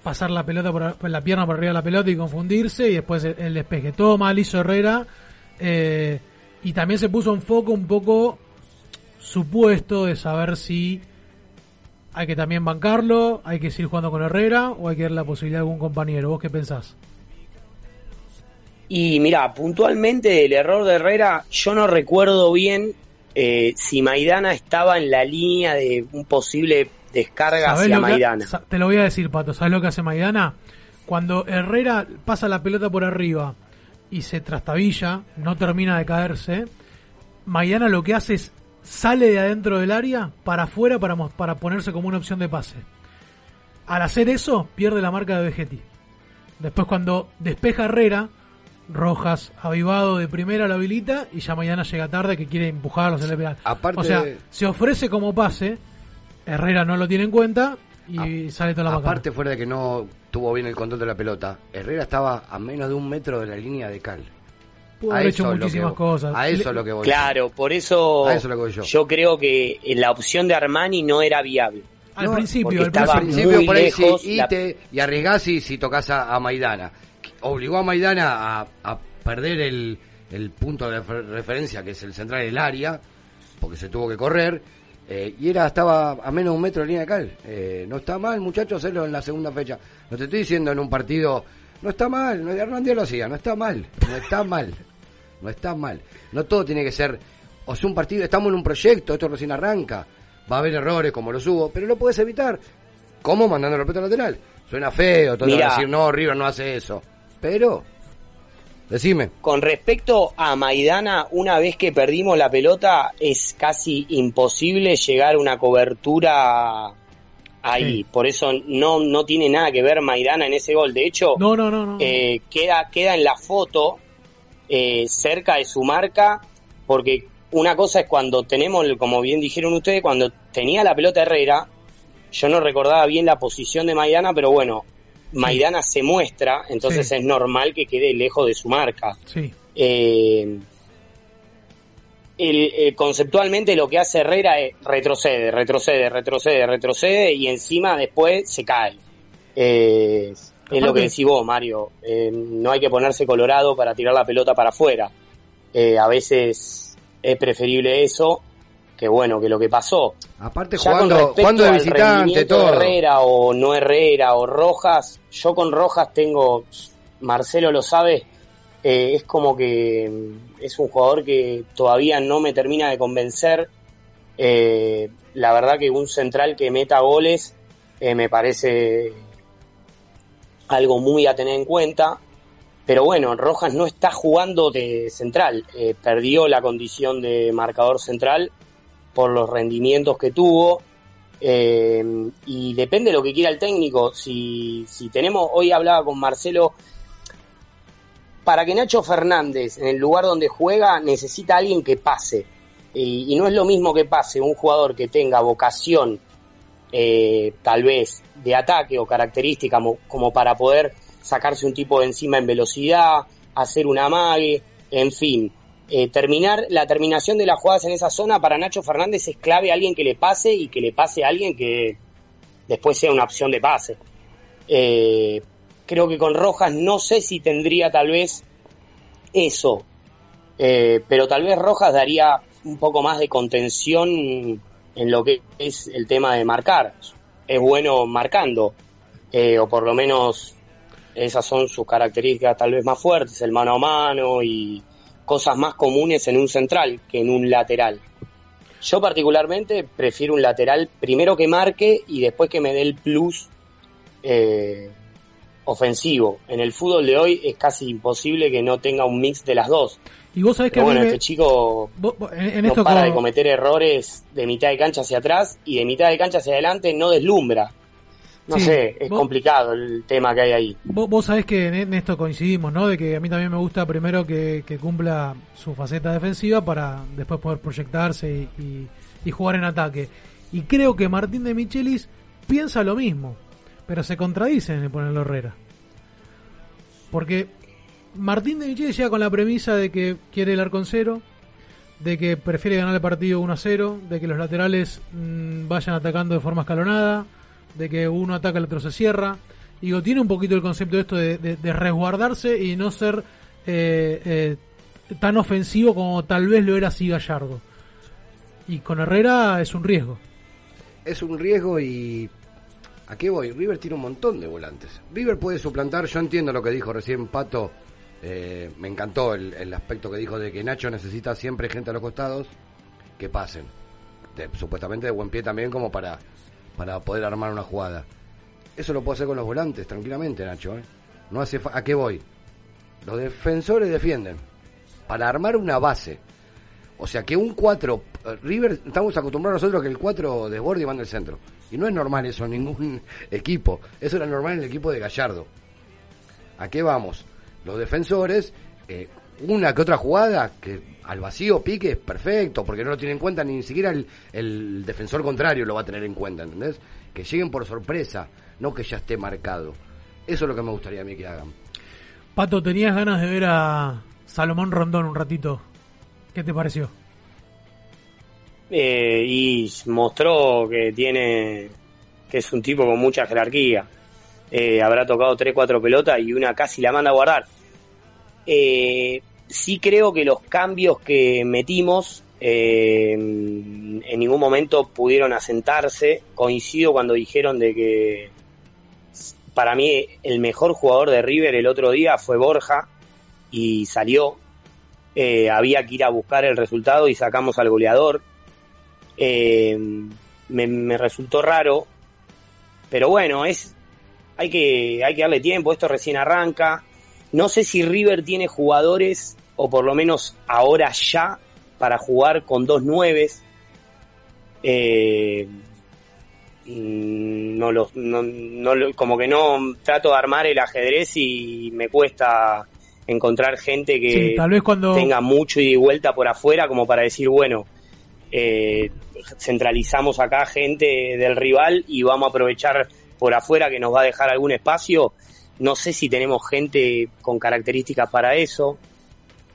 pasar la pelota por, la pierna por arriba de la pelota y confundirse y después el, despeje. Todo mal hizo Herrera eh, y también se puso en foco un poco supuesto de saber si hay que también bancarlo, hay que seguir jugando con Herrera o hay que dar la posibilidad de algún compañero. ¿Vos qué pensás? Y mira, puntualmente el error de Herrera, yo no recuerdo bien eh, si Maidana estaba en la línea de un posible descarga ¿Sabés hacia que- Maidana. te lo voy a decir, Pato. ¿Sabes lo que hace Maidana? Cuando Herrera pasa la pelota por arriba y se trastabilla, no termina de caerse, Maidana lo que hace es sale de adentro del área para afuera para, para ponerse como una opción de pase. Al hacer eso, pierde la marca de Vegetti. Después cuando despeja Herrera, Rojas avivado de primera lo habilita y ya mañana llega tarde que quiere empujarlo, se le pega. Aparte o sea, de- se ofrece como pase, Herrera no lo tiene en cuenta y sale toda la. Aparte, fuera de que no tuvo bien el control de la pelota, Herrera estaba a menos de un metro de la línea de cal. Pudo A haber eso hecho muchísimas que- cosas. A eso es lo que voy. Claro, por eso, A eso es lo que voy yo. creo que la opción de Armani no era viable. Al No, principio, al estaba principio muy por ahí sí, lejos. y, la- te, y arriesgás si, si tocas a, a Maidana. Obligó a Maidana a, a perder el, el punto de refer- referencia, que es el central del área, porque se tuvo que correr. eh, y era estaba a menos de un metro de línea de cal. Eh, no está mal, muchachos, hacerlo en la segunda fecha. No te estoy diciendo en un partido, no está mal, no, Hernán Díaz lo hacía, no está mal, no está mal, no está mal. No todo tiene que ser, o sea, un partido, estamos en un proyecto, esto recién arranca, va a haber errores como los hubo, pero lo puedes evitar. ¿Cómo? Mandando el respeto lateral. Suena feo, todo Mirá. decir, no, River no hace eso. Pero, decime. Con respecto a Maidana, una vez que perdimos la pelota, es casi imposible llegar a una cobertura ahí. Sí. Por eso no, no tiene nada que ver Maidana en ese gol. De hecho, No, no, no, no. eh, queda, queda en la foto eh, cerca de su marca, porque una cosa es cuando tenemos, como bien dijeron ustedes, cuando tenía la pelota Herrera, yo no recordaba bien la posición de Maidana, pero bueno, Maidana se muestra, entonces Sí. es normal que quede lejos de su marca. Sí. Eh, el- eh, conceptualmente lo que hace Herrera es retrocede, retrocede, retrocede, retrocede y encima después se cae. Eh, es lo que decís vos, Mario. No hay que ponerse colorado para tirar la pelota para afuera. A veces es preferible eso que bueno, que lo que pasó. Aparte, Ya jugando, de visitante, todo. Herrera o no Herrera o Rojas, yo con Rojas tengo, Marcelo lo sabe, eh, es como que mm, es un jugador que todavía no me termina de convencer. Eh, la verdad que un central que meta goles eh, me parece algo muy a tener en cuenta. Pero bueno, Rojas no está jugando de central, perdió la condición de marcador central por los rendimientos que tuvo. eh, y depende de lo que quiera el técnico. Si, si tenemos, hoy hablaba con Marcelo, para que Nacho Fernández, en el lugar donde juega, necesita alguien que pase. Y, no es lo mismo que pase un jugador que tenga vocación, eh, tal vez, de ataque o característica como, como para poder sacarse un tipo de encima en velocidad, hacer un amague, en fin. Eh, terminar la terminación de las jugadas en esa zona para Nacho Fernández es clave alguien que le pase y que le pase a alguien que después sea una opción de pase. Eh, creo que con Rojas no sé si tendría tal vez eso. Eh, pero tal vez Rojas daría un poco más de contención en lo que es el tema de marcar. Es bueno marcando, eh, o por lo menos esas son sus características tal vez más fuertes, el mano a mano y cosas más comunes en un central que en un lateral. Yo particularmente prefiero un lateral primero que marque y después que me dé el plus eh, ofensivo. En el fútbol de hoy es casi imposible que no tenga un mix de las dos. Y vos sabés que bueno, me- este chico vos- vos- en, en no esto para como- de cometer errores de mitad de cancha hacia atrás y de mitad de cancha hacia adelante no deslumbra. No Sí, sé, es vos- complicado el tema que hay ahí. Vos, vos sabés que en, esto coincidimos, ¿no? De que a mí también me gusta primero que, que cumpla su faceta defensiva para después poder proyectarse y, y- y jugar en ataque. Y creo que Martín de Michelis piensa lo mismo, pero se contradice en el ponerlo Herrera. Porque Martín de Michelis llega con la premisa de que quiere el arco en cero, de que prefiere ganar el partido 1 a 0, de que los laterales mm, vayan atacando de forma escalonada, de que uno ataca, el otro se cierra. Digo, tiene un poquito el concepto de esto de, resguardarse y no ser eh, eh, tan ofensivo como tal vez lo era así Gallardo. Y con Herrera es un riesgo. es un riesgo y ¿a qué voy? River tiene un montón de volantes. River puede suplantar, yo entiendo lo que dijo recién Pato, eh, me encantó el, el aspecto que dijo de que Nacho necesita siempre gente a los costados que pasen. De- supuestamente de buen pie también como para, para poder armar una jugada. Eso lo puede hacer con los volantes, tranquilamente Nacho. ¿eh? No hace ¿A qué voy? Los defensores defienden. Para armar una base. O sea que un 4, eh, River, estamos acostumbrados nosotros que el 4 desborde y va en el centro. Y no es normal eso en ningún equipo. Eso era normal en el equipo de Gallardo. ¿A qué vamos? Los defensores, eh, una que otra jugada que al vacío pique es perfecto, porque no lo tiene en cuenta ni siquiera el, el defensor contrario lo va a tener en cuenta, ¿entendés? Que lleguen por sorpresa, no que ya esté marcado. Eso es lo que me gustaría a mí que hagan. Pato, tenías ganas de ver a Salomón Rondón un ratito. ¿Qué te pareció? Eh, y mostró que tiene que es un tipo con mucha jerarquía. Eh, habrá tocado 3-4 pelotas y una casi la manda a guardar. Eh, sí creo que los cambios que metimos eh, en ningún momento pudieron asentarse. Coincido cuando dijeron de que para mí el mejor jugador de River el otro día fue Borja y salió. Eh, había que ir a buscar el resultado y sacamos al goleador. Eh, me, me resultó raro, pero bueno, es hay que hay que darle tiempo. Esto recién arranca. No sé si River tiene jugadores o por lo menos ahora ya para jugar con dos nueves. Eh, mm, no lo, no, no lo- como que no trato de armar el ajedrez y me cuesta encontrar gente que Sí, tal vez cuando- tenga mucho y vuelta por afuera como para decir bueno eh, centralizamos acá gente del rival y vamos a aprovechar por afuera que nos va a dejar algún espacio no sé si tenemos gente con características para eso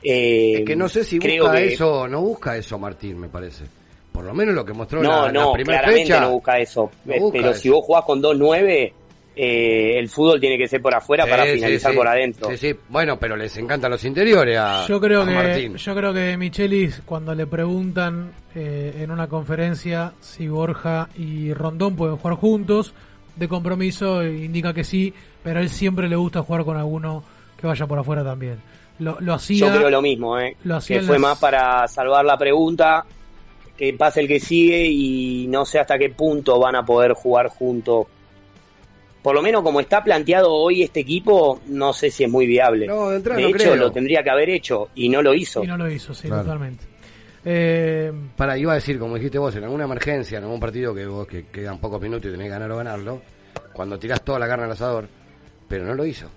Eh, Es que no sé si creo busca que- eso, no busca eso Martín, me parece. Por lo menos lo que mostró no, la, la no, primera claramente fecha. no busca eso. no Eh, busca pero eso. si vos jugás con 2-9, eh, el fútbol tiene que ser por afuera para Sí, finalizar sí. por adentro. Sí, sí. Bueno, pero les encantan los interiores a, Yo creo a que Martín. yo creo que Michelis cuando le preguntan eh, en una conferencia si Borja y Rondón pueden jugar juntos de compromiso indica que sí, pero a él siempre le gusta jugar con alguno que vaya por afuera también. Lo, lo hacía Yo creo lo mismo, eh, lo hacía que fue las- más para salvar la pregunta, que pase el que sigue y no sé hasta qué punto van a poder jugar juntos. Por lo menos como está planteado hoy este equipo, no sé si es muy viable. No, de entrada de no hecho, creo. lo tendría que haber hecho y no lo hizo. y no lo hizo, sí, Claro. totalmente. Eh, Para, iba a decir, como dijiste vos, en alguna emergencia, en algún partido que vos que quedan pocos minutos y tenés que ganar o ganarlo, cuando tirás toda la carne al asador, pero no lo hizo.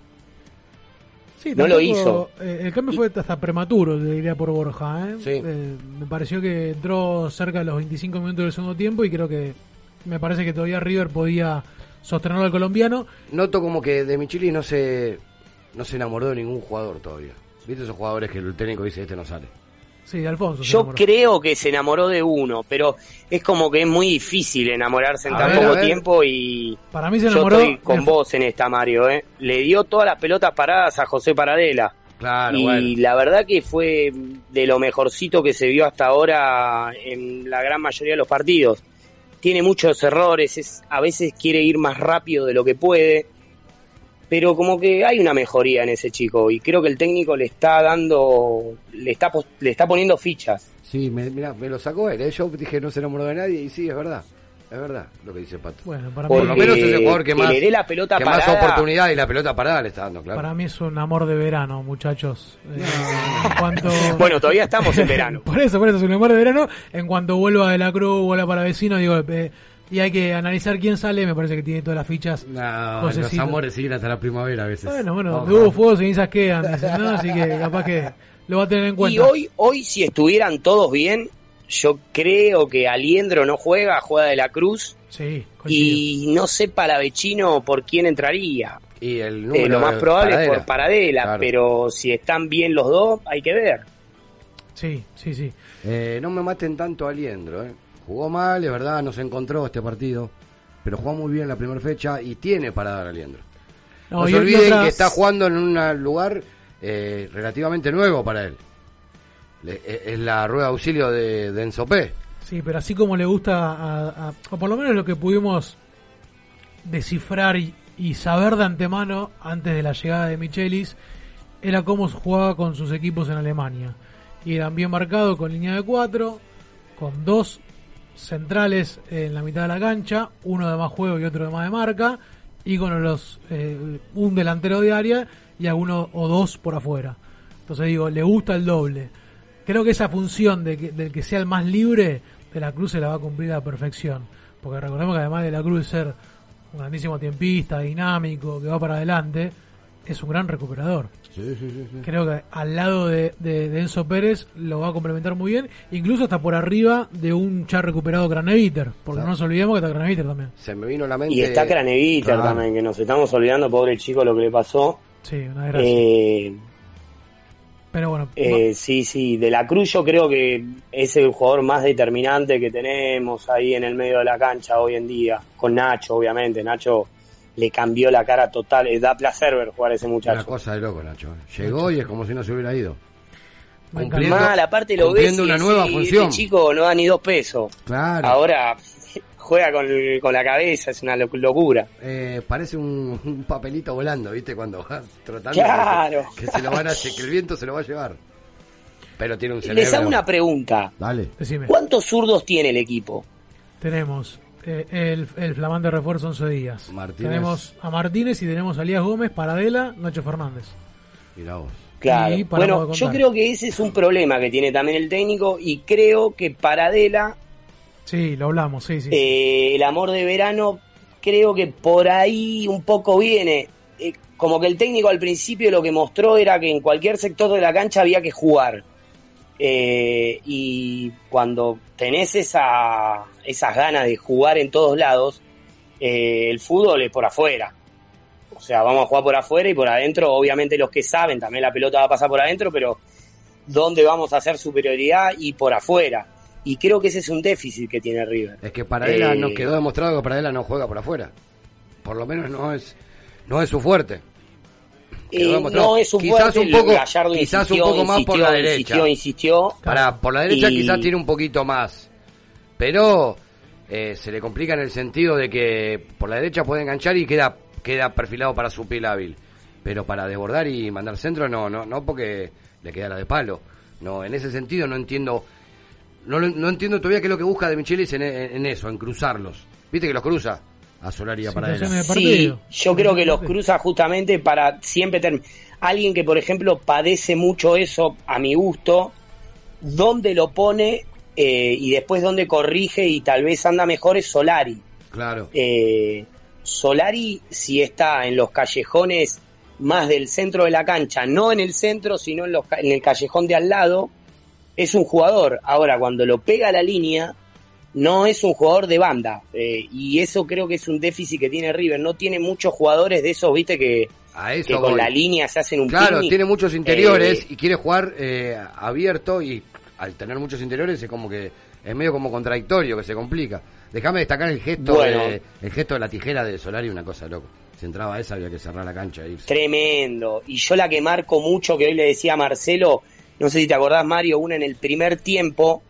Sí, No lo hizo. eh, el cambio fue hasta prematuro, te diría por Borja. ¿eh? Sí. Eh, me pareció que entró cerca de los 25 minutos del segundo tiempo y creo que me parece que todavía River podía sostener al colombiano. Noto como que de Michili no se, no se enamoró de ningún jugador todavía. ¿Viste esos jugadores que el técnico dice, este no sale? Sí, de Alfonso. Yo enamoró. creo que se enamoró de uno, pero es como que es muy difícil enamorarse en A tan ver, poco tiempo y Para mí se yo enamoró estoy con de- vos en esta, Mario. ¿eh? Le dio todas las pelotas paradas a José Paradela. Claro, y bueno. la verdad que fue de lo mejorcito que se vio hasta ahora en la gran mayoría de los partidos. Tiene muchos errores, es, a veces quiere ir más rápido de lo que puede, pero como que hay una mejoría en ese chico y creo que el técnico le está dando, le está, pos- le está poniendo fichas. Sí, me, mira, me lo sacó él. ¿eh? Yo dije no se enamoró de nadie y sí, es verdad. Es verdad lo que dice Pato. Bueno, para Por mí- lo menos es el jugador que que más, le dé la pelota que más oportunidad y la pelota parada le está dando, claro. Para mí es un amor de verano, muchachos. Eh, en cuanto... Bueno, todavía estamos en verano. por eso, por eso es un amor de verano. En cuanto vuelva de la cruz, vuelva para vecino, digo, eh, y hay que analizar quién sale, me parece que tiene todas las fichas. No, los amores siguen hasta la primavera a veces. Bueno, bueno, Ojo. de hubo fuego, cenizas quedan, dicen, ¿no? Así que capaz que lo va a tener en cuenta. Y hoy, hoy si estuvieran todos bien, yo creo que Aliendro no juega, juega de la Cruz. Sí, y no sé Palavecino por quién entraría. Y el Eh, número lo más probable es por Paradela, Claro. pero si están bien los dos, hay que ver. Sí, sí, sí. Eh, no me maten tanto a Aliendro, ¿eh? Jugó mal, es verdad, no se encontró este partido. Pero jugó muy bien la primera fecha y tiene para dar a Aliendro. No, se olviden que está jugando en un lugar eh, relativamente nuevo para él. Le- eh, es la rueda de auxilio de, de Enzo P. Sí, pero así como le gusta, a, a- o por lo menos lo que pudimos descifrar y, y saber de antemano antes de la llegada de Michelis, era cómo jugaba con sus equipos en Alemania. Y eran bien marcados con línea de cuatro, con dos centrales en la mitad de la cancha, uno de más juego y otro de más de marca, y con los eh, un delantero de área y a uno o dos por afuera. Entonces digo, le gusta el doble. Creo que esa función de que, del que sea el más libre de la Cruz se la va a cumplir a la perfección. Porque recordemos que además de la Cruz ser un grandísimo tiempista, dinámico, que va para adelante, es un gran recuperador. Sí, sí, sí, sí. Creo que al lado de, de- de Enzo Pérez lo va a complementar muy bien, incluso hasta por arriba de un ya recuperado Craneviter, porque no nos olvidemos que está Craneviter también. Se me vino a la mente. Y está Craneviter Claro. también, que nos estamos olvidando, pobre chico, lo que le pasó. Sí, una desgracia. Eh, Pero bueno, eh, sí, sí, de la Cruz yo creo que es el jugador más determinante que tenemos ahí en el medio de la cancha hoy en día, con Nacho, obviamente. Nacho le cambió la cara total, eh, da placer ver jugar a ese Una muchacho. cosa de loco, Nacho. Llegó y es como si no se hubiera ido. Cumpliendo, Mal, aparte lo ves una nueva función. Este chico no da ni dos pesos. Claro. Ahora juega con, con la cabeza, es una lo- locura. Eh, parece un, un papelito volando, ¿viste? Cuando va trotando. Claro. Que se, que se lo van a, que el viento se lo va a llevar. Pero tiene un cerebro. Les hago una pregunta. Dale. Decime. ¿Cuántos zurdos tiene el equipo? tenemos eh, el, el flamante refuerzo 11 días. Martínez. Tenemos a Martínez y tenemos a Elías Gómez, Paradela, Nacho Fernández. Mirá vos. Claro. Bueno, yo creo que ese es un problema que tiene también el técnico y creo que Paradela, Sí, lo hablamos, sí, sí. eh, el amor de verano, creo que por ahí un poco viene. Eh, como que el técnico al principio lo que mostró era que en cualquier sector de la cancha había que jugar. Eh, y cuando tenés esa, esas ganas de jugar en todos lados, eh, el fútbol es por afuera. O sea, vamos a jugar por afuera y por adentro, obviamente los que saben, también la pelota va a pasar por adentro, pero ¿dónde vamos a hacer superioridad? Y por afuera. Y creo que ese es un déficit que tiene River. Es que Paradela Eh, nos quedó demostrado que Paradela no juega por afuera. Por lo menos no es no es su fuerte. Eh, no es un quizás fuerte, un poco, quizás insistió, un poco más por la derecha. Insistió, insistió. Para, por la derecha Y- quizás tiene un poquito más. Pero eh, se le complica en el sentido de que por la derecha puede enganchar y queda queda perfilado para su piel hábil. Pero para desbordar y mandar centro no, no, no porque le queda la de palo. No, en ese sentido no entiendo no, lo- no entiendo todavía qué es lo que busca de Michelis en, en- en eso, en cruzarlos. ¿Viste que los cruza? A Solari y a Paradela. Sí, yo creo que los cruza justamente para siempre tener alguien que por ejemplo padece mucho eso a mi gusto, dónde lo pone eh, y después dónde corrige y tal vez anda mejor es Solari. Claro. Eh, Solari si está en los callejones más del centro de la cancha, no en el centro, sino en, los, en el callejón de al lado, es un jugador. Ahora, cuando lo pega a la línea, no es un jugador de banda. eh, y eso creo que es un déficit que tiene River. No tiene muchos jugadores de esos, viste, que, con voy. la línea se hacen un Claro, picnic. tiene muchos interiores Eh, y quiere jugar eh, abierto y al tener muchos interiores es como que es medio como contradictorio, que se complica. Déjame destacar el gesto, Bueno. de, el gesto de la tijera de Solari, una cosa loco. Si entraba esa había que cerrar la cancha e. Tremendo. Y yo la que marco mucho, que hoy le decía a Marcelo, no sé si te acordás, Mario, una en el primer tiempo,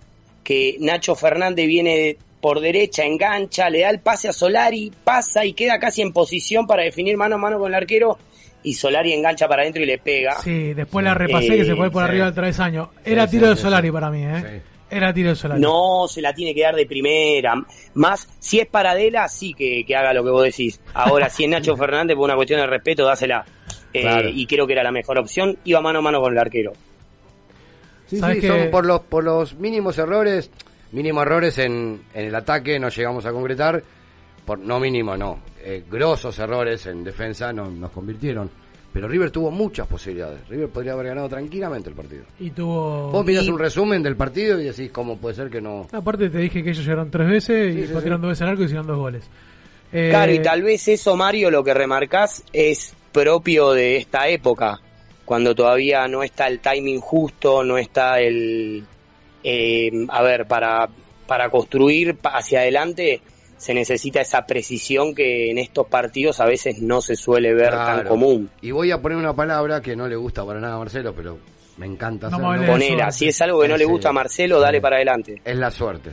que Nacho Fernández viene por derecha, engancha, le da el pase a Solari, pasa y queda casi en posición para definir mano a mano con el arquero, y Solari engancha para adentro y le pega. Sí, después la repasé que se fue por sí. arriba del travesaño. Era tiro de Solari para mí, ¿eh? Era tiro de Solari. No, se la tiene que dar de primera. Más, si es Paradela, sí que, que haga lo que vos decís. Ahora, si es Nacho Fernández, por una cuestión de respeto, dásela. Eh, Claro. Y creo que era la mejor opción. Iba mano a mano con el arquero. Sí, ¿Sabes sí, qué? son por los, por los mínimos errores, mínimos errores en, en el ataque no llegamos a concretar, por no mínimo, no, eh, grosos errores en defensa no, nos convirtieron. Pero River tuvo muchas posibilidades. River podría haber ganado tranquilamente el partido. Y tuvo... Vos mirás y- un resumen del partido y decís cómo puede ser que no. Aparte te dije que ellos llegaron tres veces y sí, patearon sí. dos veces al arco y hicieron dos goles. Eh, Claro, y tal vez eso, Mario, lo que remarcás es propio de esta época, cuando todavía no está el timing justo, no está el... eh, a ver, para, para construir hacia adelante se necesita esa precisión que en estos partidos a veces no se suele ver tan común. Y voy a poner una palabra que no le gusta para nada a Marcelo, pero me encanta No hacerlo. Ponela, si es algo que no le gusta a Marcelo, dale para adelante. Es la suerte.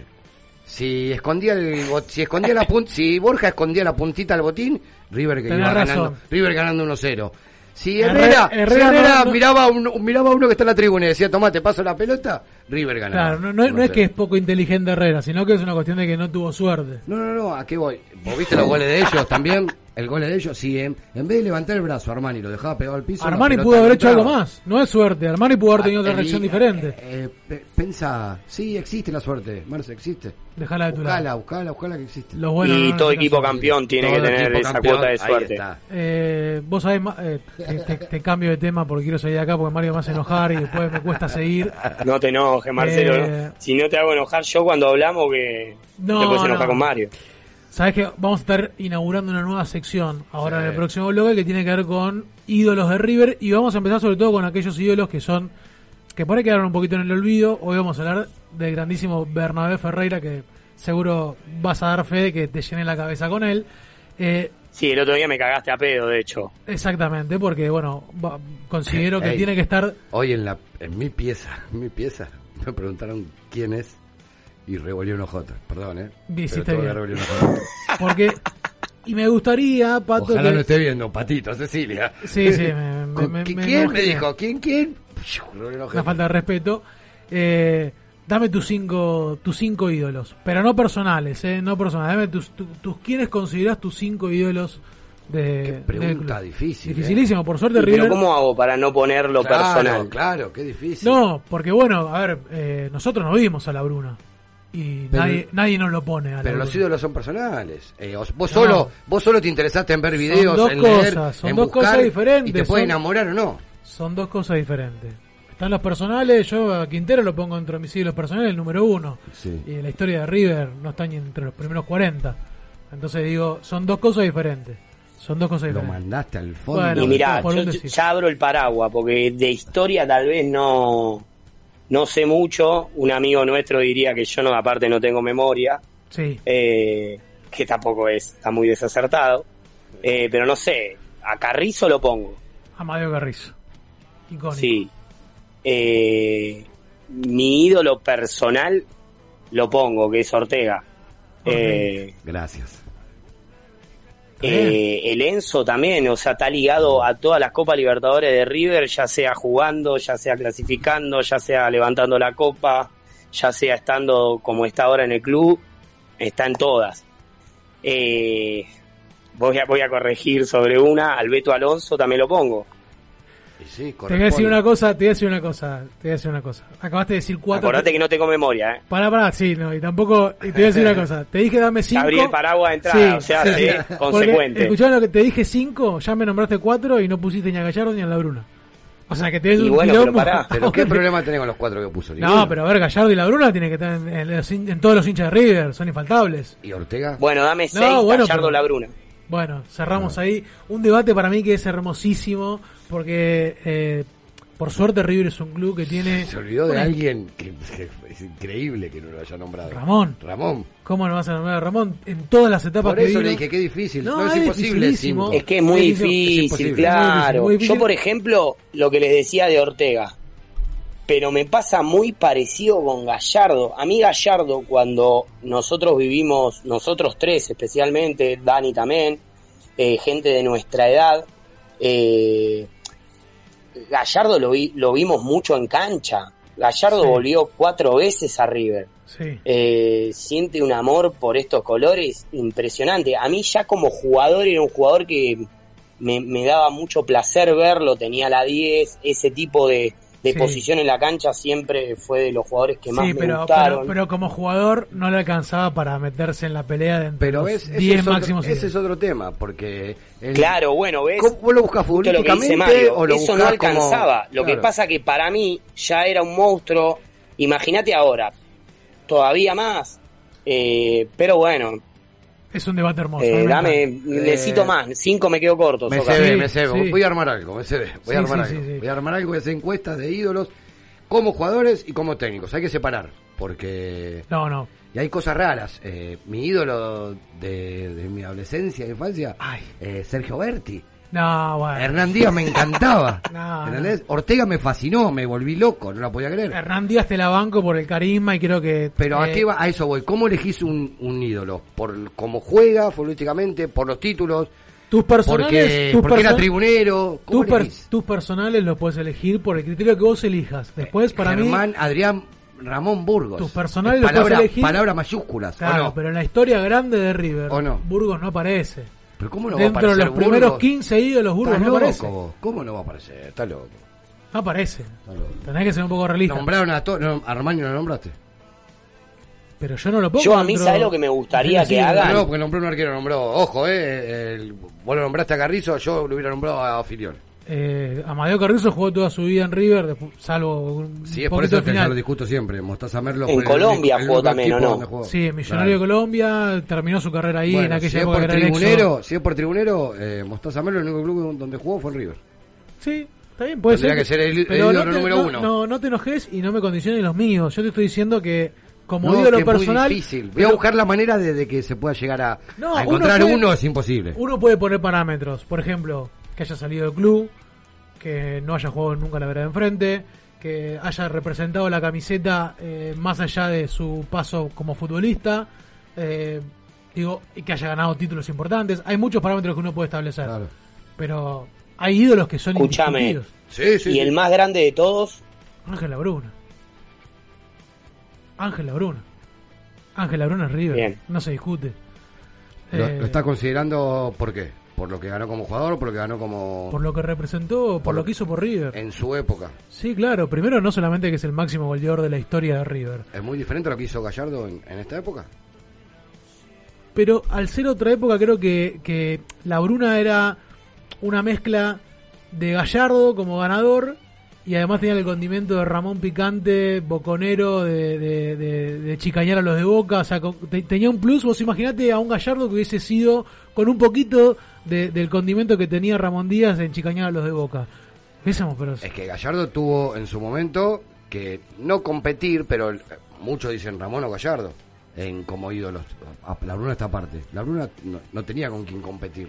Si escondía el si escondía la pun- si Borja escondía la puntita al botín, River que iba ganando, River ganando 1-0. Si Herrera- Herrera, Herrera si Herrera no- no- miraba a uno, miraba a uno que está en la tribuna y decía, "Toma, te paso la pelota", River ganaba. Claro, no, no, es- no es 1-0. que es poco inteligente Herrera, sino que es una cuestión de que no tuvo suerte. No, no, no, ¿a qué voy? ¿Vos viste los goles de ellos también? El gol de ellos, sí, en, en vez de levantar el brazo Armani lo dejaba pegado al piso. Armani pudo haber hecho algo más, no es suerte. Armani pudo haber tenido otra Ah, reacción diferente. Eh, pensa, sí, existe la suerte, Marce, existe. Dejala de tu lado. Buscala, buscala, buscala que existe. Los buenos y no todo equipo suerte. campeón tiene Todo que tener esa campeón, cuota de suerte. Eh, vos sabés, eh, te, te- te cambio de tema porque quiero salir de acá porque Mario me hace enojar y después me cuesta seguir. No te enojes, Marcelo. Eh, ¿no? Si no te hago enojar yo cuando hablamos, que No, te puedes enojar no. con Mario. Sabés que vamos a estar inaugurando una nueva sección ahora Sí. en el próximo bloque que tiene que ver con ídolos de River y vamos a empezar sobre todo con aquellos ídolos que son que por ahí quedaron un poquito en el olvido. Hoy vamos a hablar del grandísimo Bernabé Ferreira que seguro vas a dar fe de que te llene la cabeza con él. Eh, Sí, el otro día me cagaste a pedo, de hecho. exactamente, porque bueno, va- considero que Ey. tiene que estar Hoy en la en mi pieza, en mi pieza, me preguntaron quién es y revolví unos jotos. Perdón, eh. Bien, Pero bien. porque y me gustaría Pato Ojalá que- no esté viendo, Patito, Cecilia. Sí, sí, me- me- Con- me- ¿qui- me ¿Quién me dijo? ¿Quién, quién? Una falta de respeto. Eh, dame tus cinco, tus cinco ídolos, pero no personales, eh, no personales. Dame tus, tu- tus quiénes consideras tus cinco ídolos de Qué pregunta club? difícil. eh. Dificilísimo, por suerte Pero River. ¿cómo hago para no ponerlo Claro, personal? claro, qué difícil. No, porque bueno, a ver, eh, nosotros no vimos a la Bruna y Pero- nadie, nadie nos lo pone. A la Pero los ídolos son personales. Eh, os- vos No. solo, vos solo te interesaste en ver videos, dos en leer, cosas, son en dos buscar, cosas diferentes, Y te puede son- enamorar o no. Son dos cosas diferentes. Están los personales, yo a Quintero lo pongo entre mis ídolos personales, el número uno. Sí. Y la historia de River no está ni entre los primeros 40. Entonces digo, son dos cosas diferentes. Son dos cosas Lo mandaste al fondo. Bueno, Y mirá, yo ya abro el paraguas, porque de historia tal vez no, no sé mucho. Un amigo nuestro diría que yo no, aparte no tengo memoria, Sí, eh, que tampoco es, está muy desacertado. Eh, pero no sé, a Carrizo lo pongo. Amadeo Carrizo. Icónico. Sí. Eh, mi ídolo personal lo pongo, que es Ortega. Eh, Gracias. Eh, el Enzo también, o sea, está ligado a todas las Copas Libertadores de River, ya sea jugando, ya sea clasificando, ya sea levantando la copa, ya sea estando como está ahora en el club, está en todas. Eh, voy, a, voy a corregir sobre una, al Beto Alonso también lo pongo. Sí, Te voy a decir una cosa, te voy a decir una cosa, te voy a decir una cosa. Acabaste de decir cuatro. Acordate que no tengo memoria, ¿eh? Pará, pará, sí, no, y tampoco. Y te voy a decir una cosa. Te dije dame cinco. Abrí el paraguas de entrada, o sea, sé consecuente. Escuchá lo que te dije cinco, ya me nombraste cuatro y no pusiste ni a Gallardo ni a la Bruna. O sea que te Y bueno, pero pará. Pero qué problema tenés con los cuatro que puso No, pero a ver, Gallardo y la Bruna tienen que estar en, en en todos los hinchas de River, son infaltables. ¿Y Ortega? Bueno, dame No, seis, bueno, Gallardo pero- La Bruna. Bueno, cerramos ahí. Un debate para mí que es hermosísimo, porque eh, Por suerte River es un club que tiene... Se olvidó de Bueno, alguien que, que es increíble que no lo haya nombrado. Ramón. Ramón. ¿Cómo no vas a nombrar a Ramón? En todas las etapas Por que eso vino- le dije, qué difícil. No, No, es es imposible. cinco. Es que es muy Es difícil, claro. Muy difícil. Yo, por ejemplo, lo que les decía de Ortega, pero me pasa muy parecido con Gallardo. A mí Gallardo, cuando nosotros vivimos, nosotros tres especialmente, Dani también, eh, gente de nuestra edad, eh, Gallardo lo, vi- lo vimos mucho en cancha. Gallardo Sí. volvió cuatro veces a River. Sí. Eh, siente un amor por estos colores impresionante. A mí ya como jugador era un jugador que me, me daba mucho placer verlo, tenía la 10, ese tipo de, de Sí. posición en la cancha siempre fue de los jugadores que más Sí, me pero, gustaron. pero, pero como jugador no le alcanzaba para meterse en la pelea de entre Pero los ves, ese 10 es, otro, máximos. ese es otro tema, porque... el- Claro, bueno, ¿ves? ¿Cómo- ¿Vos lo buscas Justo lo que dice futbolísticamente Mario, o lo eso no como- alcanzaba. Lo que pasa que para mí ya era un monstruo. Imagínate ahora, todavía más. Eh, pero bueno, Es un debate hermoso. eh, me dame, necesito más. Cinco me quedo corto. Me se ve, Sí, me se ve. sí. Voy a armar algo, me se ve. Voy a armar sí, algo. sí, sí. Voy a armar algo, voy a hacer encuestas de ídolos como jugadores y como técnicos. Hay que separar, porque... No, no. Y hay cosas raras. Eh, mi ídolo de, de mi adolescencia e infancia, eh, Sergio Berti. No, bueno. Hernán Díaz me encantaba. No. Ortega me fascinó, me volví loco, no la podía creer. Hernán Díaz te la banco por el carisma y creo que... Pero a qué va, a eso voy. ¿Cómo elegís un, un ídolo? ¿Por cómo juega futbolísticamente? ¿Por los títulos? Tus personales... Porque, tus porque era perso- tribunero. ¿Cómo tus, per- tus personales los puedes elegir por el criterio que vos elijas. Después, para mí... Germán, Adrián, Ramón Burgos. Tus personales Es los puedes elegir. Palabras mayúsculas, ¿o Claro, no? pero en la historia grande de River, ¿O no? Burgos no aparece. Pero ¿cómo no va a Dentro de aparecer los primeros Burgos? 15 ídolos, Burgos no loco, aparece. vos. ¿Cómo no va a aparecer? Está loco. No aparece. Está loco. Tenés que ser un poco realista. Nombraron a todos. No, a Armani lo nombraste. Pero yo no lo pongo Yo a mí, dentro- ¿sabes lo que me gustaría Sí, que sí, hagan? No, porque nombró un arquero, nombró. Ojo, eh. El, vos lo nombraste a Carrizo, yo lo hubiera nombrado a Filión. Eh, Amadeo Carrizo jugó toda su vida en River, salvo un Sí, es por eso ya final. lo discuto siempre. Mostaza Merlo En el Colombia el jugó también, ¿o no? jugó. Sí, Millonario de Colombia, terminó su carrera ahí en Bueno, aquella si es época por tribunero, si es por tribunero, eh, Mostaza Merlo el único club donde jugó fue el River. Sí, está bien, puede Tendría ser. que ser el- pero no te, número no- uno. No, no te enojes y no me condiciones los míos. Yo te estoy diciendo que como No, muy personal... difícil. Voy a buscar la manera de, de que se pueda llegar a, No, a uno encontrar puede- uno, es imposible. Uno puede poner parámetros, por ejemplo, que haya salido del club, que no haya jugado nunca la vereda de enfrente, que haya representado la camiseta eh, más allá de su paso como futbolista, eh, digo, y que haya ganado títulos importantes. Hay muchos parámetros que uno puede establecer, pero hay ídolos que son Escúchame. indiscutidos. y el más grande de todos, Ángel Labruna. Ángel Labruna. Ángel Labruna es River, Bien. no se discute. Lo, Eh, lo está considerando por qué? ¿Por lo que ganó como jugador o por lo que ganó como por lo que representó, por, Por- lo que hizo por River. en su época? Sí, claro. Primero, no solamente que es el máximo goleador de la historia de River, ¿Es muy diferente a lo que hizo Gallardo en, en esta época? pero al ser otra época, creo que, que la Bruna era una mezcla de Gallardo como ganador y además tenía el condimento de Ramón Picante, boconero, de, de, de, de chicañar a los de Boca. O sea, con- te- tenía un plus. Vos imaginate a un Gallardo que hubiese sido con un poquito de- del condimento que tenía Ramón Díaz en chicañar a los de Boca. Pero Es que Gallardo tuvo en su momento que no competir, pero muchos dicen Ramón o Gallardo en como ídolos. A- La Bruna está aparte. La Bruna no, no tenía con quién competir.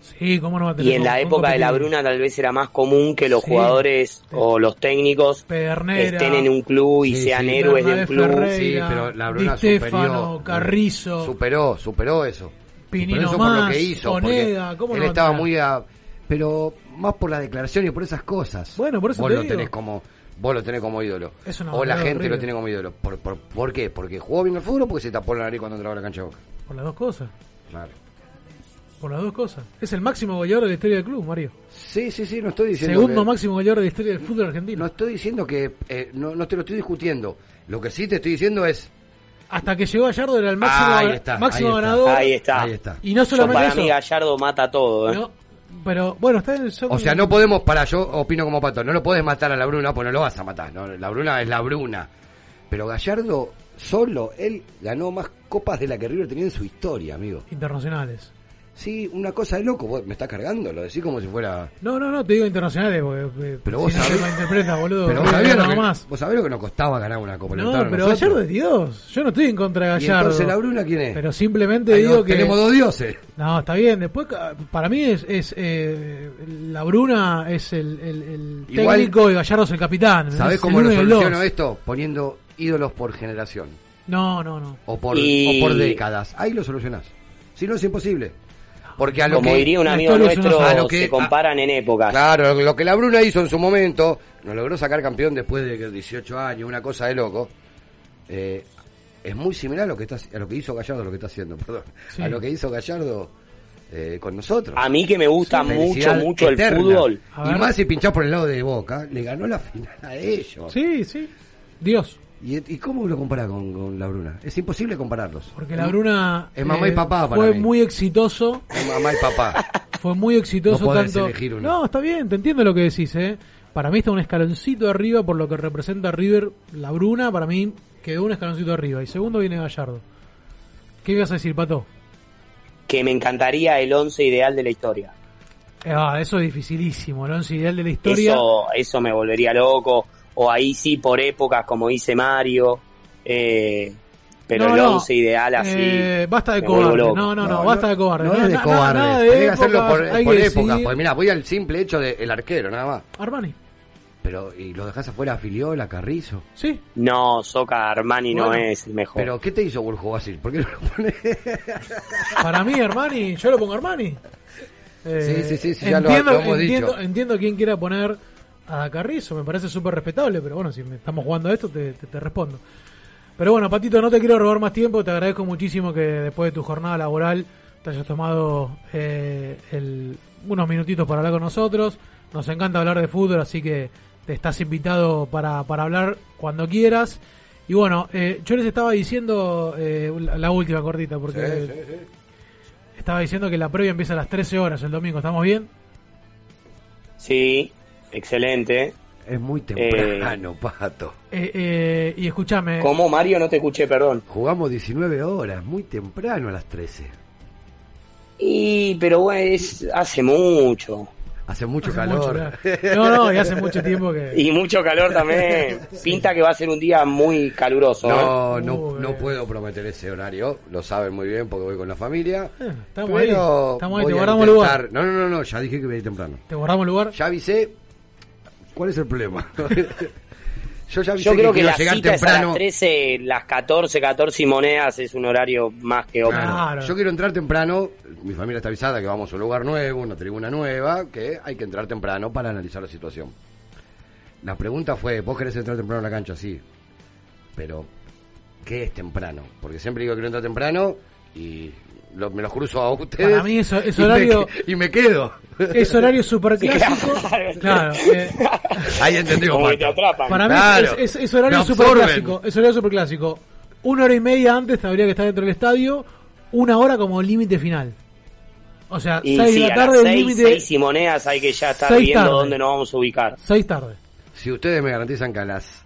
Sí, cómo no va a tener y en la con- época de la? Bruna tal vez era más común que los Sí. jugadores o los técnicos Pedernera, estén en un club y Sí, sean sí. héroes de Bernabé un club. Ferreira, Sí, pero la Bruna Di Stefano, superior, Carrizo. Superó, superó eso. Pinino Superó eso por lo más, que hizo. Onega, ¿cómo él no estaba muy a... Pero más por la declaración y por esas cosas. Bueno, por eso vos te lo digo. tenés como vos lo tenés como ídolo. O la gente horrible. lo tiene como ídolo. ¿Por, por, por qué? Porque jugó bien al fútbol o porque se tapó la nariz cuando entraba a la cancha de boca. Por las dos cosas. Claro. Por las dos cosas. Es el máximo goleador de la historia del club, Mario. Sí, sí, sí, no estoy diciendo Segundo que- máximo goleador de la historia del fútbol argentino. No estoy diciendo que... eh, no, no te lo estoy discutiendo. Lo que sí te estoy diciendo es... Hasta que llegó Gallardo era el máximo, Ahí está, máximo ahí está. ganador. Ahí está. Ahí está. Y no Yo solamente para eso. mí Gallardo mata todo. ¿eh? No, pero bueno, está en el O sea, no podemos, para yo opino como pato, no lo puedes matar a la Bruna, pues no lo vas a matar. ¿no? La Bruna es la Bruna. Pero Gallardo, solo, él ganó más copas de la que River tenía en su historia, amigo. Internacionales. Sí, una cosa de loco, vos me estás cargando, lo decís como si fuera... No, no, no, te digo internacionales porque eh, Pero vos no sabés- boludo. Pero vos sabés, lo que, más. vos sabés lo que nos costaba ganar una Copa No, pero nosotros? Gallardo es Dios. Yo no estoy en contra de ¿Y Gallardo. entonces la Bruna quién es? Pero simplemente Ahí digo no, que. tenemos dos dioses. No, está bien. Después, para mí es. es eh, la Bruna es el, el- el Igual- técnico y Gallardo es el capitán. ¿Sabés Es cómo lo y soluciono esto? Poniendo ídolos por generación. No, no, no. O por, Y- o por décadas. Ahí lo solucionás. Si no es imposible. Porque a lo Como que, diría un amigo nuestro, una- a lo que- se comparan en épocas. Claro, lo que la Bruna hizo en su momento, nos logró sacar campeón después de 18 años, una cosa de loco. eh, es muy similar a lo que está, a lo que hizo Gallardo, lo que está haciendo, perdón, Sí. a lo que hizo Gallardo eh, con nosotros. A mí que me gusta Sí, mucho, mucho el fútbol. Y más si pinchás por el lado de Boca, le ganó la final a ellos. Sí, sí. Dios. ¿Y, y cómo lo compara con, con la Bruna? Es imposible compararlos. Porque la Bruna. Es mamá y eh, papá para Fue mí. muy exitoso. Es mamá y papá. Fue muy exitoso No tanto. elegir uno. No, está bien, te entiendo lo que decís, ¿eh? Para mí está un escaloncito arriba por lo que representa River. La Bruna, para mí, quedó un escaloncito arriba. Y segundo viene Gallardo. ¿Qué ibas a decir, Pato? Que me encantaría el once ideal de la historia. Ah, eso es dificilísimo. El once ideal de la historia. Eso, eso me volvería loco. O ahí sí, por épocas, como dice Mario. Eh, pero No, el no. once ideal así. Eh, basta de cobarde. No, no, no, basta de cobarde. No, es de cobarde. nada de Tenés que hacerlo por, hay por que épocas. decidir. Porque mira, voy al simple hecho del arquero, nada más. Armani. Pero, ¿y lo dejás afuera a Filiola, Carrizo? Sí. No, Soca Armani no es el mejor. Pero, ¿qué te hizo Burjo Basil? ¿Por qué no lo pones? Para mí, Armani, yo lo pongo Armani. Eh, Sí, sí, sí, sí, ya lo- lo hemos entiendo, dicho. entiendo quién quiera poner a Carrizo, me parece súper respetable, pero bueno, si me estamos jugando a esto, te, te- te respondo. Pero bueno, Patito, no te quiero robar más tiempo, te agradezco muchísimo que después de tu jornada laboral te hayas tomado eh, el- unos minutitos para hablar con nosotros. Nos encanta hablar de fútbol, así que te estás invitado para, para hablar cuando quieras. Y bueno, eh, yo les estaba diciendo eh, la, la última cortita, porque Sí, sí, sí. estaba diciendo que la previa empieza a las 13 horas el domingo, ¿estamos bien? Sí, excelente. Es muy temprano, Pato. Eh, eh, y escúchame. ¿Cómo, Mario? No te escuché, perdón. Jugamos 19 horas, muy temprano a las 13. Y, pero bueno, es, hace mucho. Hace mucho Hace calor. mucho. No, no, y hace mucho tiempo que. Y mucho calor también. Pinta que va a ser un día muy caluroso. No, ¿eh? no, no puedo prometer ese horario. Lo saben muy bien porque voy con la familia. Eh, estamos ahí, pero estamos ahí, te guardamos intentar- lugar. No, no, no, no, ya dije que voy a ir temprano. ¿Te guardamos lugar? Ya avisé. ¿Cuál es el problema? Yo ya avisé Yo creo que, quiero la llegar cita es a temprano. las 13, las 14, 14 y monedas es un horario más que óptimo. Claro. Yo quiero entrar temprano. Mi familia está avisada que vamos a un lugar nuevo, una tribuna nueva, que hay que entrar temprano para analizar la situación. La pregunta fue, ¿vos querés entrar temprano a la cancha? Sí. Pero, ¿qué es temprano? Porque siempre digo que quiero entrar temprano y lo- me los cruzo a ustedes. Para mí eso- es y me horario- Y me, quedo. Es horario super clásico. Claro. eh, Ahí Pato. te atrapan. para mí Claro. es, es- es horario super clásico. Es horario super clásico. Una hora y media antes habría que estar dentro del estadio. Una hora como límite final. O sea, Y 6 sí, de a la las tarde, 6, límite. 6 y monedas hay que ya estar Seis viendo tarde. dónde nos vamos a ubicar. 6 tarde. Si ustedes me garantizan que a las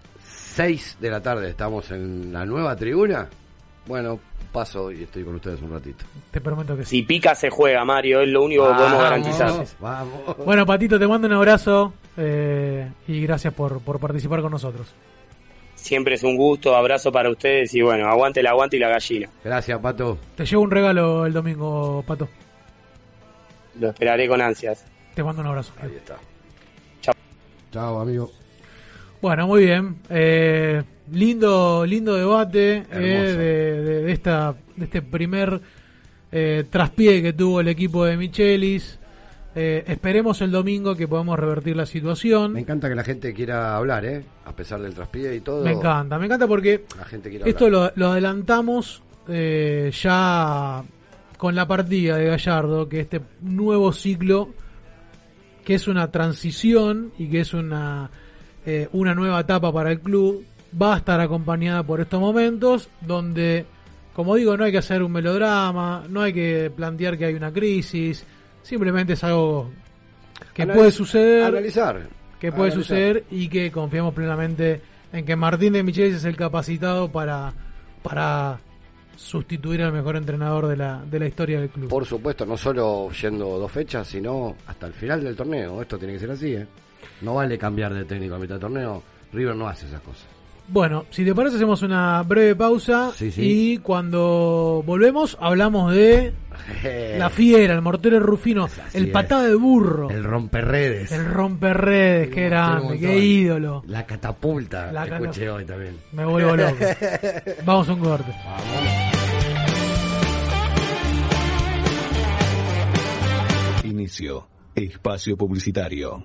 6 de la tarde estamos en la nueva tribuna, bueno, paso y estoy con ustedes un ratito. Te prometo que sí. Si pica se juega, Mario, es lo único que podemos Vamos, garantizar. Vamos. Bueno, Patito, te mando un abrazo eh, y gracias por, por participar con nosotros. Siempre es un gusto, abrazo para ustedes y bueno, aguante el aguante y la gallina. Gracias, Pato. Te llevo un regalo el domingo, Pato. Lo esperaré con ansias. Te mando un abrazo. Ahí está. Chao, amigo. Bueno, muy bien. Eh, lindo, lindo debate eh, de, de- de esta, de este primer eh, traspié que tuvo el equipo de Michelis. Eh, esperemos el domingo que podamos revertir la situación. Me encanta que la gente quiera hablar, ¿eh? A pesar del traspié y todo. Me encanta, me encanta porque La gente quiere esto lo, lo adelantamos eh, ya con la partida de Gallardo, que este nuevo ciclo, que es una transición y que es una, eh, una nueva etapa para el club, va a estar acompañada por estos momentos donde, como digo, no hay que hacer un melodrama, no hay que plantear que hay una crisis, simplemente es algo que Analiz- puede suceder Analizar. que puede Analizar. suceder y que confiamos plenamente en que Martín de Michelis es el capacitado para, para sustituir al mejor entrenador de la, de la historia del club. Por supuesto, no solo yendo dos fechas, sino hasta el final del torneo. Esto tiene que ser así, ¿eh? No vale cambiar de técnico a mitad del torneo. River no hace esas cosas. Bueno, si te parece hacemos una breve pausa y cuando volvemos hablamos de la fiera, el mortero rufino, el patada de burro, el romperredes, el romperredes, qué grande, qué ídolo, la catapulta, la escuché hoy también. Me vuelvo loco. Vamos a un corte. Inicio. Espacio publicitario.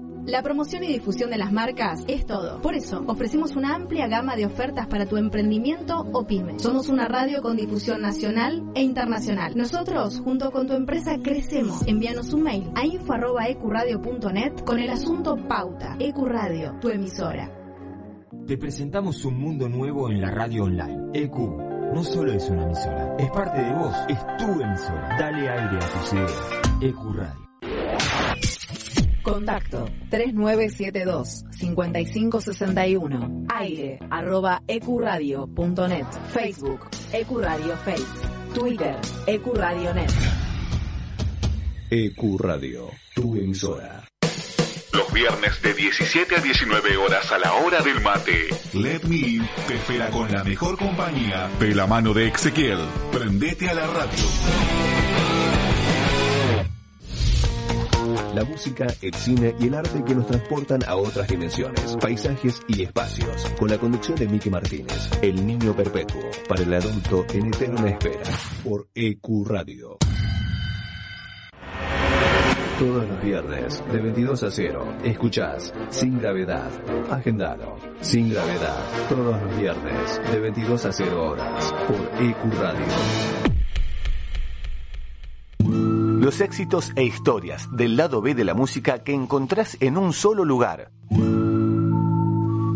La promoción y difusión de las marcas es todo. Por eso, ofrecemos una amplia gama de ofertas para tu emprendimiento o pyme. Somos una radio con difusión nacional e internacional. Nosotros, junto con tu empresa, crecemos. Envíanos un mail a info.ecuradio.net con el asunto Pauta. Ecuradio, tu emisora. Te presentamos un mundo nuevo en la radio online. EQ no solo es una emisora, es parte de vos, es tu emisora. Dale aire a tus ideas. EQ Radio. Contacto 3972-5561. Aire arroba ecuradio.net. Facebook Ecuradio Face. Twitter Ecuradio.net. EQ Radio, tu emisora. Los viernes de 17 a 19 horas a la hora del mate. Let Me In te espera con la mejor compañía de la mano de Ezequiel. Prendete a la radio. La música, el cine y el arte que nos transportan a otras dimensiones, paisajes y espacios. Con la conducción de Miki Martínez, El Niño Perpetuo, para el adulto en eterna espera, por EQ Radio. Todos los viernes, de 22 a 0, escuchás Sin Gravedad. Agendalo. Sin Gravedad. Todos los viernes, de 22 a 0 horas, por EQ Radio. Los éxitos e historias del lado B de la música que encontrás en un solo lugar.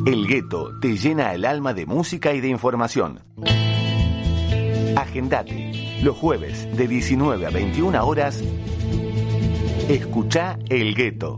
El gueto te llena el alma de música y de información. Agendate. Los jueves de 19 a 21 horas. Escucha El Gueto.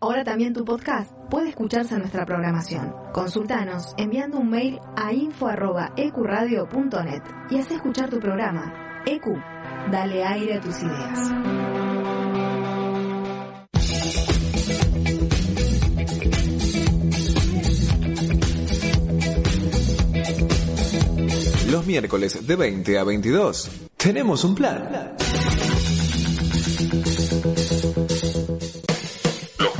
Ahora también tu podcast puede escucharse en nuestra programación. Consultanos enviando un mail a info.ecuradio.net y haz escuchar tu programa. EQ, dale aire a tus ideas. Los miércoles de 20 a 22 tenemos un plan.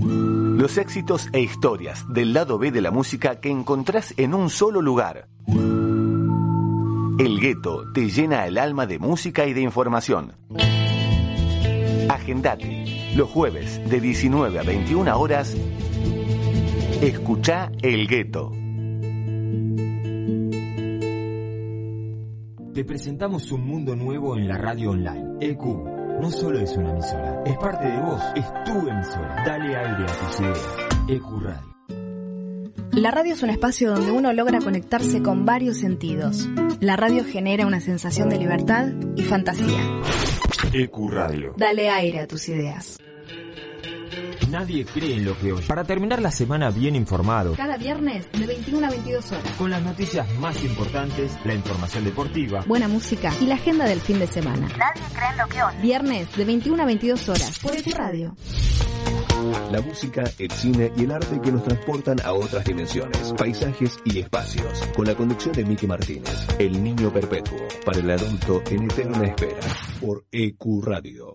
Los éxitos e historias del lado B de la música que encontrás en un solo lugar. El gueto te llena el alma de música y de información. Agendate. Los jueves de 19 a 21 horas. Escucha El Gueto. Te presentamos un mundo nuevo en la radio online. EQ no solo es una emisora, es parte de vos, es tu emisora. Dale aire a tus ideas. EQ Radio. La radio es un espacio donde uno logra conectarse con varios sentidos. La radio genera una sensación de libertad y fantasía. EQ Radio. Dale aire a tus ideas. Nadie cree en lo que oye. Para terminar la semana bien informado, Cada viernes de 21 a 22 horas. con las noticias más importantes, la información deportiva, Buena música y la agenda del fin de semana. Nadie cree en lo que oye. Viernes de 21 a 22 horas por tu radio. La música, el cine y el arte que nos transportan a otras dimensiones, paisajes y espacios. Con la conducción de Miki Martínez, El Niño Perpetuo, para el adulto en eterna espera, por EQ Radio.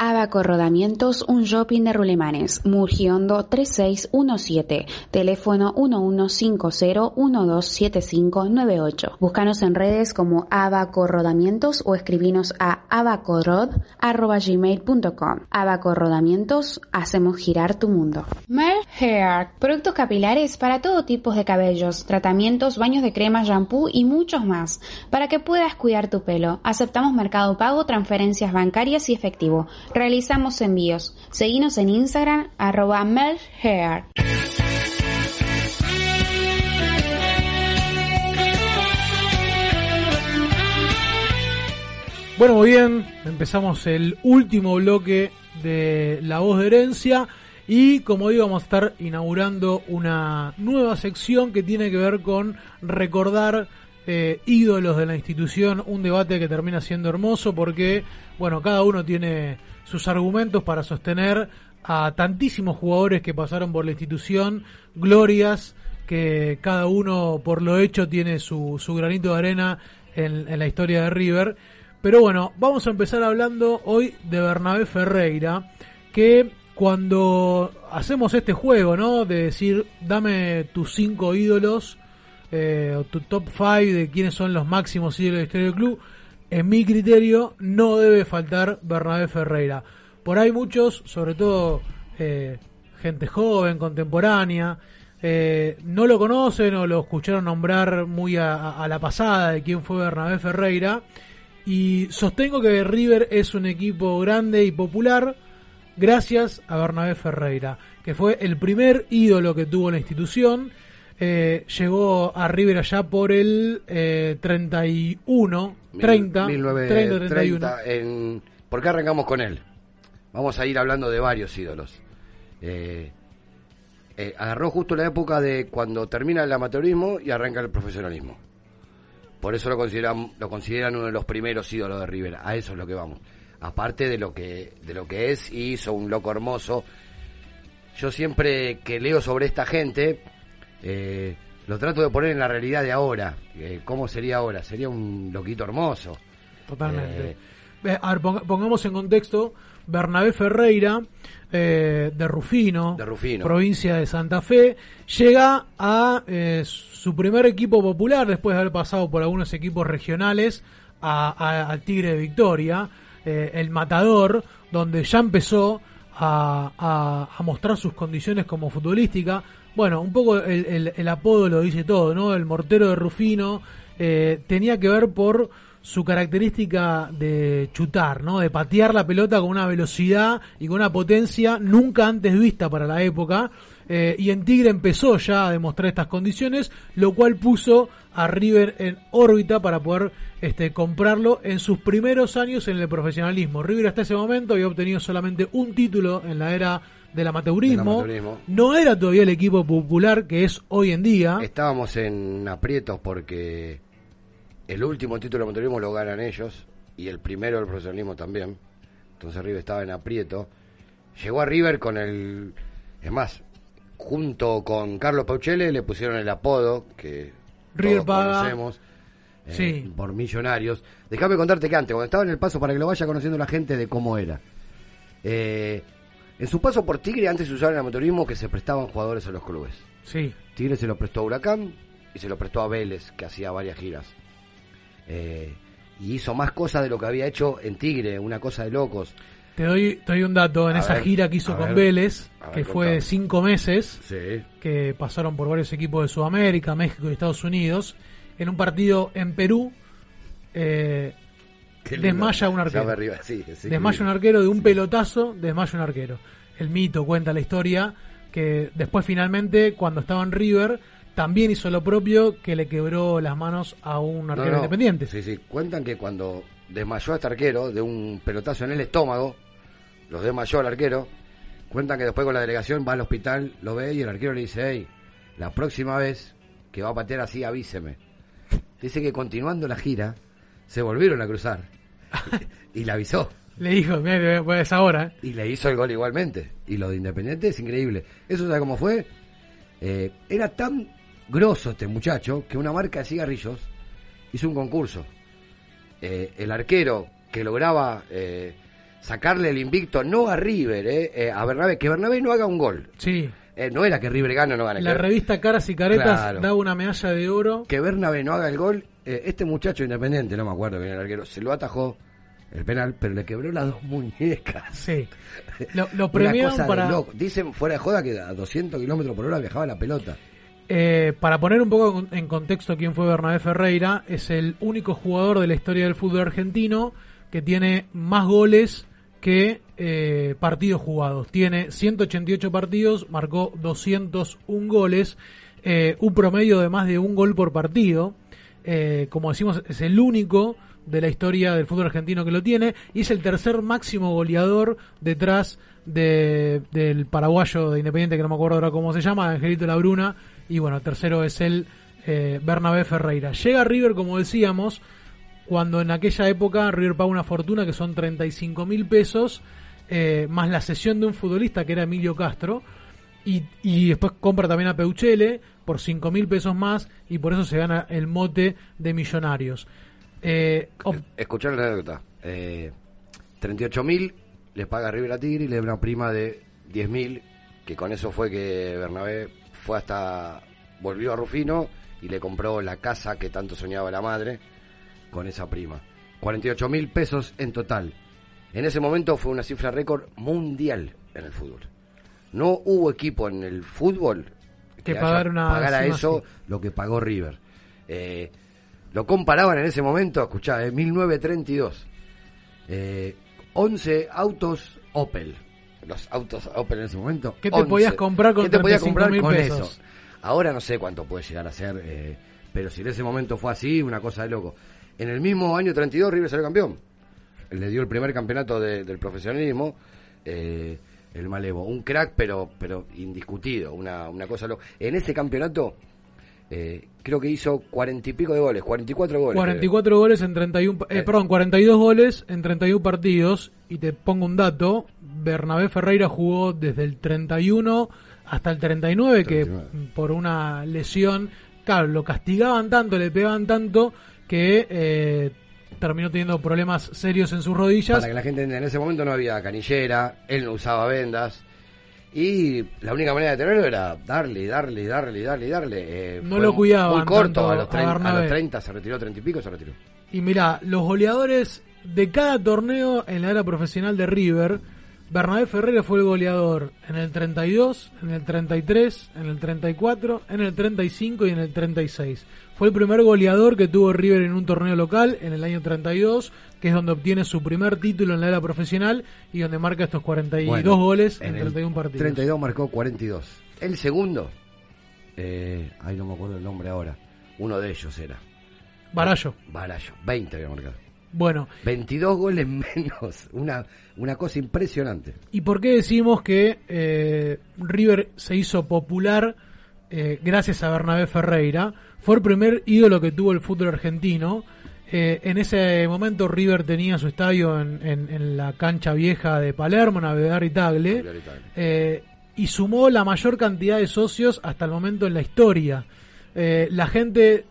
Abaco Rodamientos, un shopping de Rulemanes, Murgiondo 3617, teléfono 1150-127598. Búscanos en redes como Abaco Rodamientos o escribinos a abacorod.gmail.com. Abaco Rodamientos, hacemos girar tu mundo. Mer Hair, productos capilares para todo tipo de cabellos, tratamientos, baños de crema, shampoo y muchos más, para que puedas cuidar tu pelo. Aceptamos mercado pago, transferencias bancarias y efectivo. Realizamos envíos. Seguinos en Instagram, arroba melhair. Bueno, muy bien, empezamos el último bloque de La Voz de Herencia y como digo vamos a estar inaugurando una nueva sección que tiene que ver con recordar eh, ídolos de la institución, un debate que termina siendo hermoso porque, bueno, cada uno tiene sus argumentos para sostener a tantísimos jugadores que pasaron por la institución, glorias que cada uno por lo hecho tiene su, su granito de arena en, en la historia de River. Pero bueno, vamos a empezar hablando hoy de Bernabé Ferreira, que cuando hacemos este juego, ¿no? De decir, dame tus cinco ídolos, eh, o tu top five de quiénes son los máximos ídolos de la historia del club, en mi criterio no debe faltar Bernabé Ferreira. Por ahí muchos, sobre todo eh, gente joven, contemporánea, eh, no lo conocen o lo escucharon nombrar muy a- a la pasada de quién fue Bernabé Ferreira. Y sostengo que River es un equipo grande y popular gracias a Bernabé Ferreira, que fue el primer ídolo que tuvo la institución. Eh, llegó a River allá por el eh, 31, 30, 30, 31. 1930, en... ¿Por qué arrancamos con él? Vamos a ir hablando de varios ídolos. Eh, eh, agarró justo la época de cuando termina el amateurismo y arranca el profesionalismo. Por eso lo consideran, lo consideran uno de los primeros ídolos de River. A eso es lo que vamos. Aparte de lo que, de lo que es, hizo un loco hermoso. Yo siempre que leo sobre esta gente, eh, lo trato de poner en la realidad de ahora. Eh, ¿Cómo sería ahora? Sería un loquito hermoso. Totalmente. Eh, a ver, ponga- pongamos en contexto, Bernabé Ferreira, eh, de, Rufino, De Rufino. provincia de Santa Fe, llega a su primer equipo popular, después de haber pasado por algunos equipos regionales, a- a- al Tigre de Victoria, el Matador, donde ya empezó a, a- a mostrar sus condiciones como futbolística. Bueno, un poco el, apodo lo dice todo, ¿no? El mortero de Rufino eh, tenía que ver por su característica de chutar, ¿no? De patear la pelota con una velocidad y con una potencia nunca antes vista para la época. Eh, y en Tigre empezó ya a demostrar estas condiciones, lo cual puso a River en órbita para poder este, comprarlo en sus primeros años en el profesionalismo. River hasta ese momento había obtenido solamente un título en la era del amateurismo. Del. No era todavía el equipo popular que es hoy en día. Estábamos en aprietos porque el último título de amateurismo lo ganan ellos y el primero del profesionalismo también. Entonces River estaba en aprieto. Llegó a River con el... Es más, junto con Carlos Pauchele le pusieron el apodo que River paga. conocemos. eh, Sí. por millonarios. Déjame contarte que antes, cuando estaba en el paso, para que lo vaya conociendo la gente de cómo era. Eh, en su paso por Tigre, antes se usaba el amateurismo que se prestaban jugadores a los clubes. Sí. Tigre se lo prestó a Huracán y se lo prestó a Vélez, que hacía varias giras. Eh, y hizo más cosas de lo que había hecho en Tigre, una cosa de locos. Te doy, te doy un dato. En A esa ver, gira que hizo con ver, Vélez, ver, que fue de cinco meses, Sí. que pasaron por varios equipos de Sudamérica, México y Estados Unidos, en un partido en Perú, eh, desmaya un arquero. me arriba, sí, sí, desmaya un arquero de un pelotazo, desmaya un arquero. El mito cuenta la historia que después finalmente, cuando estaba en River, también hizo lo propio que le quebró las manos a un No, arquero no. independiente. Sí, sí. Cuentan que cuando desmayó a este arquero de un pelotazo en el estómago, los desmayó al arquero. Cuentan que después con la delegación va al hospital, lo ve y el arquero le dice, hey, la próxima vez que va a patear así, avíseme. Dice que continuando la gira, se volvieron a cruzar. y le avisó. Le dijo, mira, pues ahora. Y le hizo el gol igualmente. Y lo de Independiente es increíble. ¿Eso sabe cómo fue? Eh, era tan grosso este muchacho que una marca de cigarrillos hizo un concurso. Eh, el arquero que lograba eh, sacarle el invicto, no a River, eh, eh, a Bernabé, que Bernabé no haga un gol. Sí. Eh, no era que River gane o no gane. La que- revista Caras y Caretas Claro. daba una medalla de oro. que Bernabé no haga el gol, eh, este muchacho independiente, no me acuerdo quién era el arquero, se lo atajó el penal, pero le quebró las dos muñecas. Sí. Lo, lo premiaron para, loco. Dicen fuera de joda que a 200 kilómetros por hora viajaba la pelota. eh, para poner un poco en contexto quién fue Bernabé Ferreira. Es el único jugador de la historia del fútbol argentino que tiene más goles que eh, partidos jugados. Tiene 188 partidos, marcó 201 goles, eh, un promedio de más de un gol por partido. Eh, como decimos, es el único de la historia del fútbol argentino que lo tiene y es el tercer máximo goleador detrás de, del paraguayo de Independiente, que no me acuerdo ahora cómo se llama, Angelito Labruna, y bueno, tercero es el eh, Bernabé Ferreira. Llega River, como decíamos, cuando en aquella época River paga una fortuna que son 35 mil pesos, eh, más la cesión de un futbolista que era Emilio Castro, y, y después compra también a Peuchele por 5 mil pesos más, y por eso se gana el mote de millonarios. Eh, op- Escuchar la anécdota. Eh, 38.000 les paga River a Tigre y le da una prima de 10.000, que con eso fue que Bernabé fue hasta. volvió a Rufino y le compró la casa que tanto soñaba la madre con esa prima. 48.000 pesos en total. En ese momento fue una cifra récord mundial en el fútbol. No hubo equipo en el fútbol Que pagar una pagara eso lo que pagó River. Eh, lo comparaban en ese momento, escuchá, en 1932. Eh, 11 autos Opel. Los autos Opel en ese momento. ¿Qué te 11. podías comprar con ¿Qué te podías 35.000 comprar con pesos? eso? Ahora no sé cuánto puede llegar a ser, eh, pero si en ese momento fue así, una cosa de loco. En el mismo año 32 River salió campeón. Le dio el primer campeonato de- del profesionalismo. eh, el Malevo, un crack pero pero indiscutido, una, una cosa loca. En ese campeonato eh, creo que hizo cuarenta y pico de goles, 44 goles. 44 goles en 31, eh, perdón, 42 goles en 31 partidos. Y te pongo un dato: Bernabé Ferreira jugó desde el 31 hasta el 39, que por una lesión claro, lo castigaban tanto, le pegaban tanto que eh, terminó teniendo problemas serios en sus rodillas. Para que la gente entienda, en ese momento no había canillera, él no usaba vendas. Y la única manera de tenerlo era darle, darle, darle, darle, darle. Eh, No lo cuidaban Muy corto, a los, a 30, a los 30 se retiró, 30 y pico se retiró. Y mira, los goleadores de cada torneo en la era profesional de River, Bernabé Ferreira fue el goleador en el 32, en el 33, en el 34, en el 35 y en el 36. Fue el primer goleador que tuvo River en un torneo local en el año 32, que es donde obtiene su primer título en la era profesional y donde marca estos 42 Bueno, goles en, el 31 partidos. 32 marcó 42. El segundo, eh, ahí no me acuerdo el nombre ahora, uno de ellos era. Barallo. Barallo, 20 había marcado. Bueno, 22 goles menos, una, una cosa impresionante. ¿Y por qué decimos que eh, River se hizo popular eh, gracias a Bernabé Ferreira? Fue el primer ídolo que tuvo el fútbol argentino. Eh, en ese momento River tenía su estadio en, en- en la cancha vieja de Palermo, Navedad y Tagle, eh, y sumó la mayor cantidad de socios hasta el momento en la historia. La gente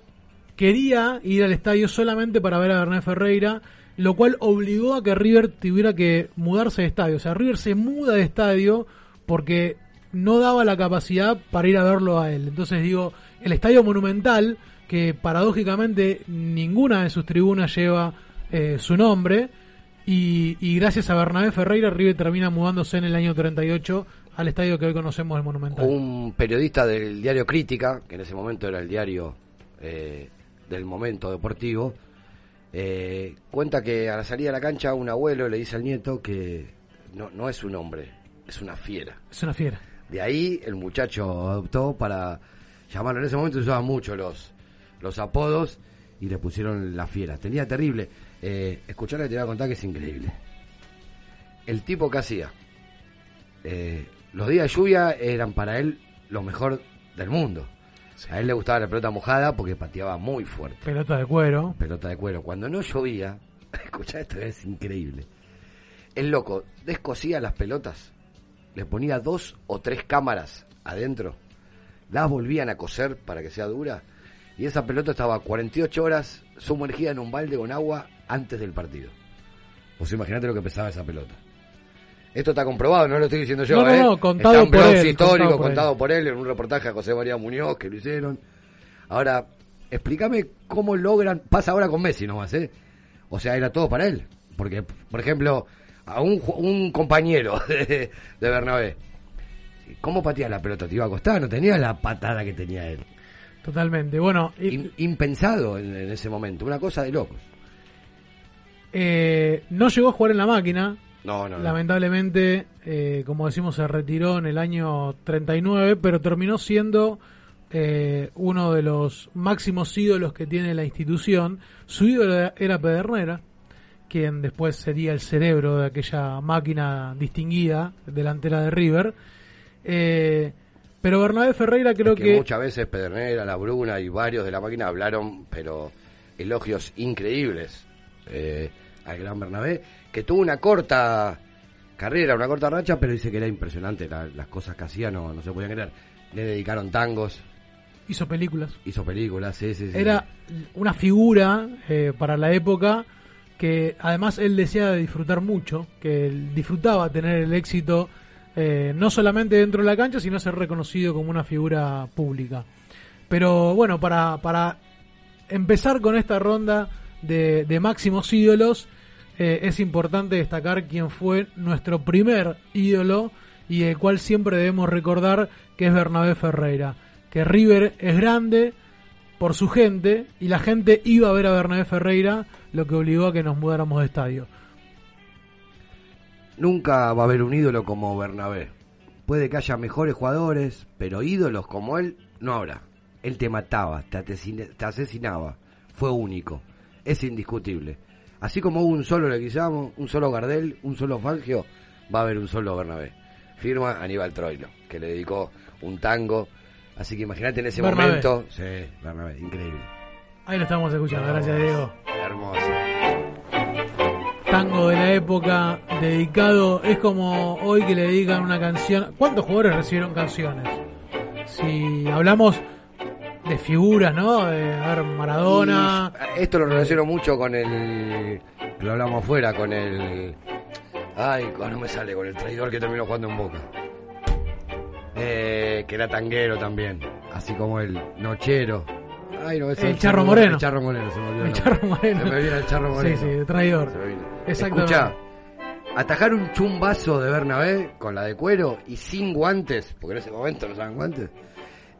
quería ir al estadio solamente para ver a Bernabé Ferreira, lo cual obligó a que River tuviera que mudarse de estadio. O sea, River se muda de estadio porque no daba la capacidad para ir a verlo a él. Entonces digo, el estadio monumental, que paradójicamente ninguna de sus tribunas lleva eh, su nombre, y, y gracias a Bernabé Ferreira, River termina mudándose en el año 38 al estadio que hoy conocemos el Monumental. Un periodista del diario Crítica, que en ese momento era el diario eh, del momento deportivo, eh, cuenta que a la salida de la cancha un abuelo le dice al nieto que no, no es un hombre, es una fiera. Es una fiera. De ahí el muchacho adoptó para llamarlo. En ese momento usaban mucho los, los apodos y le pusieron la fiera. Tenía terrible. Eh, escuchar lo que te voy a contar que es increíble. El tipo que hacía. eh, los días de lluvia eran para él lo mejor del mundo. A él le gustaba la pelota mojada porque pateaba muy fuerte. Pelota de cuero. Pelota de cuero. Cuando no llovía, escuchá esto es increíble. El loco descosía las pelotas, le ponía dos o tres cámaras adentro, las volvían a coser para que sea dura, y esa pelota estaba 48 horas sumergida en un balde con agua antes del partido. Vos imaginate lo que pesaba esa pelota. Esto está comprobado, no lo estoy diciendo yo, No, ¿eh? no, contado Está en por él, contado por contado por él en un reportaje a José María Muñoz que lo hicieron. Ahora, explícame cómo logran. Pasa ahora con Messi nomás, ¿eh? O sea, era todo para él. Porque, por ejemplo, a un, un compañero de, de Bernabé, ¿cómo pateaba la pelota? Te iba a costar, no tenía la patada que tenía él. Totalmente. Bueno, y- Im- impensado en, en ese momento, una cosa de locos. eh, no llegó a jugar en la máquina. No, no. Lamentablemente, eh, como decimos, se retiró en el año 39, pero terminó siendo eh, uno de los máximos ídolos que tiene la institución. Su ídolo era Pedernera, quien después sería el cerebro de aquella máquina distinguida delantera de River. Eh, pero Bernabé Ferreira creo que, que... muchas veces Pedernera, La Bruna y varios de la máquina hablaron, pero elogios increíbles eh, al gran Bernabé, que tuvo una corta carrera, una corta racha, pero dice que era impresionante la- las cosas que hacía, no, no se podían creer. Le dedicaron tangos, Hizo películas. hizo películas, sí, sí, sí. Era una figura eh, para la época que además él decía de disfrutar mucho, que disfrutaba tener el éxito eh, no solamente dentro de la cancha, sino ser reconocido como una figura pública. Pero bueno, para, para empezar con esta ronda de, de máximos ídolos, eh, es importante destacar quién fue nuestro primer ídolo y el cual siempre debemos recordar que es Bernabé Ferreira. Que River es grande por su gente y la gente iba a ver a Bernabé Ferreira, lo que obligó a que nos mudáramos de estadio. Nunca va a haber un ídolo como Bernabé. Puede que haya mejores jugadores, pero ídolos como él no habrá. Él te mataba, te, asesina- te asesinaba. Fue único. Es indiscutible. Así como hubo un solo Leguizamo, un solo Gardel, un solo Fangio, va a haber un solo Bernabé. Firma Aníbal Troilo, que le dedicó un tango. Así que imagínate en ese Bernabé. momento. Sí, Bernabé, increíble. Ahí lo estamos escuchando, gracias Diego. Hermoso. Tango de la época dedicado, es como hoy que le dedican una canción. ¿Cuántos jugadores recibieron canciones? Si hablamos, de figuras, ¿no? De, a ver, Maradona. Y esto lo relaciono mucho con el. Lo hablamos afuera, con el. Ay, no me sale, con el traidor que terminó jugando en Boca. Eh, que era tanguero también. Así como el Nochero. Ay, no, el, Charro Moreno. El Charro Moreno, se me olvidó. El Charro Moreno. Se me viene el Charro Moreno. Sí, sí, traidor. Exactamente. Escuchá, atajar un chumbazo de Bernabé con la de cuero y sin guantes, porque en ese momento no usaban guantes,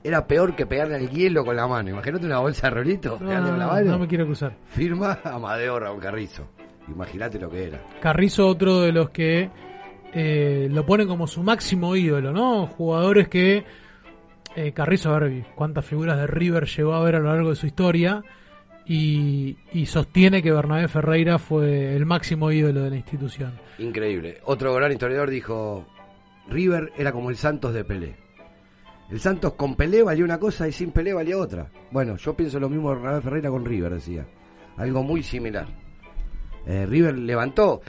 era peor que pegarle al hielo con la mano. Imagínate una bolsa de rolito, No, pegarle con la no, mano. no me quiero acusar. Firma Amadeo Raúl Carrizo. Imagínate lo que era. Carrizo, otro de los que eh, lo ponen como su máximo ídolo, ¿no? Jugadores que. Eh, Carrizo, ver cuántas figuras de River llegó a ver a lo largo de su historia. Y, y sostiene que Bernabé Ferreira fue el máximo ídolo de la institución. Increíble. Otro gran historiador dijo, River era como el Santos de Pelé. El Santos con Pelé valía una cosa y sin Pelé valía otra. Bueno, yo pienso lo mismo de Bernabé Ferreira con River, decía. Algo muy similar. Eh, River levantó.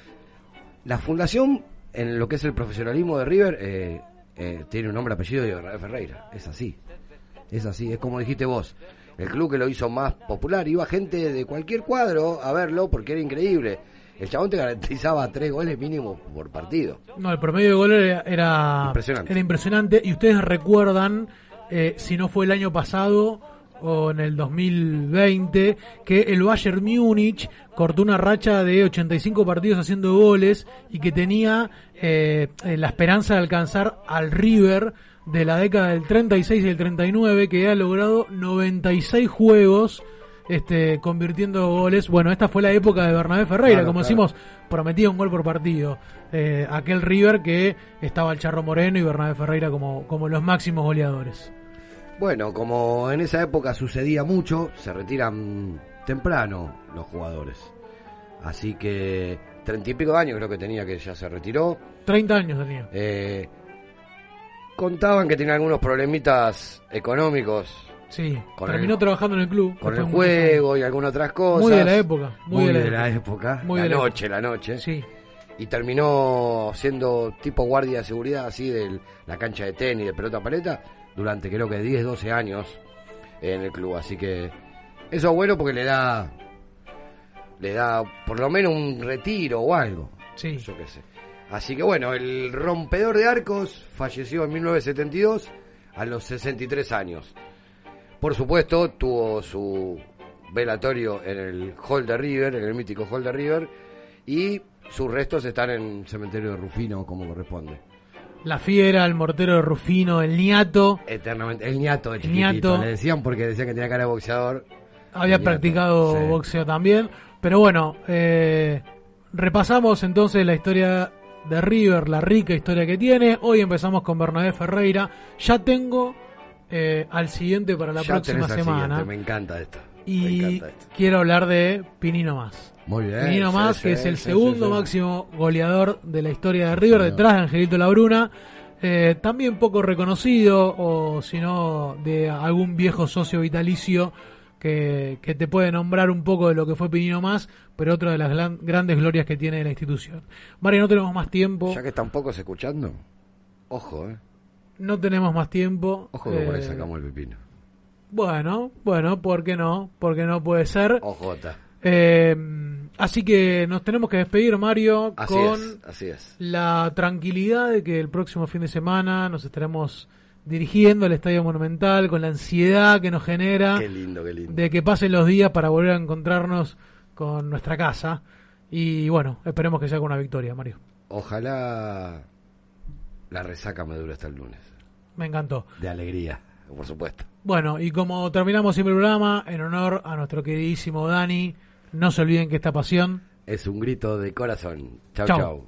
La fundación, en lo que es el profesionalismo de River, eh, eh, tiene un nombre apellido de Bernabé Ferreira. Es así. Es así, es como dijiste vos. El club que lo hizo más popular, iba gente de cualquier cuadro a verlo porque era increíble. El chabón te garantizaba tres goles mínimo por partido. No, el promedio de goles era, era Impresionante. era impresionante. Y ustedes recuerdan, eh, si no fue el año pasado o en el 2020, que el Bayern Múnich cortó una racha de 85 partidos haciendo goles y que tenía eh, la esperanza de alcanzar al River de la década del 36 y del 39, que ha logrado 96 juegos este, convirtiendo goles. Bueno, esta fue la época de Bernabé Ferreira, Claro, como claro. decimos, prometía un gol por partido. Eh, aquel River que estaba el Charro Moreno y Bernabé Ferreira como, como los máximos goleadores. Bueno, como en esa época sucedía mucho, se retiran temprano los jugadores. Así que treinta y pico de años creo que tenía que ya se retiró. 30 años tenía. Eh, contaban que tenía algunos problemitas económicos. Sí, con terminó el, trabajando en el club. con el juego y algunas otras cosas. Muy de la época, muy Muy, de la de la época. época. Muy la de la noche, la noche. Sí. Y terminó siendo tipo guardia de seguridad así de la cancha de tenis, de pelota paleta, durante creo que 10, 12 años en el club. Así que eso es bueno porque le da le da por lo menos un retiro o algo. Sí. Yo qué sé. Así que bueno, el rompedor de arcos falleció en 1972 a los 63 años. Por supuesto, tuvo su velatorio en el Hall de River, en el mítico Hall de River, y sus restos están en el cementerio de Rufino, como corresponde. La Fiera, el mortero de Rufino, el Niato. Eternamente. El de El. Le decían porque decían que tenía cara de boxeador. Había practicado sí. boxeo también. Pero bueno, eh, repasamos entonces la historia de River, la rica historia que tiene. Hoy empezamos con Bernabé Ferreira. Ya tengo eh, al siguiente para la Ya próxima tenés al semana. siguiente, Me encanta esto. Me Y encanta esto. quiero hablar de Pinino Más. Muy bien. Sí, sí, que es el sí, segundo máximo goleador de la historia de River, detrás de Angelito Labruna. Eh, también poco reconocido, o si no, de algún viejo socio vitalicio que, que te puede nombrar un poco de lo que fue Pinino Más, pero otra de las gran- grandes glorias que tiene la institución. Mario, no tenemos más tiempo. Ya que están pocos escuchando, ojo, eh. No tenemos más tiempo. Ojo que por ahí Eh, sacamos el pepino. Bueno, bueno, ¿por qué no? ¿Por qué no puede ser? Ojota. Eh, así que nos tenemos que despedir, Mario, Así con es, así es. la tranquilidad de que el próximo fin de semana nos estaremos dirigiendo al Estadio Monumental, con la ansiedad que nos genera Qué lindo, qué lindo. de que pasen los días para volver a encontrarnos con nuestra casa. Y bueno, esperemos que sea con una victoria, Mario. Ojalá la resaca me dure hasta el lunes. Me encantó. De alegría, por supuesto. Bueno, y como terminamos siempre el programa, en honor a nuestro queridísimo Dani, no se olviden que esta pasión Es un grito de corazón. Chau, Chau. chau.